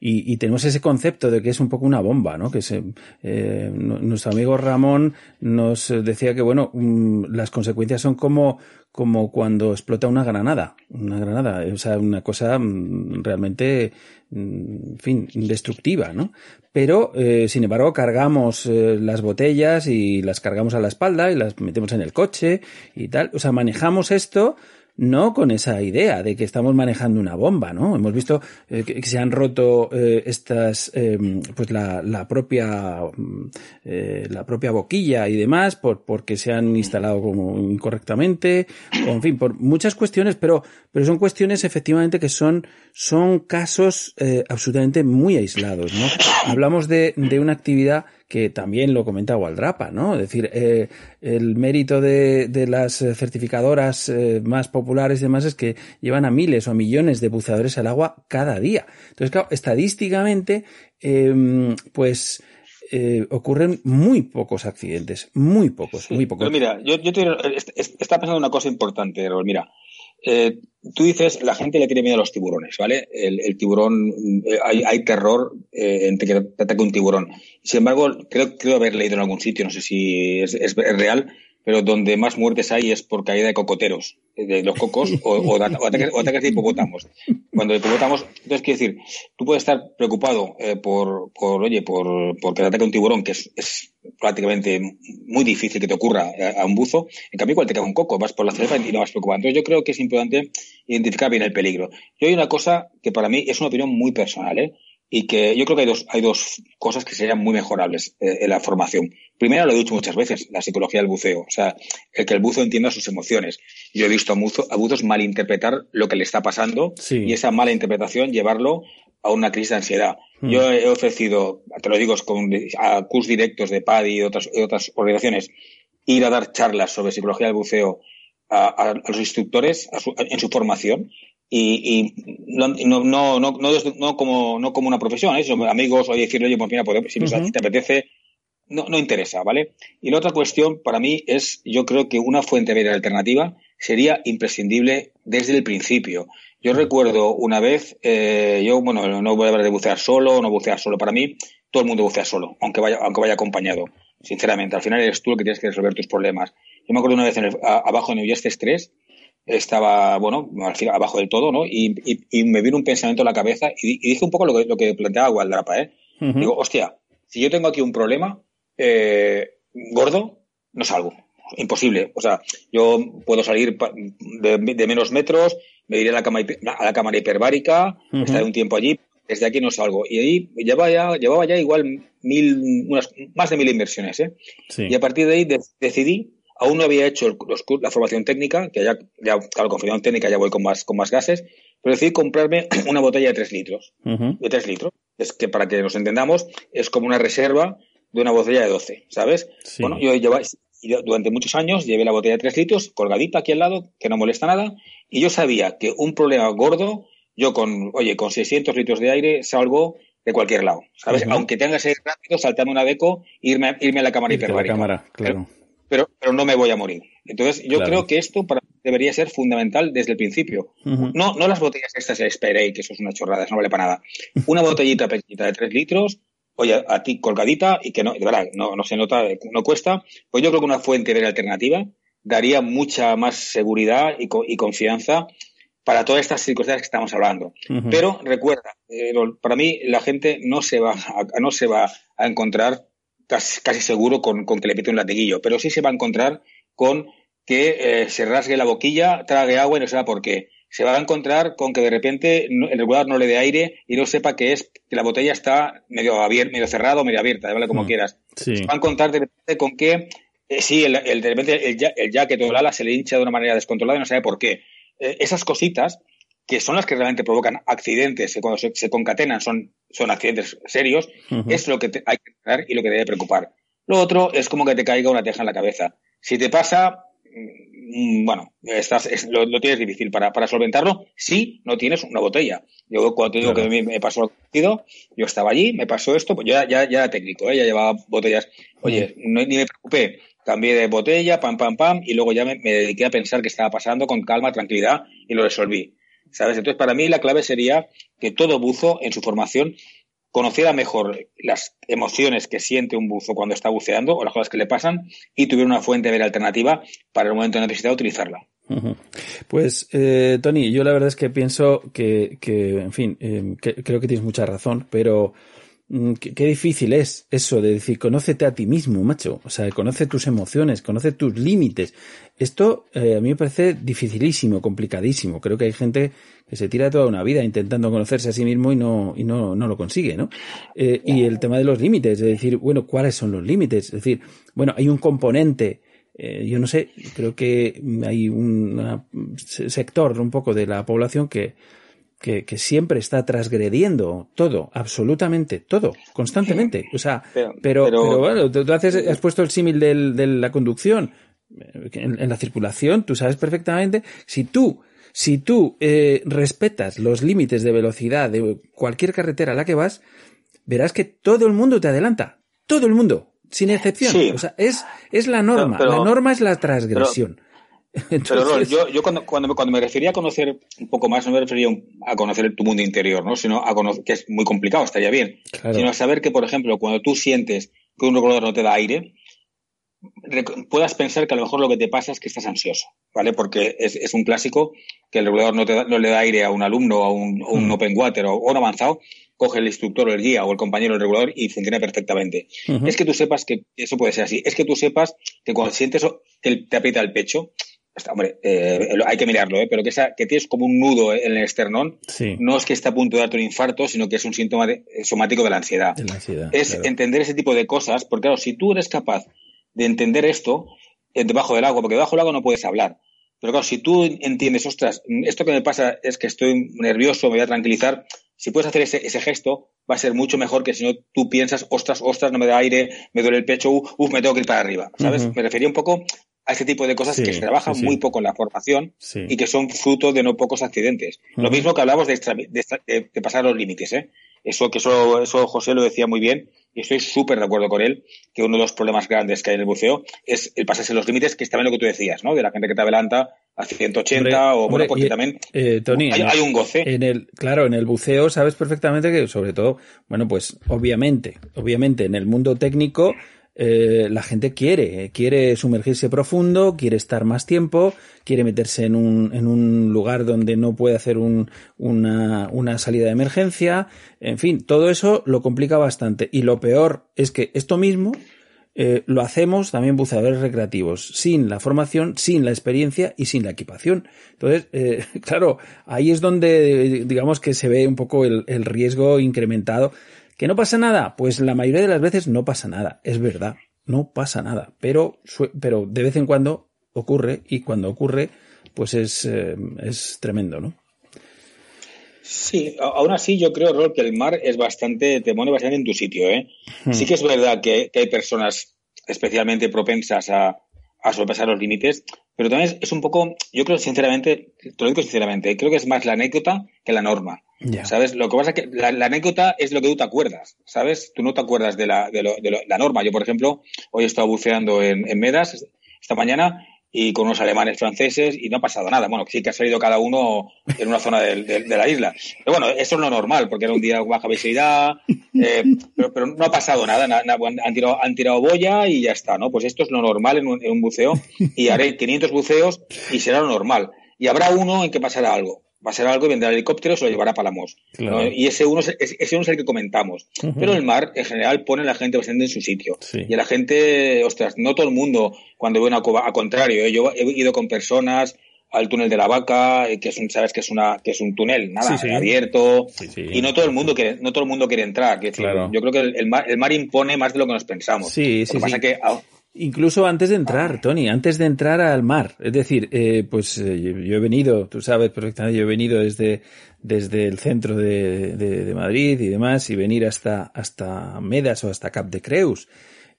y, y, tenemos ese concepto de que es un poco una bomba, ¿no? Que se, eh, nuestro amigo Ramón nos decía que, bueno, mm, las consecuencias son como, como cuando explota una granada, una granada, o sea, una cosa mm, realmente, mm, en fin, destructiva, ¿no? Pero, eh, sin embargo, cargamos eh, las botellas y las cargamos a la espalda y las metemos en el coche y tal, o sea, manejamos esto no con esa idea de que estamos manejando una bomba, ¿no? Hemos visto eh, que, se han roto eh, estas, em, pues la, propia, mm, eh, la propia boquilla y demás, por, porque se han instalado como incorrectamente, o en fin, por muchas cuestiones, pero, pero son cuestiones efectivamente que son, son casos absolutamente muy aislados, ¿no? Hablamos de, de una actividad que también lo comenta Waldrapa, ¿no? Es decir, eh, el mérito de, de las certificadoras eh, más populares y demás es que llevan a miles o a millones de buceadores al agua cada día. Entonces, claro, estadísticamente, em, pues eh, ocurren muy pocos accidentes, muy pocos, muy pocos. Pero mira, yo, yo te, está pensando una cosa importante, Raúl. Mira, eh, tú dices, la gente le tiene miedo a los tiburones, ¿vale? El, tiburón, eh, hay, terror eh, entre que te ataque un tiburón. Sin embargo, creo, creo haber leído en algún sitio, no sé si es, es real, pero donde más muertes hay es por caída de cocoteros, de los cocos, <laughs> o, ataques, de hipopótamos. Cuando hipopótamos, entonces quiero decir, tú puedes estar preocupado eh, por, por, oye, por, por que te ataque un tiburón, que es, es prácticamente muy difícil que te ocurra a, un buzo. En cambio, cuando te cae un coco, vas por la selva y no vas preocupado. Entonces yo creo que es importante identificar bien el peligro. Yo hay una cosa que para mí es una opinión muy personal, ¿eh? y que yo creo que hay dos, hay dos cosas que serían muy mejorables eh, en la formación. Primero, lo he dicho muchas veces, la psicología del buceo, o sea, el que el buzo entienda sus emociones. Yo he visto a, buzos malinterpretar lo que le está pasando y esa mala interpretación llevarlo a una crisis de ansiedad. Hmm. Yo he ofrecido, te lo digo, con, a cursos directos de PADI y otras, otras organizaciones, ir a dar charlas sobre psicología del buceo a, los instructores en su formación y, y no, no, no, no, no, como, no como una profesión, ¿eh? amigos, oye, decirle, oye, pues mira, si te apetece, no, no interesa, ¿vale? Y la otra cuestión para mí es, yo creo que una fuente de alternativa sería imprescindible desde el principio. Yo recuerdo una vez, eh, yo, bueno, no voy a hablar de bucear solo, no bucear solo. Para mí, todo el mundo bucea solo, aunque vaya, aunque vaya acompañado. Sinceramente, al final eres tú el que tienes que resolver tus problemas. Yo me acuerdo una vez en el, abajo en el 3, estaba, bueno, al final abajo del todo, ¿no? Y, me vino un pensamiento a la cabeza y, dije un poco lo que, lo que planteaba Gualdrapa, ¿eh? Digo, hostia, si yo tengo aquí un problema eh, gordo, no salgo. Imposible. O sea, yo puedo salir de, menos metros, me iré a la, a la cámara hiperbárica, estaré un tiempo allí, desde aquí no salgo. Y ahí llevaba ya, llevaba ya igual mil, unas, más de mil inversiones, ¿eh? Y a partir de ahí decidí Aún no había hecho la formación técnica, que ya, ya claro, con formación técnica ya voy con más, con más gases, pero decidí comprarme <clears throat> una botella de 3 litros. De 3 litros. Es que para que nos entendamos, es como una reserva de una botella de 12, ¿sabes? Bueno, yo, yo durante muchos años llevé la botella de 3 litros colgadita aquí al lado, que no molesta nada, y yo sabía que un problema gordo, yo con, oye, con 600 litros de aire salgo de cualquier lado, ¿sabes? Aunque tenga que ser rápido, saltarme una deco, irme, irme a la cámara hiperbárica. Cámara, claro pero, pero no me voy a morir. Entonces, yo creo que esto para, debería ser fundamental desde el principio. no, no las botellas estas de Spray, que eso es una chorrada, eso no vale para nada. Una botellita pequeñita de 3 litros, oye, a ti colgadita y que no, de verdad, no, no se nota, no cuesta. Pues yo creo que una fuente de alternativa daría mucha más seguridad y, y confianza para todas estas circunstancias que estamos hablando. Pero recuerda, eh, para mí la gente no se va a, no se va a encontrar casi, seguro con, que le pite un latiguillo, pero sí se va a encontrar con que eh, se rasgue la boquilla, trague agua y no sepa por qué. Se va a encontrar con que de repente el regulador no le dé aire y no sepa que es que la botella está medio abierta, medio cerrada o medio abierta, ¿vale? como mm, quieras. Se va a encontrar de repente con que eh, sí, el, de repente el, el jacket o el ala se le hincha de una manera descontrolada y no sabe por qué. Eh, esas cositas que son las que realmente provocan accidentes, que cuando se, concatenan son, son accidentes serios, es lo que hay que tratar y lo que debe preocupar. Lo otro es como que te caiga una teja en la cabeza. Si te pasa, mm, bueno, estás, lo, tienes difícil para, para solventarlo si no tienes una botella. Yo cuando te digo que me, pasó yo estaba allí, me pasó esto, pues ya, ya, era técnico, ¿eh? ya llevaba botellas. Oye, ni me preocupé, cambié de botella, pam, pam, pam, y luego ya me, me dediqué a pensar qué estaba pasando con calma, tranquilidad, y lo resolví. ¿sabes? Entonces, para mí la clave sería que todo buzo en su formación conociera mejor las emociones que siente un buzo cuando está buceando o las cosas que le pasan y tuviera una fuente de alternativa para el momento de necesidad utilizarla. Pues, eh, Tony, yo la verdad es que pienso que, que en fin, eh, creo que tienes mucha razón, pero Mm, qué, difícil es eso de decir, conócete a ti mismo, macho. O sea, conoce tus emociones, conoce tus límites. Esto eh, a mí me parece dificilísimo, complicadísimo. Creo que hay gente que se tira toda una vida intentando conocerse a sí mismo y no, y no, no lo consigue, ¿no? Eh, y el tema de los límites, de decir, bueno, ¿cuáles son los límites? Es decir, bueno, hay un componente eh, yo no sé, creo que hay un sector un poco de la población que, que, siempre está transgrediendo todo, absolutamente todo, constantemente. O sea, pero, pero, bueno, tú, haces, has puesto el símil de la conducción. En, la circulación, tú sabes perfectamente, si tú, si tú eh, respetas los límites de velocidad de cualquier carretera a la que vas, verás que todo el mundo te adelanta. Todo el mundo, sin excepción. O sea, es, es la norma. la norma es la transgresión. <laughs> Pero yo, yo cuando, cuando, cuando, me refería a conocer un poco más, no me refería a conocer tu mundo interior, ¿no? Sino a conocer, que es muy complicado, estaría bien. Sino a saber que, por ejemplo, cuando tú sientes que un regulador no te da aire, puedas pensar que a lo mejor lo que te pasa es que estás ansioso, ¿vale? Porque es, es un clásico que el regulador no, te no le da aire a un alumno, a un, un mm. open water o, un avanzado, coge el instructor o el guía o el compañero del regulador y funciona perfectamente. Es que tú sepas que eso puede ser así. Es que tú sepas que cuando sientes que te aprieta el pecho, hombre, eh, hay que mirarlo, ¿eh? pero que, esa, que tienes como un nudo en el esternón, no es que esté a punto de darte un infarto, sino que es un síntoma somático de la ansiedad. es entender ese tipo de cosas, porque claro, si tú eres capaz de entender esto eh, debajo del agua, porque debajo del agua no puedes hablar, pero claro, si tú entiendes, ostras, esto que me pasa es que estoy nervioso, me voy a tranquilizar, si puedes hacer ese, ese gesto, va a ser mucho mejor que si no tú piensas, ostras, ostras, no me da aire, me duele el pecho, uff, me tengo que ir para arriba, ¿sabes? Me refería un poco a este tipo de cosas que se trabajan muy poco en la formación y que son fruto de no pocos accidentes. Lo mismo que hablamos de, de, pasar los límites, ¿eh? Eso, que eso, eso José lo decía muy bien y estoy súper de acuerdo con él, que uno de los problemas grandes que hay en el buceo es el pasarse los límites, que es también lo que tú decías, ¿no? De la gente que te adelanta a 180 o bueno, porque también eh, Tony, hay, un goce. En el, claro, en el buceo sabes perfectamente que, sobre todo, bueno, pues obviamente, obviamente en el mundo técnico eh, la gente quiere, quiere sumergirse profundo, quiere estar más tiempo, quiere meterse en un, en un lugar donde no puede hacer un, una, una salida de emergencia, en fin, todo eso lo complica bastante. Y lo peor es que esto mismo eh, lo hacemos también buceadores recreativos, sin la formación, sin la experiencia y sin la equipación. Entonces, eh, <laughs> claro, ahí es donde digamos que se ve un poco el riesgo incrementado ¿Que no pasa nada? Pues la mayoría de las veces no pasa nada, es verdad, no pasa nada, pero, pero de vez en cuando ocurre y cuando ocurre, pues es, eh, es tremendo, ¿no? Sí, aún así yo creo, Rol, que el mar es bastante, te pone bastante en tu sitio, ¿eh? Hmm. Sí que es verdad que, hay personas especialmente propensas a, a sobrepasar los límites, pero también es, un poco, yo creo sinceramente, te lo digo sinceramente, creo que es más la anécdota que la norma. ¿Sabes? Lo que pasa es que la, anécdota es lo que tú te acuerdas, ¿sabes? Tú no te acuerdas de la, de, lo, de la norma. Yo, por ejemplo, hoy he estado buceando en, Medas esta mañana y con unos alemanes franceses y no ha pasado nada. Bueno, sí que ha salido cada uno en una zona de, de, la isla. Pero bueno, eso es lo normal, porque era un día baja visibilidad, eh, pero, pero, no ha pasado nada, han, tirado, han tirado boya y ya está, ¿no? Pues esto es lo normal en un, en un buceo y haré 500 buceos y será lo normal. Y habrá uno en que pasará algo va a ser algo y vendrá el helicóptero se lo llevará a Palamos. Y ese uno, es, ese uno es el que comentamos. Pero el mar, en general, pone a la gente bastante en su sitio. Y a la gente, ostras, no todo el mundo, cuando ve una cova, al contrario, ¿eh? yo he ido con personas al túnel de la vaca, eh, que es un, sabes que es una, que es un túnel, nada, abierto, y no todo el mundo quiere, no todo el mundo quiere entrar. Yo creo que el, mar, el, mar, impone más de lo que nos pensamos. Sí, sí, pasa que Incluso antes de entrar, Tony, antes de entrar al mar. Es decir, eh, pues eh, yo, he venido, tú sabes perfectamente, yo he venido desde, desde el centro de, de, Madrid y demás, y venir hasta, hasta Medas o hasta Cap de Creus.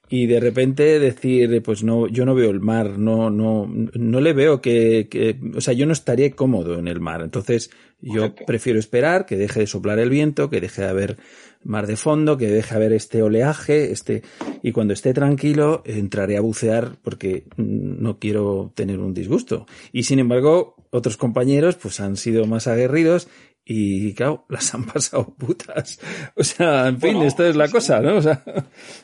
Y de repente decir, pues no, yo no veo el mar, no, no, no le veo que, que o sea, yo no estaría cómodo en el mar. Entonces, yo prefiero esperar que deje de soplar el viento, que deje de haber mar de fondo, que deje ver este oleaje, este, y cuando esté tranquilo entraré a bucear porque no quiero tener un disgusto. Y sin embargo, otros compañeros pues han sido más aguerridos y claro, <laughs> las han pasado putas. O sea, en fin, esto es la cosa, ¿no? O sea,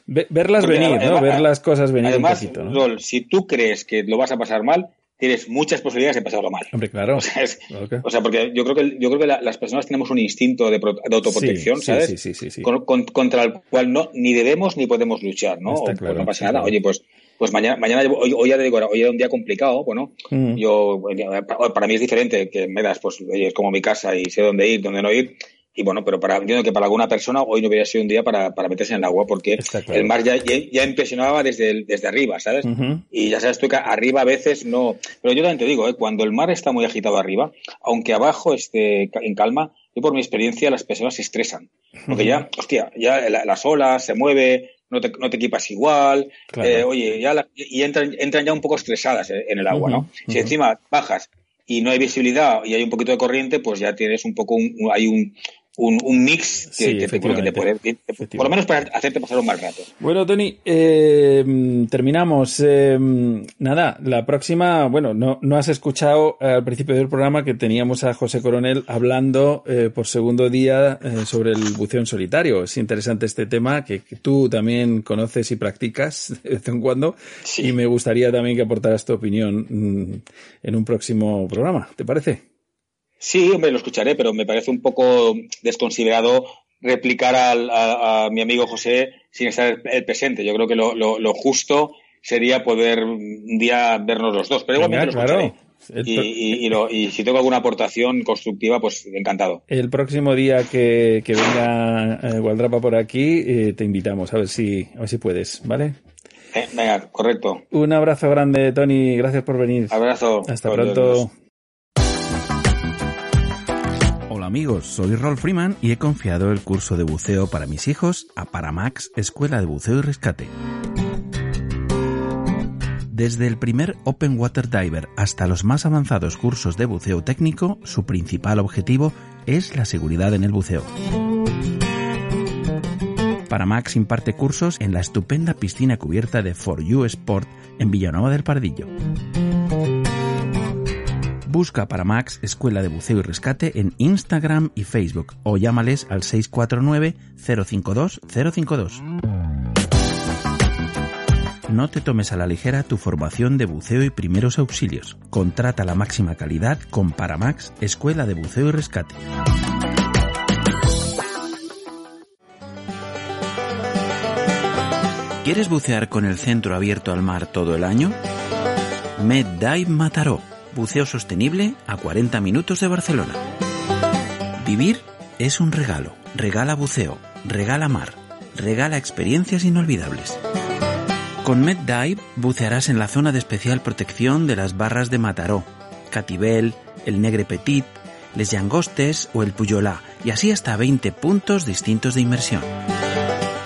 verlas venir, ¿no? Ver las cosas venir un poquito, ¿no? si tú crees que lo vas a pasar mal, tienes muchas posibilidades de pasarlo mal. Hombre, claro. <laughs> O sea, porque yo creo que, yo creo que las personas tenemos un instinto de, autoprotección, ¿sabes? Sí, sí, sí, contra el cual no ni debemos ni podemos luchar, ¿no? pues no pasa nada. Oye, pues pues mañana, mañana hoy, hoy, ya digo, hoy era un día complicado, bueno, mm. yo, para mí es diferente que me das, pues, oye, es como mi casa y sé dónde ir, dónde no ir, y bueno, pero para, entiendo que para alguna persona hoy no hubiera sido un día para, para meterse en el agua, porque el mar ya, ya, impresionaba desde, desde arriba, ¿sabes? Y ya sabes tú que arriba a veces no. Pero yo también te digo, ¿eh? cuando el mar está muy agitado arriba, aunque abajo esté en calma, yo por mi experiencia las personas se estresan. Porque ya, hostia, ya las olas se mueve, no te, no te equipas igual, eh, oye, ya y entran, entran ya un poco estresadas eh, en el agua, ¿no? Si encima bajas y no hay visibilidad y hay un poquito de corriente, pues ya tienes un poco un, hay un, un, un mix que, te puede, por lo menos para hacerte pasar un mal rato. Bueno, Tony, eh, terminamos. Eh, nada, la próxima, bueno, no, no has escuchado al principio del programa que teníamos a José Coronel hablando eh, por segundo día eh, sobre el buceo en solitario. Es interesante este tema que, tú también conoces y practicas <laughs> de vez en cuando y me gustaría también que aportaras tu opinión mm, en un próximo programa. ¿Te parece? Sí, hombre, lo escucharé, pero me parece un poco desconsiderado replicar a, mi amigo José sin estar el presente. Yo creo que lo, lo, justo sería poder un día vernos los dos, pero igualmente lo escucharé. Y, y, si tengo alguna aportación constructiva, pues encantado. El próximo día que, que venga eh, por aquí, eh, te invitamos a ver si, a ver si puedes, ¿vale? Eh, venga, correcto. Un abrazo grande, Tony. Gracias por venir. Abrazo. Hasta pronto amigos, soy Rolf Freeman y he confiado el curso de buceo para mis hijos a Paramax, Escuela de Buceo y Rescate. Desde el primer Open Water Diver hasta los más avanzados cursos de buceo técnico, su principal objetivo es la seguridad en el buceo. Paramax imparte cursos en la estupenda piscina cubierta de For You Sport en Villanueva del Pardillo. Busca para Max Escuela de Buceo y Rescate en Instagram y Facebook o llámales al 649 052 052. no te tomes a la ligera tu formación de buceo y primeros auxilios. Contrata la máxima calidad con Paramax, Escuela de Buceo y Rescate. ¿Quieres bucear con el centro abierto al mar todo el año? MedDive Mataró, buceo sostenible a 40 minutos de Barcelona. Vivir es un regalo. Regala buceo, regala mar, regala experiencias inolvidables. Con MedDive bucearás en la zona de especial protección de las barras de Mataró, Catibel, el Negre Petit, Les Llangostes o el Puyolá, y así hasta 20 puntos distintos de inmersión.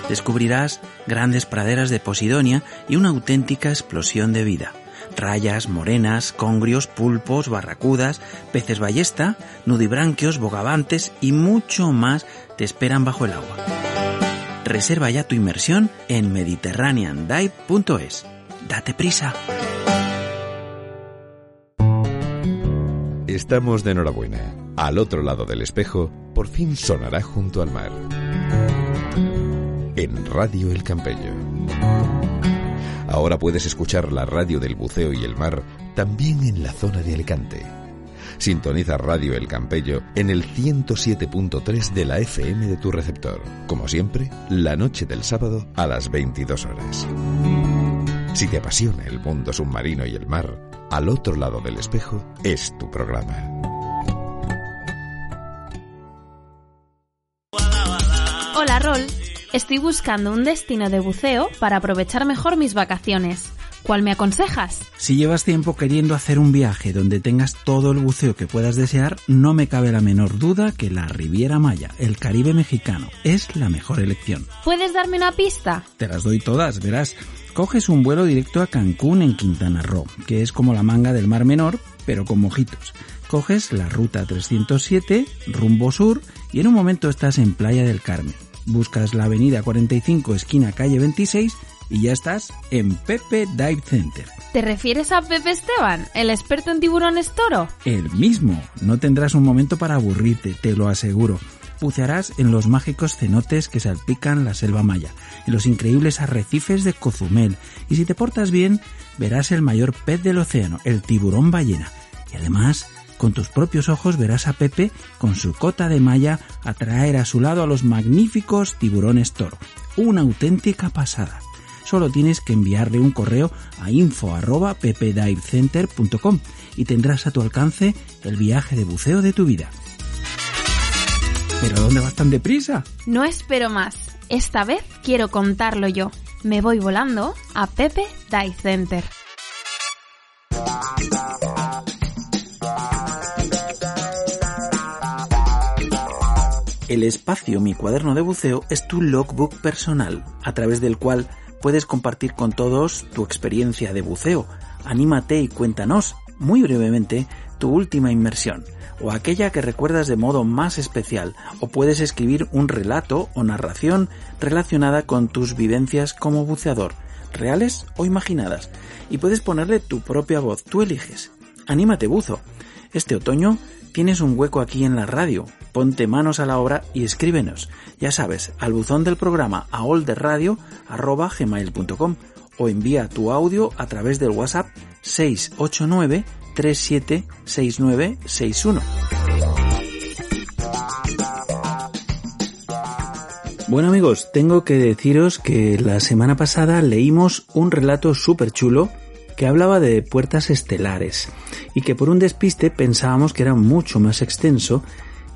Descubrirás grandes praderas de Posidonia y una auténtica explosión de vida. Rayas, morenas, congrios, pulpos, barracudas, peces ballesta, nudibranquios, bogavantes y mucho más te esperan bajo el agua. Reserva ya tu inmersión en mediterraneandive.es. Date prisa. Estamos de enhorabuena. Al otro lado del espejo, por fin sonará junto al mar. En Radio El Campello. Ahora puedes escuchar la radio del buceo y el mar también en la zona de Alicante. Sintoniza Radio El Campello en el 107.3 de la FM de tu receptor. Como siempre, la noche del sábado a las 22 horas. Si te apasiona el mundo submarino y el mar, al otro lado del espejo es tu programa. Hola, Rol. Estoy buscando un destino de buceo para aprovechar mejor mis vacaciones. ¿Cuál me aconsejas? Si llevas tiempo queriendo hacer un viaje donde tengas todo el buceo que puedas desear, no me cabe la menor duda que la Riviera Maya, el Caribe mexicano, es la mejor elección. ¿Puedes darme una pista? Te las doy todas, verás. Coges un vuelo directo a Cancún en Quintana Roo, que es como la manga del Mar Menor, pero con mojitos. Coges la ruta 307, rumbo sur, y en un momento estás en Playa del Carmen. Buscas la avenida 45, esquina calle 26, y ya estás en Pepe Dive Center. ¿Te refieres a Pepe Esteban, el experto en tiburones toro? El mismo. No tendrás un momento para aburrirte, te lo aseguro. Bucearás en los mágicos cenotes que salpican la selva maya, en los increíbles arrecifes de Cozumel, y si te portas bien, verás el mayor pez del océano, el tiburón ballena. Y además, con tus propios ojos verás a Pepe con su cota de malla atraer a su lado a los magníficos tiburones toro. Una auténtica pasada solo tienes que enviarle un correo a info@ppdivecenter.com y tendrás a tu alcance el viaje de buceo de tu vida. ¿Pero dónde vas tan deprisa? No espero más. Esta vez quiero contarlo yo. Me voy volando a Pepe Dive Center. El espacio Mi cuaderno de buceo es tu logbook personal, a través del cual puedes compartir con todos tu experiencia de buceo. Anímate y cuéntanos, muy brevemente, tu última inmersión, o aquella que recuerdas de modo más especial, o puedes escribir un relato o narración relacionada con tus vivencias como buceador, reales o imaginadas, y puedes ponerle tu propia voz, tú eliges. Anímate, buzo. Este otoño tienes un hueco aquí en la radio. Ponte manos a la obra y escríbenos. Ya sabes, al buzón del programa aolderradio.gmail.com o envía tu audio a través del WhatsApp 689 376961. Bueno amigos, tengo que deciros que la semana pasada leímos un relato súper chulo que hablaba de puertas estelares y que por un despiste pensábamos que era mucho más extenso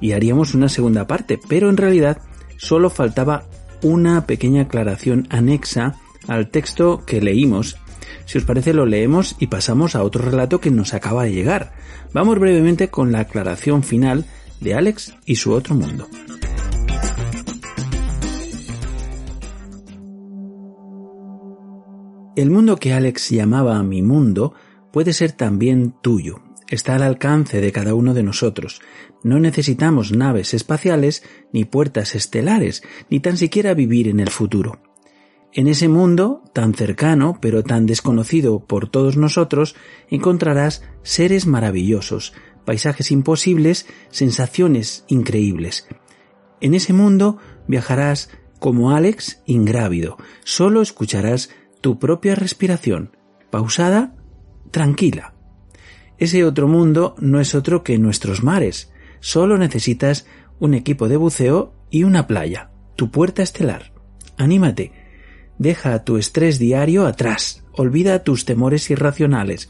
y haríamos una segunda parte, pero en realidad solo faltaba una pequeña aclaración anexa al texto que leímos. Si os parece lo leemos y pasamos a otro relato que nos acaba de llegar. Vamos brevemente con la aclaración final de Alex y su otro mundo. El mundo que Alex llamaba mi mundo puede ser también tuyo. Está al alcance de cada uno de nosotros. No necesitamos naves espaciales ni puertas estelares, ni tan siquiera vivir en el futuro. En ese mundo, tan cercano pero tan desconocido por todos nosotros, encontrarás seres maravillosos, paisajes imposibles, sensaciones increíbles. En ese mundo viajarás como Alex ingrávido, solo escucharás tu propia respiración, pausada, tranquila. Ese otro mundo no es otro que nuestros mares. Solo necesitas un equipo de buceo y una playa, tu puerta estelar. Anímate. Deja tu estrés diario atrás. Olvida tus temores irracionales.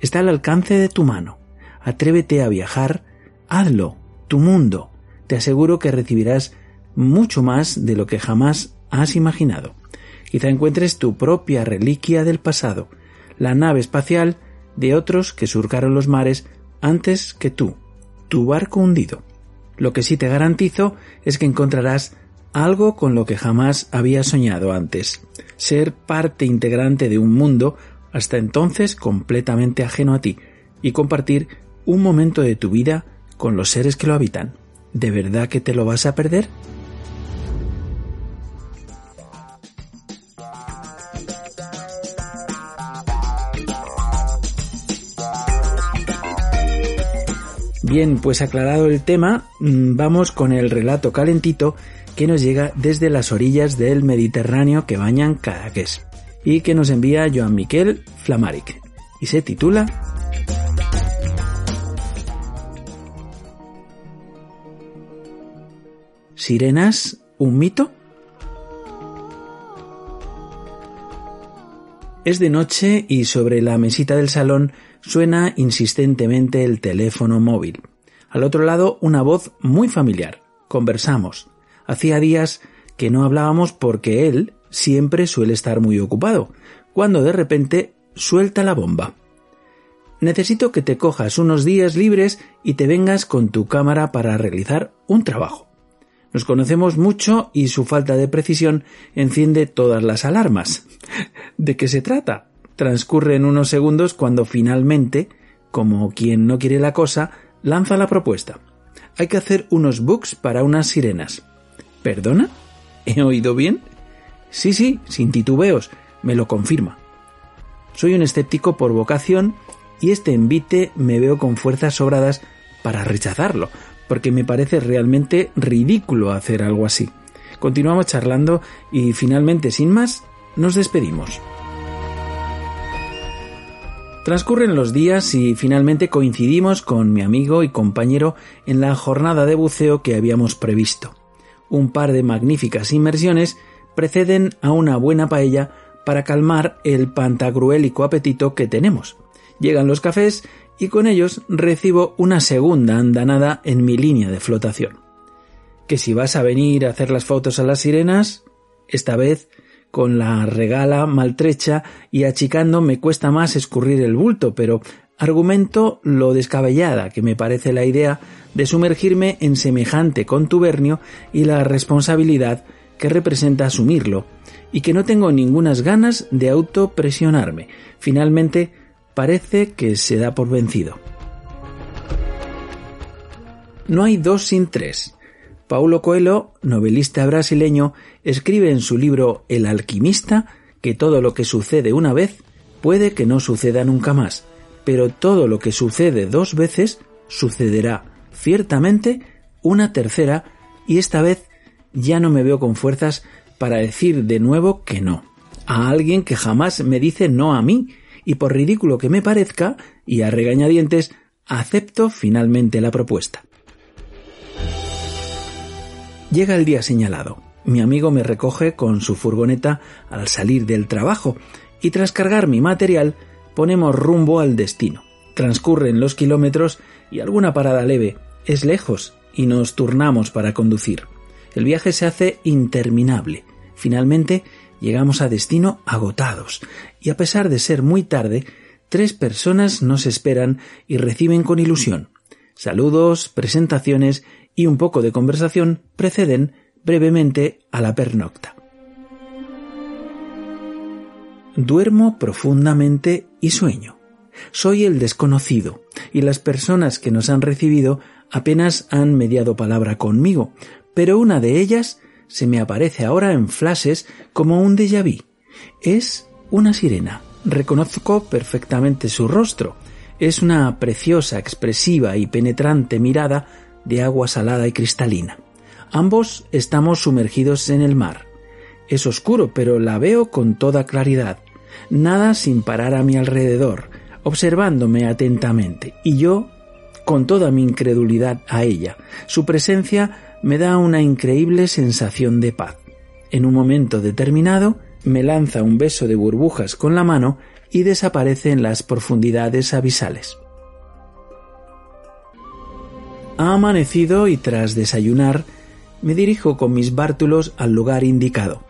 Está al alcance de tu mano. Atrévete a viajar. Hazlo. Tu mundo. Te aseguro que recibirás mucho más de lo que jamás has imaginado. Quizá encuentres tu propia reliquia del pasado, la nave espacial de otros que surcaron los mares antes que tú, tu barco hundido. Lo que sí te garantizo es que encontrarás algo con lo que jamás había soñado antes, ser parte integrante de un mundo hasta entonces completamente ajeno a ti y compartir un momento de tu vida con los seres que lo habitan. ¿De verdad que te lo vas a perder? Bien, pues aclarado el tema, mm, vamos con el relato calentito que nos llega desde las orillas del Mediterráneo que bañan Cadaqués y que nos envía Joan Miquel Flamaric y se titula ¿Sirenas? ¿Un mito? Es de noche y sobre la mesita del salón suena insistentemente el teléfono móvil. Al otro lado una voz muy familiar. Conversamos. Hacía días que no hablábamos porque él siempre suele estar muy ocupado, cuando de repente suelta la bomba. Necesito que te cojas unos días libres y te vengas con tu cámara para realizar un trabajo. Nos conocemos mucho y su falta de precisión enciende todas las alarmas. <laughs> ¿De qué se trata? Transcurren unos segundos cuando finalmente, como quien no quiere la cosa, lanza la propuesta. Hay que hacer unos books para unas sirenas. ¿Perdona? ¿He oído bien? Sí, sí, sin titubeos, me lo confirma. Soy un escéptico por vocación y este envite me veo con fuerzas sobradas para rechazarlo, porque me parece realmente ridículo hacer algo así. Continuamos charlando y finalmente, sin más, nos despedimos. Transcurren los días y finalmente coincidimos con mi amigo y compañero en la jornada de buceo que habíamos previsto. Un par de magníficas inmersiones preceden a una buena paella para calmar el pantagruélico apetito que tenemos. Llegan los cafés y con ellos recibo una segunda andanada en mi línea de flotación. Que si vas a venir a hacer las fotos a las sirenas, esta vez con la regala maltrecha y achicando me cuesta más escurrir el bulto, pero argumento lo descabellada que me parece la idea de sumergirme en semejante contubernio y la responsabilidad que representa asumirlo, y que no tengo ningunas ganas de autopresionarme. Finalmente, parece que se da por vencido. No hay dos sin tres. Paulo Coelho, novelista brasileño, escribe en su libro El alquimista que todo lo que sucede una vez puede que no suceda nunca más, pero todo lo que sucede dos veces sucederá ciertamente una tercera y esta vez ya no me veo con fuerzas para decir de nuevo que no. A alguien que jamás me dice no a mí y por ridículo que me parezca y a regañadientes acepto finalmente la propuesta. Llega el día señalado. Mi amigo me recoge con su furgoneta al salir del trabajo y tras cargar mi material ponemos rumbo al destino. Transcurren los kilómetros y alguna parada leve. Es lejos y nos turnamos para conducir. El viaje se hace interminable. Finalmente llegamos a destino agotados y a pesar de ser muy tarde, tres personas nos esperan y reciben con ilusión. Saludos, presentaciones y un poco de conversación preceden brevemente a la pernocta. Duermo profundamente y sueño. Soy el desconocido, y las personas que nos han recibido apenas han mediado palabra conmigo, pero una de ellas se me aparece ahora en flashes como un déjà vu. Es una sirena. Reconozco perfectamente su rostro. Es una preciosa, expresiva y penetrante mirada de agua salada y cristalina. Ambos estamos sumergidos en el mar. Es oscuro, pero la veo con toda claridad. Nada sin parar a mi alrededor, observándome atentamente, y yo con toda mi incredulidad a ella. Su presencia me da una increíble sensación de paz. En un momento determinado, me lanza un beso de burbujas con la mano y desaparece en las profundidades abisales. Ha amanecido y tras desayunar me dirijo con mis bártulos al lugar indicado.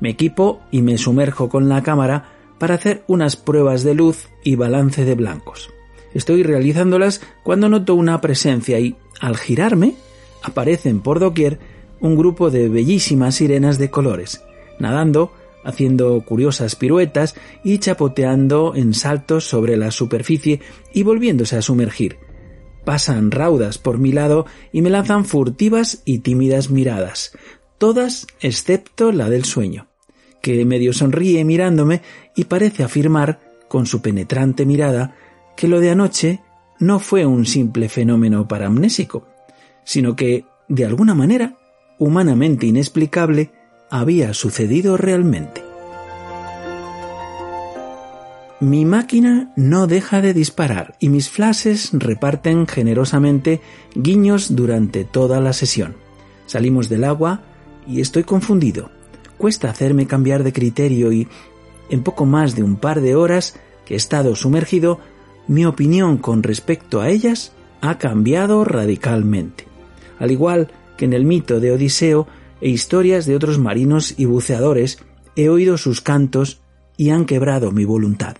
Me equipo y me sumerjo con la cámara para hacer unas pruebas de luz y balance de blancos. Estoy realizándolas cuando noto una presencia y, al girarme, aparecen por doquier un grupo de bellísimas sirenas de colores, nadando, haciendo curiosas piruetas y chapoteando en saltos sobre la superficie y volviéndose a sumergir. Pasan raudas por mi lado y me lanzan furtivas y tímidas miradas, todas excepto la del sueño, que medio sonríe mirándome y parece afirmar, con su penetrante mirada, que lo de anoche no fue un simple fenómeno paramnésico, sino que, de alguna manera, humanamente inexplicable, había sucedido realmente. Mi máquina no deja de disparar y mis flashes reparten generosamente guiños durante toda la sesión. Salimos del agua y estoy confundido. Cuesta hacerme cambiar de criterio y, en poco más de un par de horas que he estado sumergido, mi opinión con respecto a ellas ha cambiado radicalmente. Al igual que en el mito de Odiseo e historias de otros marinos y buceadores, he oído sus cantos y han quebrado mi voluntad.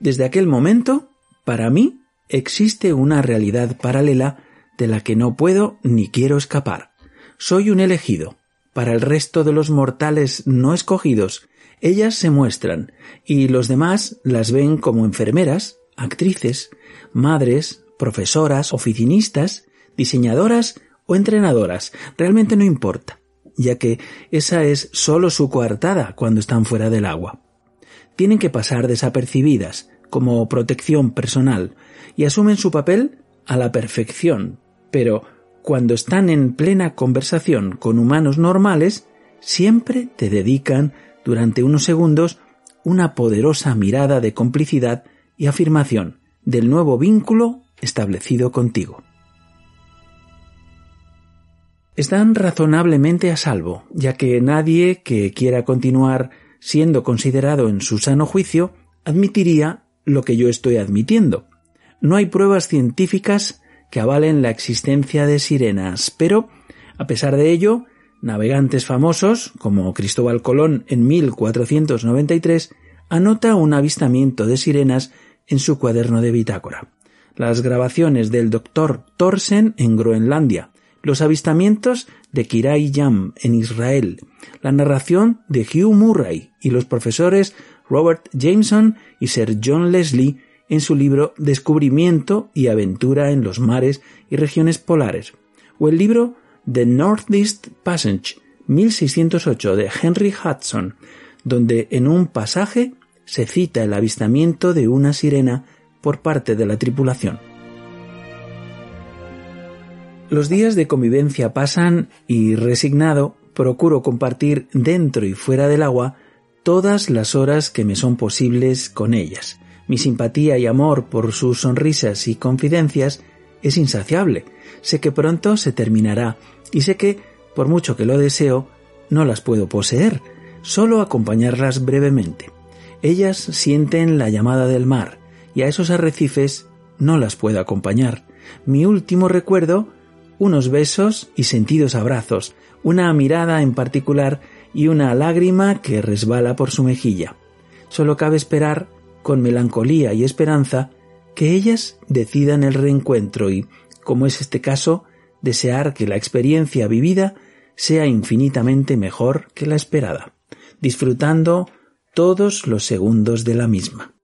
Desde aquel momento, para mí, existe una realidad paralela de la que no puedo ni quiero escapar. Soy un elegido. Para el resto de los mortales no escogidos, ellas se muestran y los demás las ven como enfermeras, actrices, madres, profesoras, oficinistas, diseñadoras o entrenadoras. Realmente no importa, ya que esa es solo su coartada cuando están fuera del agua. Tienen que pasar desapercibidas como protección personal y asumen su papel a la perfección, pero cuando están en plena conversación con humanos normales, siempre te dedican durante unos segundos una poderosa mirada de complicidad y afirmación del nuevo vínculo establecido contigo. Están razonablemente a salvo, ya que nadie que quiera continuar siendo considerado en su sano juicio admitiría lo que yo estoy admitiendo. No hay pruebas científicas que avalen la existencia de sirenas, pero, a pesar de ello, navegantes famosos, como Cristóbal Colón en 1493, anota un avistamiento de sirenas en su cuaderno de bitácora. Las grabaciones del doctor Thorsen en Groenlandia, los avistamientos de Kirai Yam en Israel, la narración de Hugh Murray y los profesores Robert Jameson y Sir John Leslie en su libro Descubrimiento y aventura en los mares y regiones polares, o el libro The Northeast Passage 1608 de Henry Hudson, donde en un pasaje se cita el avistamiento de una sirena por parte de la tripulación. Los días de convivencia pasan y, resignado, procuro compartir dentro y fuera del agua todas las horas que me son posibles con ellas. Mi simpatía y amor por sus sonrisas y confidencias es insaciable. Sé que pronto se terminará y sé que, por mucho que lo deseo, no las puedo poseer, solo acompañarlas brevemente. Ellas sienten la llamada del mar y a esos arrecifes no las puedo acompañar. Mi último recuerdo, unos besos y sentidos abrazos, una mirada en particular y una lágrima que resbala por su mejilla. Solo cabe esperar, con melancolía y esperanza, que ellas decidan el reencuentro y, como es este caso, desear que la experiencia vivida sea infinitamente mejor que la esperada, disfrutando todos los segundos de la misma.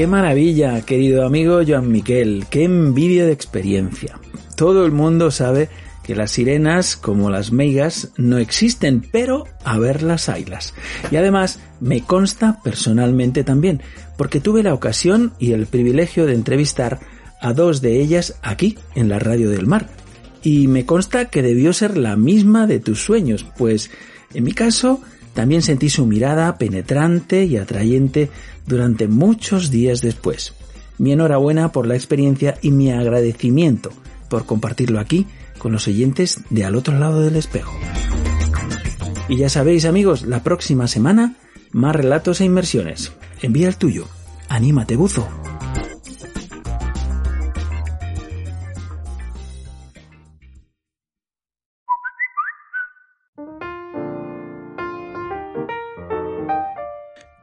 Qué maravilla, querido amigo Joan Miquel, qué envidia de experiencia. Todo el mundo sabe que las sirenas, como las meigas, no existen, pero a ver las haylas. Y además me consta personalmente también, porque tuve la ocasión y el privilegio de entrevistar a dos de ellas aquí, en la Radio del Mar. Y me consta que debió ser la misma de tus sueños, pues en mi caso también sentí su mirada penetrante y atrayente durante muchos días después. Mi enhorabuena por la experiencia y mi agradecimiento por compartirlo aquí con los oyentes de al otro lado del espejo. Y ya sabéis amigos, la próxima semana más relatos e inmersiones. Envía el tuyo. Anímate, buzo.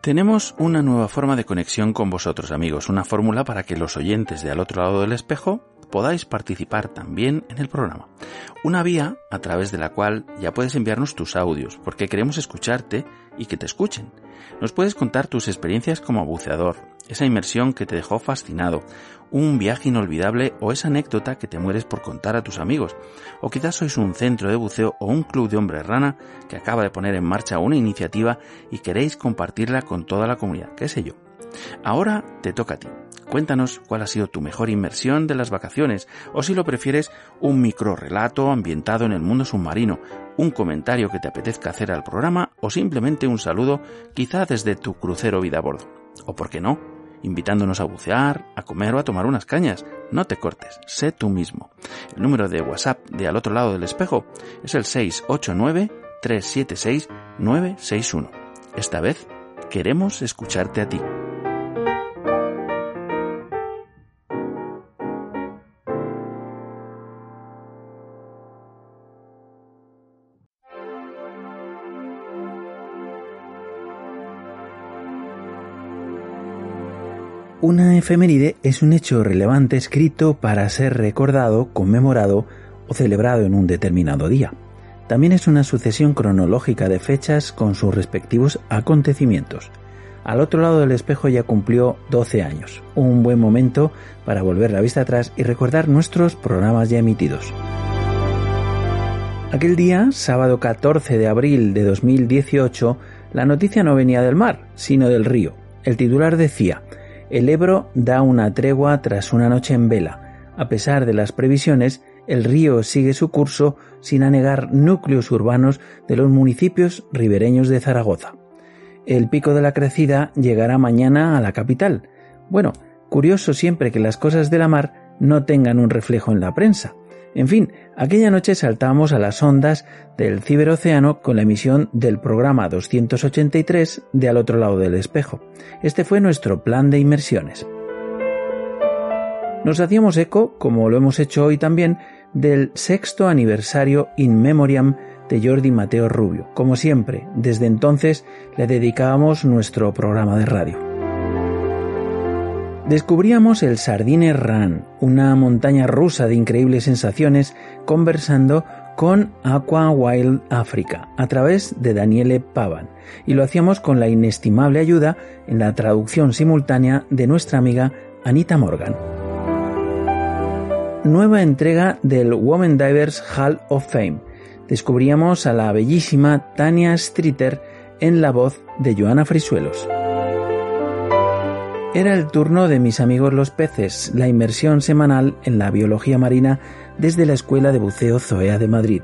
Tenemos una nueva forma de conexión con vosotros amigos, una fórmula para que los oyentes de al otro lado del espejo podáis participar también en el programa. Una vía a través de la cual ya puedes enviarnos tus audios, porque queremos escucharte y que te escuchen. Nos puedes contar tus experiencias como buceador, esa inmersión que te dejó fascinado, un viaje inolvidable o esa anécdota que te mueres por contar a tus amigos. O quizás sois un centro de buceo o un club de hombres rana que acaba de poner en marcha una iniciativa y queréis compartirla con toda la comunidad, qué sé yo. Ahora te toca a ti. Cuéntanos cuál ha sido tu mejor inmersión de las vacaciones, o si lo prefieres, un micro relato ambientado en el mundo submarino, un comentario que te apetezca hacer al programa, o simplemente un saludo, quizá desde tu crucero vida a bordo. O por qué no, invitándonos a bucear, a comer o a tomar unas cañas. No te cortes, sé tú mismo. El número de WhatsApp de al otro lado del espejo es el 689-376-961. Esta vez queremos escucharte a ti. Una efeméride es un hecho relevante escrito para ser recordado, conmemorado o celebrado en un determinado día. También es una sucesión cronológica de fechas con sus respectivos acontecimientos. Al otro lado del espejo ya cumplió 12 años, un buen momento para volver la vista atrás y recordar nuestros programas ya emitidos. Aquel día, sábado 14 de abril de 2018, la noticia no venía del mar, sino del río. El titular decía, el Ebro da una tregua tras una noche en vela. A pesar de las previsiones, el río sigue su curso sin anegar núcleos urbanos de los municipios ribereños de Zaragoza. El pico de la crecida llegará mañana a la capital. Bueno, curioso siempre que las cosas de la mar no tengan un reflejo en la prensa. En fin, aquella noche saltamos a las ondas del ciberocéano con la emisión del programa 283 de Al otro lado del espejo. Este fue nuestro plan de inmersiones. Nos hacíamos eco, como lo hemos hecho hoy también, del sexto aniversario in memoriam de Jordi Mateo Rubio. Como siempre, desde entonces le dedicábamos nuestro programa de radio. Descubríamos el Sardine Run, una montaña rusa de increíbles sensaciones, conversando con Aqua Wild Africa a través de Daniele Pavan, y lo hacíamos con la inestimable ayuda en la traducción simultánea de nuestra amiga Anita Morgan. Nueva entrega del Women Divers Hall of Fame. Descubríamos a la bellísima Tania Streeter en la voz de Joana Frisuelos. Era el turno de mis amigos los peces, la inmersión semanal en la biología marina desde la Escuela de Buceo Zoea de Madrid,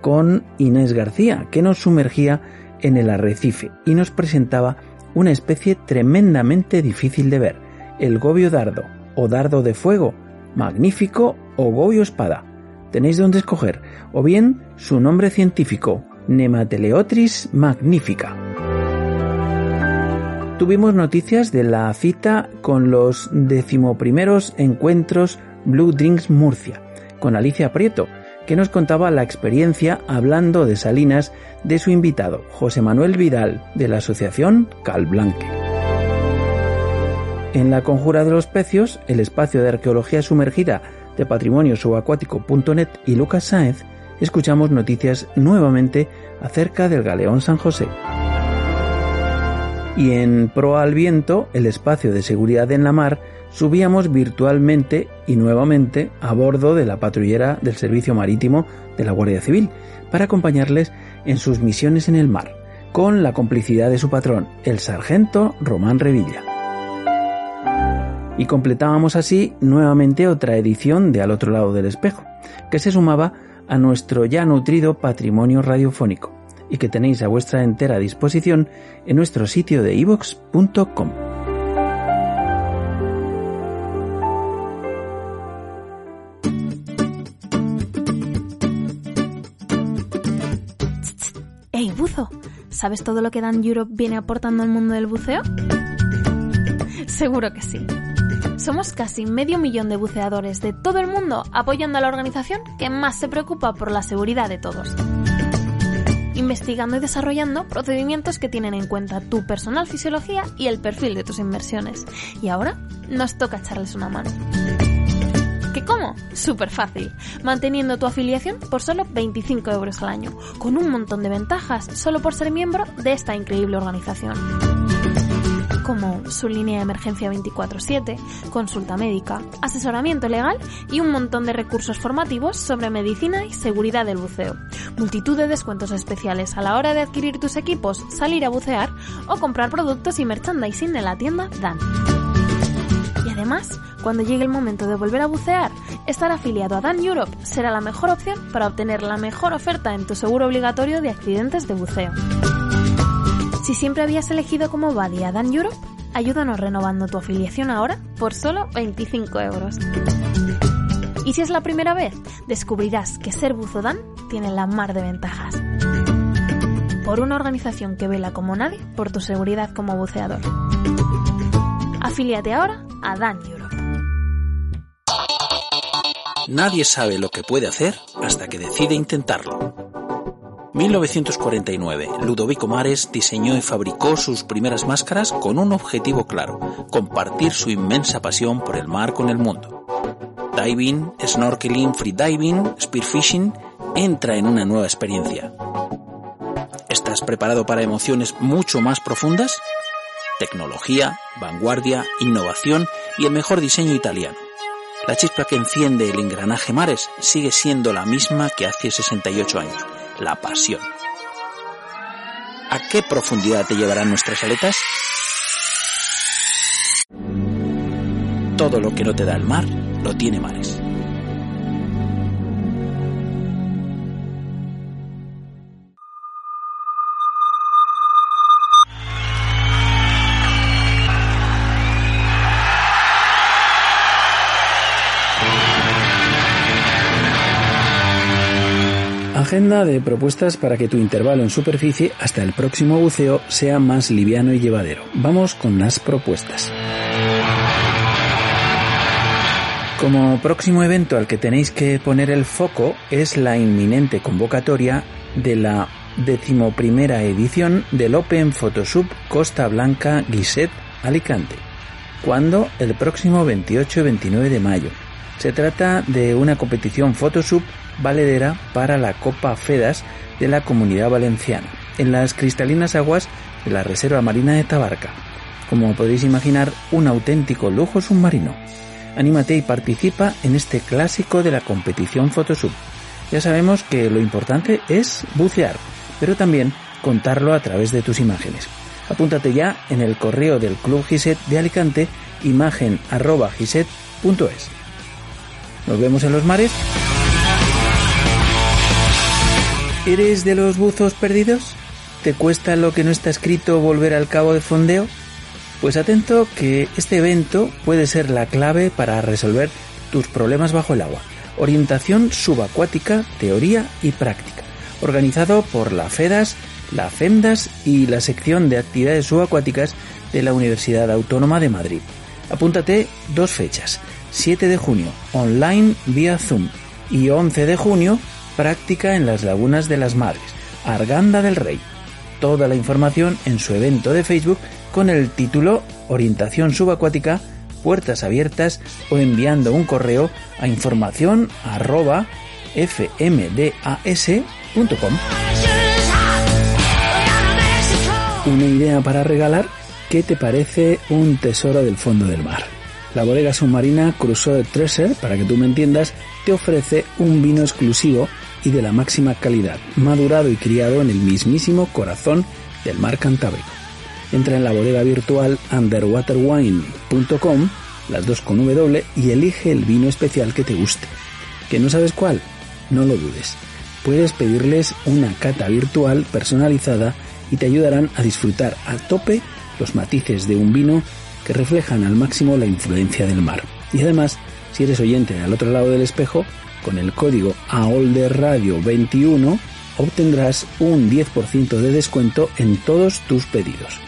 con Inés García, que nos sumergía en el arrecife y nos presentaba una especie tremendamente difícil de ver, el gobio dardo o dardo de fuego, magnífico o gobio espada. Tenéis donde escoger, o bien su nombre científico, Nemateleotris magnifica tuvimos noticias de la cita con los decimoprimeros encuentros Blue Drinks Murcia, con Alicia Prieto, que nos contaba la experiencia hablando de Salinas de su invitado, José Manuel Vidal, de la asociación Calblanque. En la Conjura de los Pecios, el espacio de arqueología sumergida de patrimonio subacuático.net y Lucas Sáenz, escuchamos noticias nuevamente acerca del galeón San José. Y en Proa al Viento, el espacio de seguridad en la mar, subíamos virtualmente y nuevamente a bordo de la patrullera del Servicio Marítimo de la Guardia Civil para acompañarles en sus misiones en el mar, con la complicidad de su patrón, el sargento Román Revilla. Y completábamos así nuevamente otra edición de Al otro lado del espejo, que se sumaba a nuestro ya nutrido patrimonio radiofónico y que tenéis a vuestra entera disposición en nuestro sitio de ivox.com. Hey, buzo, ¿sabes todo lo que Dan Europe viene aportando al mundo del buceo? Seguro que sí. Somos casi medio millón de buceadores de todo el mundo apoyando a la organización que más se preocupa por la seguridad de todos investigando y desarrollando procedimientos que tienen en cuenta tu personal fisiología y el perfil de tus inversiones. Y ahora nos toca echarles una mano. ¿Qué cómo? Súper fácil, manteniendo tu afiliación por solo 25 euros al año, con un montón de ventajas solo por ser miembro de esta increíble organización como su línea de emergencia 24/7, consulta médica, asesoramiento legal y un montón de recursos formativos sobre medicina y seguridad del buceo. Multitud de descuentos especiales a la hora de adquirir tus equipos, salir a bucear o comprar productos y merchandising en la tienda Dan. Y además, cuando llegue el momento de volver a bucear, estar afiliado a Dan Europe será la mejor opción para obtener la mejor oferta en tu seguro obligatorio de accidentes de buceo. Si siempre habías elegido como buddy a Dan Europe, ayúdanos renovando tu afiliación ahora por solo 25 euros. Y si es la primera vez, descubrirás que ser buzo Dan tiene la mar de ventajas. Por una organización que vela como nadie por tu seguridad como buceador. Afíliate ahora a Dan Europe. Nadie sabe lo que puede hacer hasta que decide intentarlo. 1949, Ludovico Mares diseñó y fabricó sus primeras máscaras con un objetivo claro, compartir su inmensa pasión por el mar con el mundo. Diving, snorkeling, freediving, spearfishing, entra en una nueva experiencia. ¿Estás preparado para emociones mucho más profundas? Tecnología, vanguardia, innovación y el mejor diseño italiano. La chispa que enciende el engranaje Mares sigue siendo la misma que hace 68 años la pasión. ¿A qué profundidad te llevarán nuestras aletas? Todo lo que no te da el mar, lo tiene mares. Agenda de propuestas para que tu intervalo en superficie hasta el próximo buceo sea más liviano y llevadero. Vamos con las propuestas. Como próximo evento al que tenéis que poner el foco es la inminente convocatoria de la decimoprimera edición del Open Photoshop Costa Blanca Guiset Alicante. ¿Cuándo? El próximo 28 y 29 de mayo. Se trata de una competición Photoshop valedera para la Copa FEDAS de la Comunidad Valenciana, en las cristalinas aguas de la Reserva Marina de Tabarca. Como podéis imaginar, un auténtico lujo submarino. Anímate y participa en este clásico de la competición Photoshop. Ya sabemos que lo importante es bucear, pero también contarlo a través de tus imágenes. Apúntate ya en el correo del Club Giset de Alicante, imagen.giset.es. Nos vemos en los mares. ¿Eres de los buzos perdidos? ¿Te cuesta lo que no está escrito volver al cabo de fondeo? Pues atento que este evento puede ser la clave para resolver tus problemas bajo el agua. Orientación subacuática, teoría y práctica. Organizado por la FEDAS, la FEMDAS y la sección de actividades subacuáticas de la Universidad Autónoma de Madrid. Apúntate dos fechas. 7 de junio, online vía Zoom. Y 11 de junio, práctica en las lagunas de las Madres, Arganda del Rey. Toda la información en su evento de Facebook con el título Orientación subacuática, puertas abiertas o enviando un correo a información arroba fmdas.com. Una idea para regalar ¿qué te parece un tesoro del fondo del mar? La bodega submarina Crusoe Treasure, para que tú me entiendas, te ofrece un vino exclusivo y de la máxima calidad, madurado y criado en el mismísimo corazón del mar Cantábrico. Entra en la bodega virtual underwaterwine.com, las dos con W, y elige el vino especial que te guste. ¿Que no sabes cuál? No lo dudes. Puedes pedirles una cata virtual personalizada y te ayudarán a disfrutar a tope los matices de un vino que reflejan al máximo la influencia del mar. Y además, si eres oyente al otro lado del espejo, con el código AOLDERRADIO21 obtendrás un 10% de descuento en todos tus pedidos.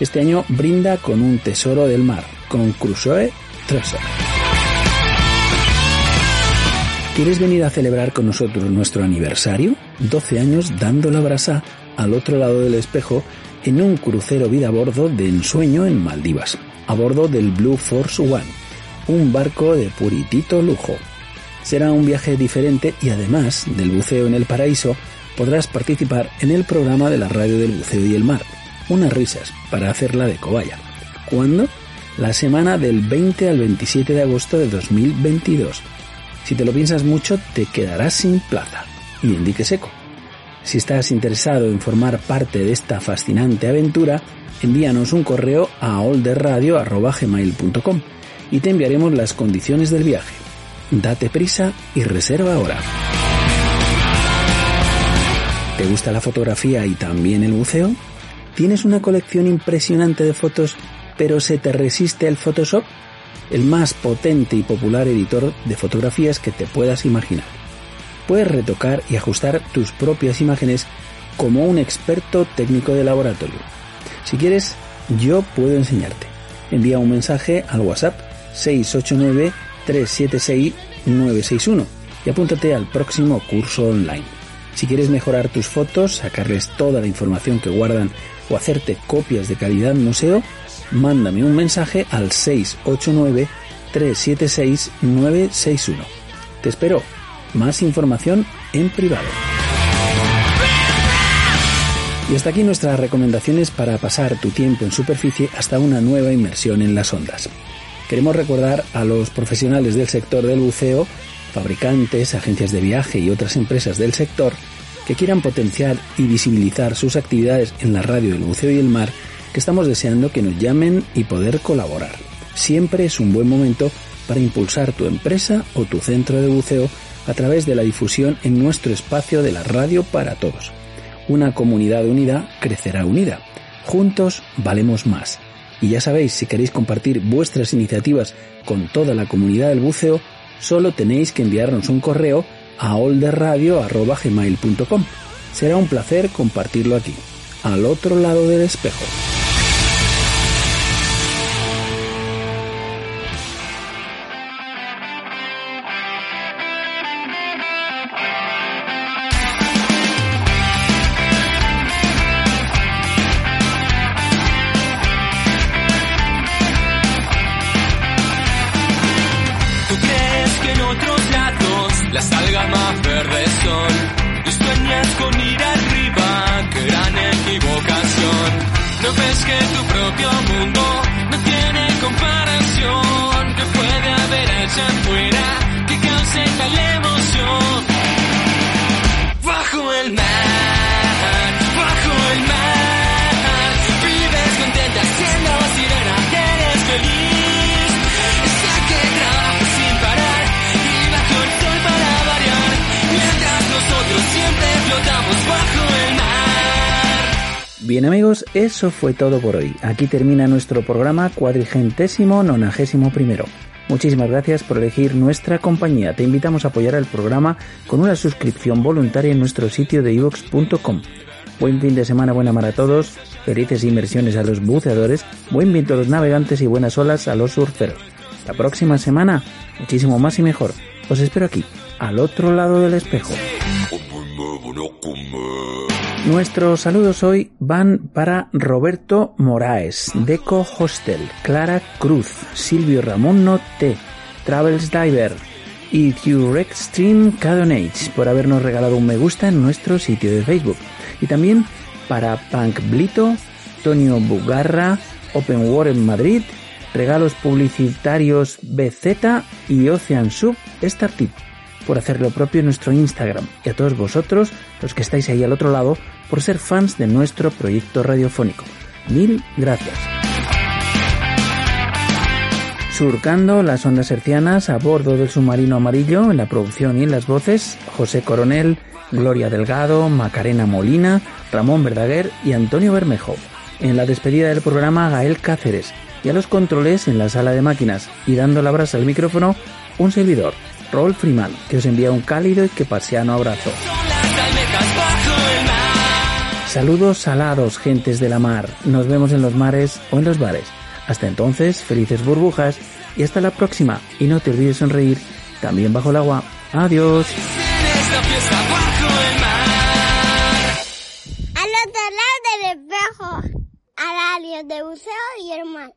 Este año brinda con un tesoro del mar, con Crusoe Treasure. ¿Quieres venir a celebrar con nosotros nuestro aniversario? 12 años dando la brasa al otro lado del espejo en un crucero vida a bordo de ensueño en Maldivas, a bordo del Blue Force One, un barco de puritito lujo. Será un viaje diferente y además del buceo en el paraíso, podrás participar en el programa de la radio del buceo y el mar, unas risas para hacerla de cobaya. ¿Cuándo? La semana del 20 al 27 de agosto de 2022. Si te lo piensas mucho, te quedarás sin plaza. Y en dique seco. Si estás interesado en formar parte de esta fascinante aventura, envíanos un correo a olderradio.gmail.com y te enviaremos las condiciones del viaje. Date prisa y reserva ahora. ¿Te gusta la fotografía y también el buceo? ¿Tienes una colección impresionante de fotos pero se te resiste el Photoshop? El más potente y popular editor de fotografías que te puedas imaginar. Puedes retocar y ajustar tus propias imágenes como un experto técnico de laboratorio. Si quieres, yo puedo enseñarte. Envía un mensaje al WhatsApp 689-376-961 y apúntate al próximo curso online. Si quieres mejorar tus fotos, sacarles toda la información que guardan o hacerte copias de calidad museo, mándame un mensaje al 689-376-961. Te espero. Más información en privado. Y hasta aquí nuestras recomendaciones para pasar tu tiempo en superficie hasta una nueva inmersión en las ondas. Queremos recordar a los profesionales del sector del buceo, fabricantes, agencias de viaje y otras empresas del sector que quieran potenciar y visibilizar sus actividades en la radio del buceo y el mar, que estamos deseando que nos llamen y poder colaborar. Siempre es un buen momento para impulsar tu empresa o tu centro de buceo a través de la difusión en nuestro espacio de la radio para todos. Una comunidad unida crecerá unida. Juntos valemos más. Y ya sabéis, si queréis compartir vuestras iniciativas con toda la comunidad del buceo, solo tenéis que enviarnos un correo a olderradio.gmail.com. Será un placer compartirlo aquí, al otro lado del espejo. Eso fue todo por hoy. Aquí termina nuestro programa cuadrigentésimo nonagésimo primero. Muchísimas gracias por elegir nuestra compañía. Te invitamos a apoyar el programa con una suscripción voluntaria en nuestro sitio de ivox.com. Buen fin de semana, buena mar a todos, felices inmersiones a los buceadores, buen viento a los navegantes y buenas olas a los surferos. La próxima semana, muchísimo más y mejor. Os espero aquí, al otro lado del espejo. Nuestros saludos hoy van para Roberto Moraes, Deco Hostel, Clara Cruz, Silvio Ramón Noté, Travels Diver y Extreme Cadonage por habernos regalado un me gusta en nuestro sitio de Facebook. Y también para Punk Blito, Tonio Bugarra, Open War en Madrid, regalos publicitarios BZ y Ocean Sub Startup por hacer lo propio en nuestro Instagram y a todos vosotros, los que estáis ahí al otro lado, por ser fans de nuestro proyecto radiofónico. Mil gracias. Surcando las ondas hercianas a bordo del submarino amarillo en la producción y en las voces, José Coronel, Gloria Delgado, Macarena Molina, Ramón Verdaguer y Antonio Bermejo. En la despedida del programa, Gael Cáceres. Y a los controles en la sala de máquinas y dando la brasa al micrófono, un servidor, Rolf Freeman, que os envía un cálido y que paseano abrazo. Saludos salados, gentes de la mar. Nos vemos en los mares o en los bares. Hasta entonces, felices burbujas y hasta la próxima. Y no te olvides sonreír, también bajo el agua. Adiós. Al otro lado del espejo, al área de y.